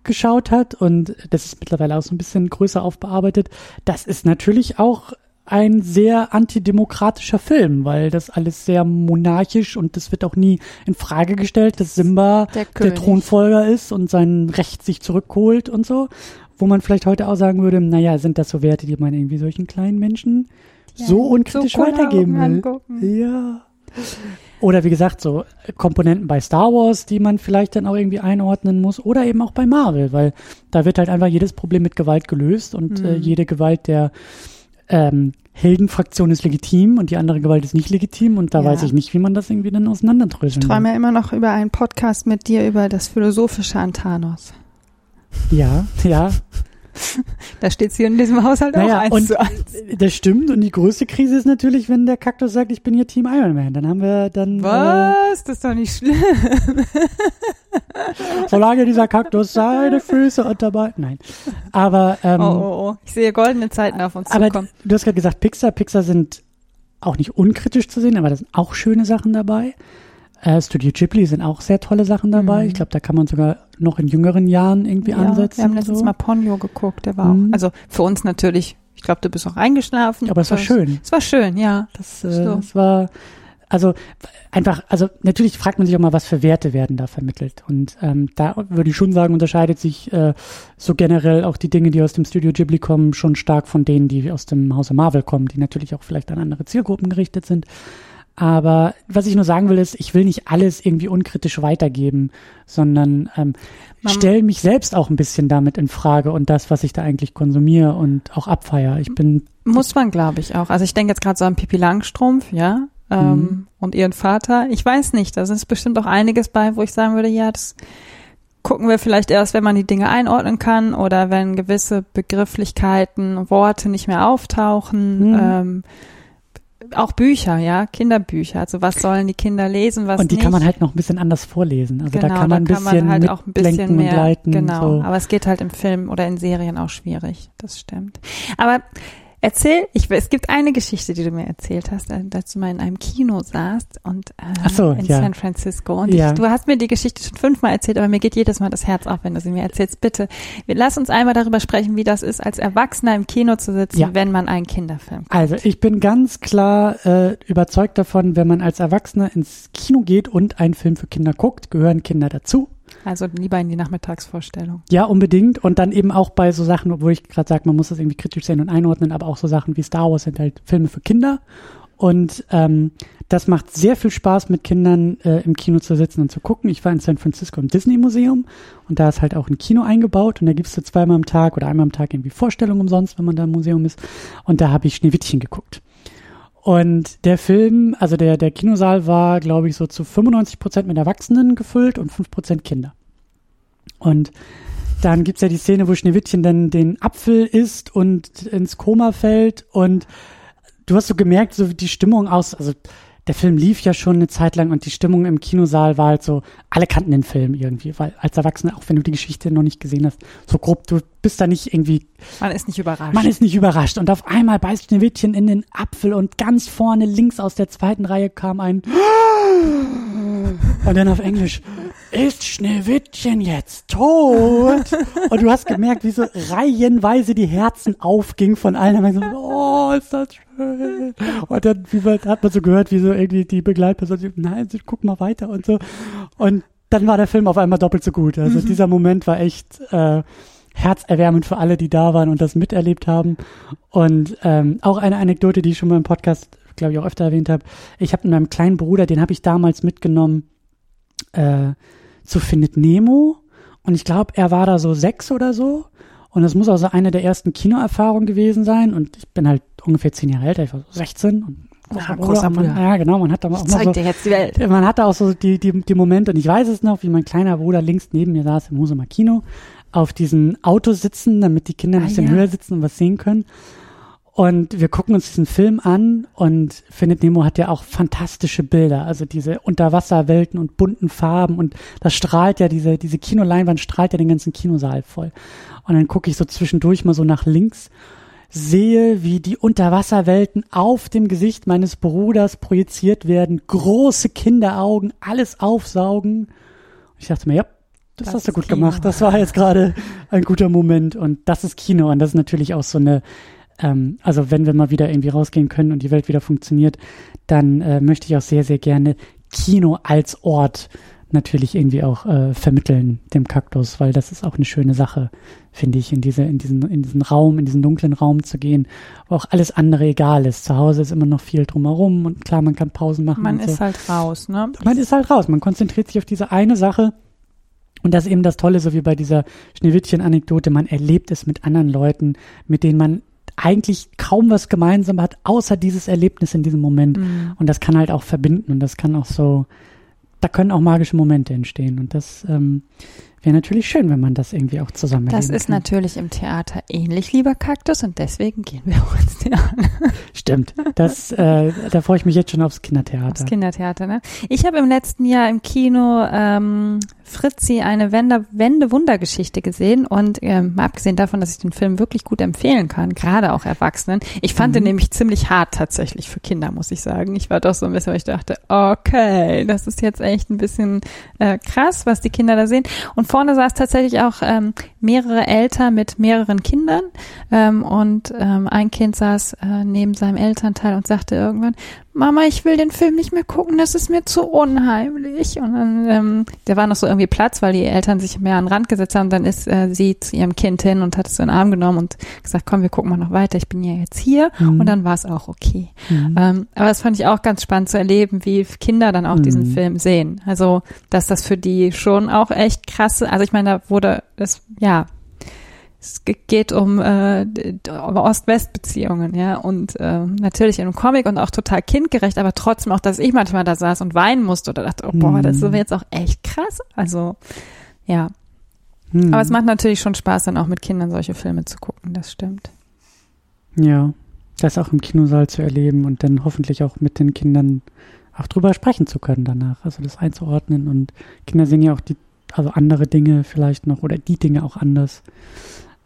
geschaut hat. Und das ist mittlerweile auch so ein bisschen größer aufbearbeitet. Das ist natürlich auch ein sehr antidemokratischer Film, weil das alles sehr monarchisch und das wird auch nie in Frage gestellt, dass Simba Der der. Thronfolger ist und sein Recht sich zurückholt und so. Wo man vielleicht heute auch sagen würde, naja, sind das so Werte, die man irgendwie solchen kleinen Menschen so unkritisch so weitergeben will? angucken. Ja. Oder wie gesagt, so Komponenten bei Star Wars, die man vielleicht dann auch irgendwie einordnen muss. Oder eben auch bei Marvel, weil da wird halt einfach jedes Problem mit Gewalt gelöst und Mhm. äh, jede Gewalt der ähm, Heldenfraktion ist legitim und die andere Gewalt ist nicht legitim und da Ja. weiß ich nicht, wie man das irgendwie dann auseinanderdröseln Ich träume ja immer noch über einen Podcast mit dir über das Philosophische an Thanos. Ja, ja, Da steht's hier in diesem Haushalt Naja, auch eins und- zu eins. das stimmt. Und die größte Krise ist natürlich, wenn der Kaktus sagt, ich bin hier Team Iron Man. Dann haben wir dann, äh, Was? Das ist doch nicht schlimm. solange dieser Kaktus seine Füße unterbei. Nein. Aber, ähm, Oh, oh, oh. Ich sehe goldene Zeiten auf uns aber zukommen. du hast gerade gesagt, Pixar. Pixar sind auch nicht unkritisch zu sehen, aber da sind auch schöne Sachen dabei. Äh, Studio Ghibli sind auch sehr tolle Sachen dabei. Mhm. Ich glaube, da kann man sogar noch in jüngeren Jahren irgendwie Ja, ansetzen. wir haben letztens so. mal Ponyo geguckt, der war Mhm. auch, also für uns natürlich, ich glaube, du bist auch eingeschlafen. aber es war schön. Es war schön, ja. Das, äh, So. das war, also einfach, also natürlich fragt man sich auch mal, was für Werte werden da vermittelt. Und ähm, da würde ich schon sagen, unterscheidet sich äh, so generell auch die Dinge, die aus dem Studio Ghibli kommen, schon stark von denen, die aus dem Hause Marvel kommen, die natürlich auch vielleicht an andere Zielgruppen gerichtet sind. Aber was ich nur sagen will, ist, ich will nicht alles irgendwie unkritisch weitergeben, sondern ähm, stelle mich selbst auch ein bisschen damit in Frage und das, was ich da eigentlich konsumiere und auch abfeier. Ich bin Muss man, glaube ich, auch. Also ich denke jetzt gerade so an Pippi Langstrumpf, ja, ähm, Mhm. und ihren Vater. Ich weiß nicht, da ist bestimmt auch einiges bei, wo ich sagen würde, ja, das gucken wir vielleicht erst, wenn man die Dinge einordnen kann oder wenn gewisse Begrifflichkeiten, Worte nicht mehr auftauchen. Mhm. Ähm, auch Bücher, ja, Kinderbücher. Also was sollen die Kinder lesen, was und die nicht. kann man halt noch ein bisschen anders vorlesen. Also genau, da kann man ein da bisschen halt auch ein bisschen mehr, und leiten. genau. So. Aber es geht halt im Film oder in Serien auch schwierig. Das stimmt. Aber erzähl, ich, es gibt eine Geschichte, die du mir erzählt hast, äh, dass du mal in einem Kino saßt und äh, so, in ja. San Francisco. Und Ja. ich, du hast mir die Geschichte schon fünfmal erzählt, aber mir geht jedes Mal das Herz auf, wenn du sie mir erzählst. Bitte, lass uns einmal darüber sprechen, wie das ist, als Erwachsener im Kino zu sitzen, Ja. wenn man einen Kinderfilm guckt. Also ich bin ganz klar äh, überzeugt davon, wenn man als Erwachsener ins Kino geht und einen Film für Kinder guckt, gehören Kinder dazu. Also lieber in die Nachmittagsvorstellung. Ja, unbedingt. Und dann eben auch bei so Sachen, obwohl ich gerade sage, man muss das irgendwie kritisch sehen und einordnen, aber auch so Sachen wie Star Wars sind halt Filme für Kinder. Und ähm, das macht sehr viel Spaß, mit Kindern äh, im Kino zu sitzen und zu gucken. Ich war in San Francisco im Disney Museum und da ist halt auch ein Kino eingebaut und da gibt's so zweimal am Tag oder einmal am Tag irgendwie Vorstellungen umsonst, wenn man da im Museum ist. Und da habe ich Schneewittchen geguckt. Und der Film, also der, der Kinosaal war, glaube ich, so zu 95 Prozent mit Erwachsenen gefüllt und 5 Prozent Kinder. Und dann gibt's ja die Szene, wo Schneewittchen dann den Apfel isst und ins Koma fällt und du hast so gemerkt, so die Stimmung aus, also der Film lief ja schon eine Zeit lang und die Stimmung im Kinosaal war halt so, alle kannten den Film irgendwie, weil als Erwachsener, auch wenn du die Geschichte noch nicht gesehen hast, so grob, du bist da nicht irgendwie. Man ist nicht überrascht. Man ist nicht überrascht. Und auf einmal beißt Schneewittchen in den Apfel und ganz vorne links aus der zweiten Reihe kam ein und dann auf Englisch, ist Schneewittchen jetzt tot? Und du hast gemerkt, wie so reihenweise die Herzen aufgingen von allen. Und so, oh, ist das schön. Und dann man, hat man so gehört, wie so irgendwie die Begleitperson, nein, guck mal weiter und so. Und dann war der Film auf einmal doppelt so gut. Also mhm. dieser Moment war echt äh, herzerwärmend für alle, die da waren und das miterlebt haben. Und ähm, auch eine Anekdote, die ich schon mal im Podcast, glaube ich, auch öfter erwähnt habe. Ich habe mit meinem kleinen Bruder, den habe ich damals mitgenommen äh, zu Findet Nemo. Und ich glaube, er war da so sechs oder so. Und das muss also eine der ersten Kinoerfahrungen gewesen sein. Und ich bin halt ungefähr zehn Jahre älter, ich war so 16 und großer, großer man, Ja, genau, man hat da auch mal so, jetzt die Welt. man hatte auch so die, die, die Momente, und ich weiß es noch, wie mein kleiner Bruder links neben mir saß im Husumer Kino, auf diesen Autos sitzen, damit die Kinder ein Ah, bisschen ja. höher sitzen und was sehen können. Und wir gucken uns diesen Film an und Findet Nemo hat ja auch fantastische Bilder, also diese Unterwasserwelten und bunten Farben und das strahlt ja, diese, diese Kinoleinwand strahlt ja den ganzen Kinosaal voll. Und dann gucke ich so zwischendurch mal so nach links, sehe, wie die Unterwasserwelten auf dem Gesicht meines Bruders projiziert werden, große Kinderaugen, alles aufsaugen. Und ich dachte mir, ja, das, Das hast du gut Kino. gemacht. Das war jetzt gerade ein guter Moment und das ist Kino und das ist natürlich auch so eine ähm, also wenn wir mal wieder irgendwie rausgehen können und die Welt wieder funktioniert, dann äh, möchte ich auch sehr, sehr gerne Kino als Ort natürlich irgendwie auch äh, vermitteln dem Kaktus, weil das ist auch eine schöne Sache, finde ich, in diese, in diesen, in diesen Raum, in diesen dunklen Raum zu gehen, wo auch alles andere egal ist. Zu Hause ist immer noch viel drumherum und klar, man kann Pausen machen. Man und so ist halt raus, ne? man ist halt raus. Man konzentriert sich auf diese eine Sache. Und das ist eben das Tolle, so wie bei dieser Schneewittchen-Anekdote. Man erlebt es mit anderen Leuten, mit denen man eigentlich kaum was gemeinsam hat, außer dieses Erlebnis in diesem Moment. Mhm. Und das kann halt auch verbinden und das kann auch so, da können auch magische Momente entstehen. Und das ähm, wäre natürlich schön, wenn man das irgendwie auch zusammen Das ist kann. natürlich im Theater ähnlich, lieber Kaktus, und deswegen gehen wir auch ins Theater. Stimmt. Das, äh, da freue ich mich jetzt schon aufs Kindertheater. Das Kindertheater, ne? Ich habe im letzten Jahr im Kino ähm, Fritzi eine Wende- Wende-Wunder-Geschichte gesehen und ähm, mal abgesehen davon, dass ich den Film wirklich gut empfehlen kann, gerade auch Erwachsenen. Ich fand den Mhm. nämlich ziemlich hart tatsächlich für Kinder, muss ich sagen. Ich war doch so ein bisschen, weil ich dachte, okay, das ist jetzt echt ein bisschen äh, krass, was die Kinder da sehen. Und vorne saß tatsächlich auch ähm, mehrere Eltern mit mehreren Kindern ähm, und ähm, ein Kind saß äh, neben seinem Elternteil und sagte irgendwann, Mama, ich will den Film nicht mehr gucken, das ist mir zu unheimlich. Und dann, ähm, der war noch so irgendwie Platz, weil die Eltern sich mehr an den Rand gesetzt haben. Dann ist äh, sie zu ihrem Kind hin und hat es so in den Arm genommen und gesagt, komm, wir gucken mal noch weiter, ich bin ja jetzt hier. Mhm. Und dann war es auch okay. Mhm. Ähm, aber das fand ich auch ganz spannend zu erleben, wie Kinder dann auch diesen Mhm. Film sehen. Also, dass das für die schon auch echt krasse, also ich meine, da wurde das, ja, es ge- geht um, äh, um Ost-West-Beziehungen, ja, und äh, natürlich in einem Comic und auch total kindgerecht, aber trotzdem auch, dass ich manchmal da saß und weinen musste oder dachte, oh boah, das ist Mhm. jetzt auch echt krass. Also, ja, Mhm. aber es macht natürlich schon Spaß, dann auch mit Kindern solche Filme zu gucken, das stimmt. Ja, das auch im Kinosaal zu erleben und dann hoffentlich auch mit den Kindern auch drüber sprechen zu können danach, also das einzuordnen und Kinder sehen ja auch die, also andere Dinge vielleicht noch oder die Dinge auch anders.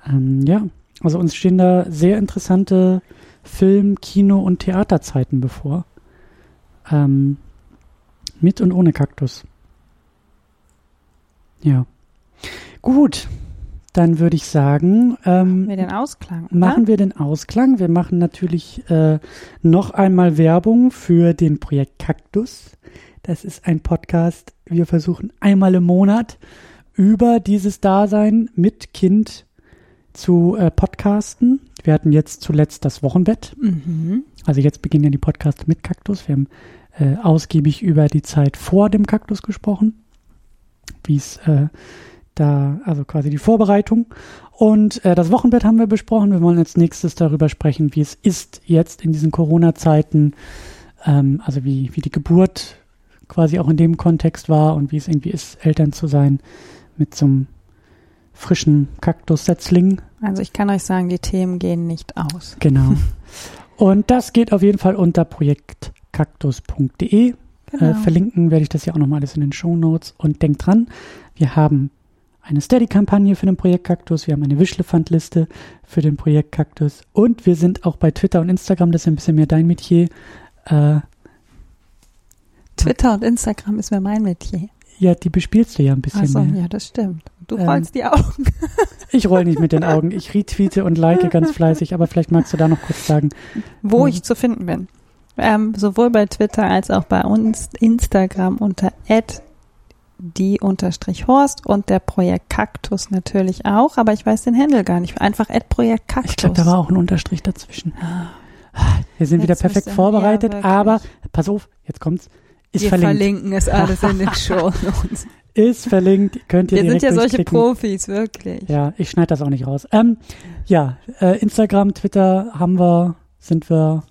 Ähm, ja, also uns stehen da sehr interessante Film-, Kino- und Theaterzeiten bevor. Ähm, mit und ohne Kaktus. Ja. Gut, dann würde ich sagen, ähm, Wir den Ausklang, oder? machen wir den Ausklang. Wir machen natürlich äh, noch einmal Werbung für den Projekt Kaktus. Das ist ein Podcast. Wir versuchen einmal im Monat über dieses Dasein mit Kind zu äh, podcasten. Wir hatten jetzt zuletzt das Wochenbett. Mhm. Also jetzt beginnen ja die Podcasts mit Kaktus. Wir haben äh, ausgiebig über die Zeit vor dem Kaktus gesprochen. Wie es äh, da, also quasi die Vorbereitung. Und äh, das Wochenbett haben wir besprochen. Wir wollen als nächstes darüber sprechen, wie es ist jetzt in diesen Corona-Zeiten, ähm, also wie, wie die Geburt quasi auch in dem Kontext war und wie es irgendwie ist, Eltern zu sein mit so einem frischen Kaktussetzling. Also ich kann euch sagen, die Themen gehen nicht aus. Genau. und das geht auf jeden Fall unter projektkaktus.de. Genau. Äh, verlinken werde ich das ja auch nochmal alles in den Show Notes. Und denkt dran, wir haben eine Steady-Kampagne für den Projekt Kaktus, wir haben eine Wischlefant-Liste für den Projekt Kaktus und wir sind auch bei Twitter und Instagram, das ist ein bisschen mehr dein Metier. Äh, Twitter und Instagram ist mir mein Metier. ja, die bespielst du ja ein bisschen Achso, mehr. ja, das stimmt. Du Ähm, rollst die Augen. Ich roll nicht mit den Augen, ich retweete und like ganz fleißig, aber vielleicht magst du da noch kurz sagen. Wo Mhm. ich zu finden bin. Ähm, sowohl bei Twitter als auch bei uns Instagram unter die unterstrich Horst und der Projekt Kaktus natürlich auch, aber ich weiß den Handle gar nicht. Einfach Projekt Kaktus. Ich glaube, da war auch ein Unterstrich dazwischen. Wir sind wieder Jetzt perfekt müsste- vorbereitet, aber pass auf, jetzt kommt's. Ist Wir verlinkt. verlinken es alles in den Show Notes. Ist verlinkt, könnt ihr Wir sind ja solche. Profis, wirklich. Ja, ich schneide das auch nicht raus. Ähm, ja, äh, Instagram, Twitter haben wir, sind wir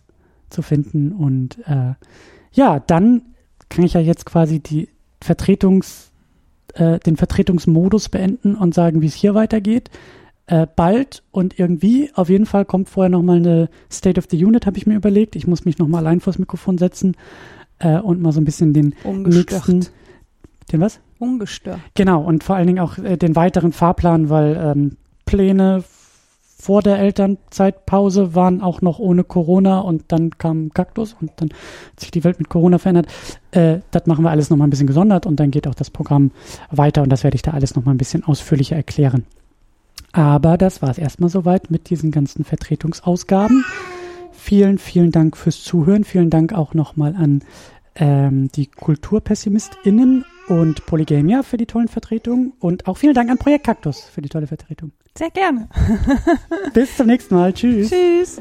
zu finden und äh, ja, dann kann ich ja jetzt quasi die Vertretungs, äh, den Vertretungsmodus beenden und sagen, wie es hier weitergeht. Äh, bald und irgendwie, auf jeden Fall kommt vorher nochmal eine State of the Unit, habe ich mir überlegt. Ich muss mich nochmal allein vors Mikrofon setzen äh, und mal so ein bisschen den Ungestört. nächsten. Den was? Ungestört. Genau, und vor allen Dingen auch äh, den weiteren Fahrplan, weil ähm, Pläne vor der Elternzeitpause waren auch noch ohne Corona und dann kam Kaktus und dann hat sich die Welt mit Corona verändert. Äh, das machen wir alles nochmal ein bisschen gesondert und dann geht auch das Programm weiter und das werde ich da alles nochmal ein bisschen ausführlicher erklären. Aber das war es erstmal soweit mit diesen ganzen Vertretungsausgaben. Vielen, vielen Dank fürs Zuhören. Vielen Dank auch nochmal an ähm, die KulturpessimistInnen und Polygamia für die tollen Vertretungen und auch vielen Dank an Projekt Kaktus für die tolle Vertretung. Sehr gerne. Bis zum nächsten Mal. Tschüss. Tschüss.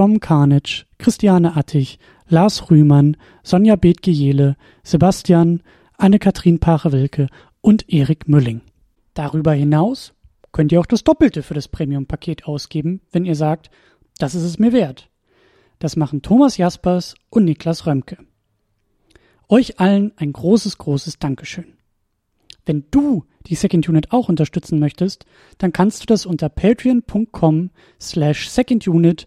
Dom Karnitsch, Christiane Attich, Lars Rühmann, Sonja Bethge-Jehle, Sebastian, Anne-Kathrin Pache-Wilke und Erik Mülling. Darüber hinaus könnt ihr auch das Doppelte für das Premium-Paket ausgeben, wenn ihr sagt, das ist es mir wert. Das machen Thomas Jaspers und Niklas Römke. Euch allen ein großes, großes Dankeschön. Wenn du die Second Unit auch unterstützen möchtest, dann kannst du das unter patreon.com slash secondunit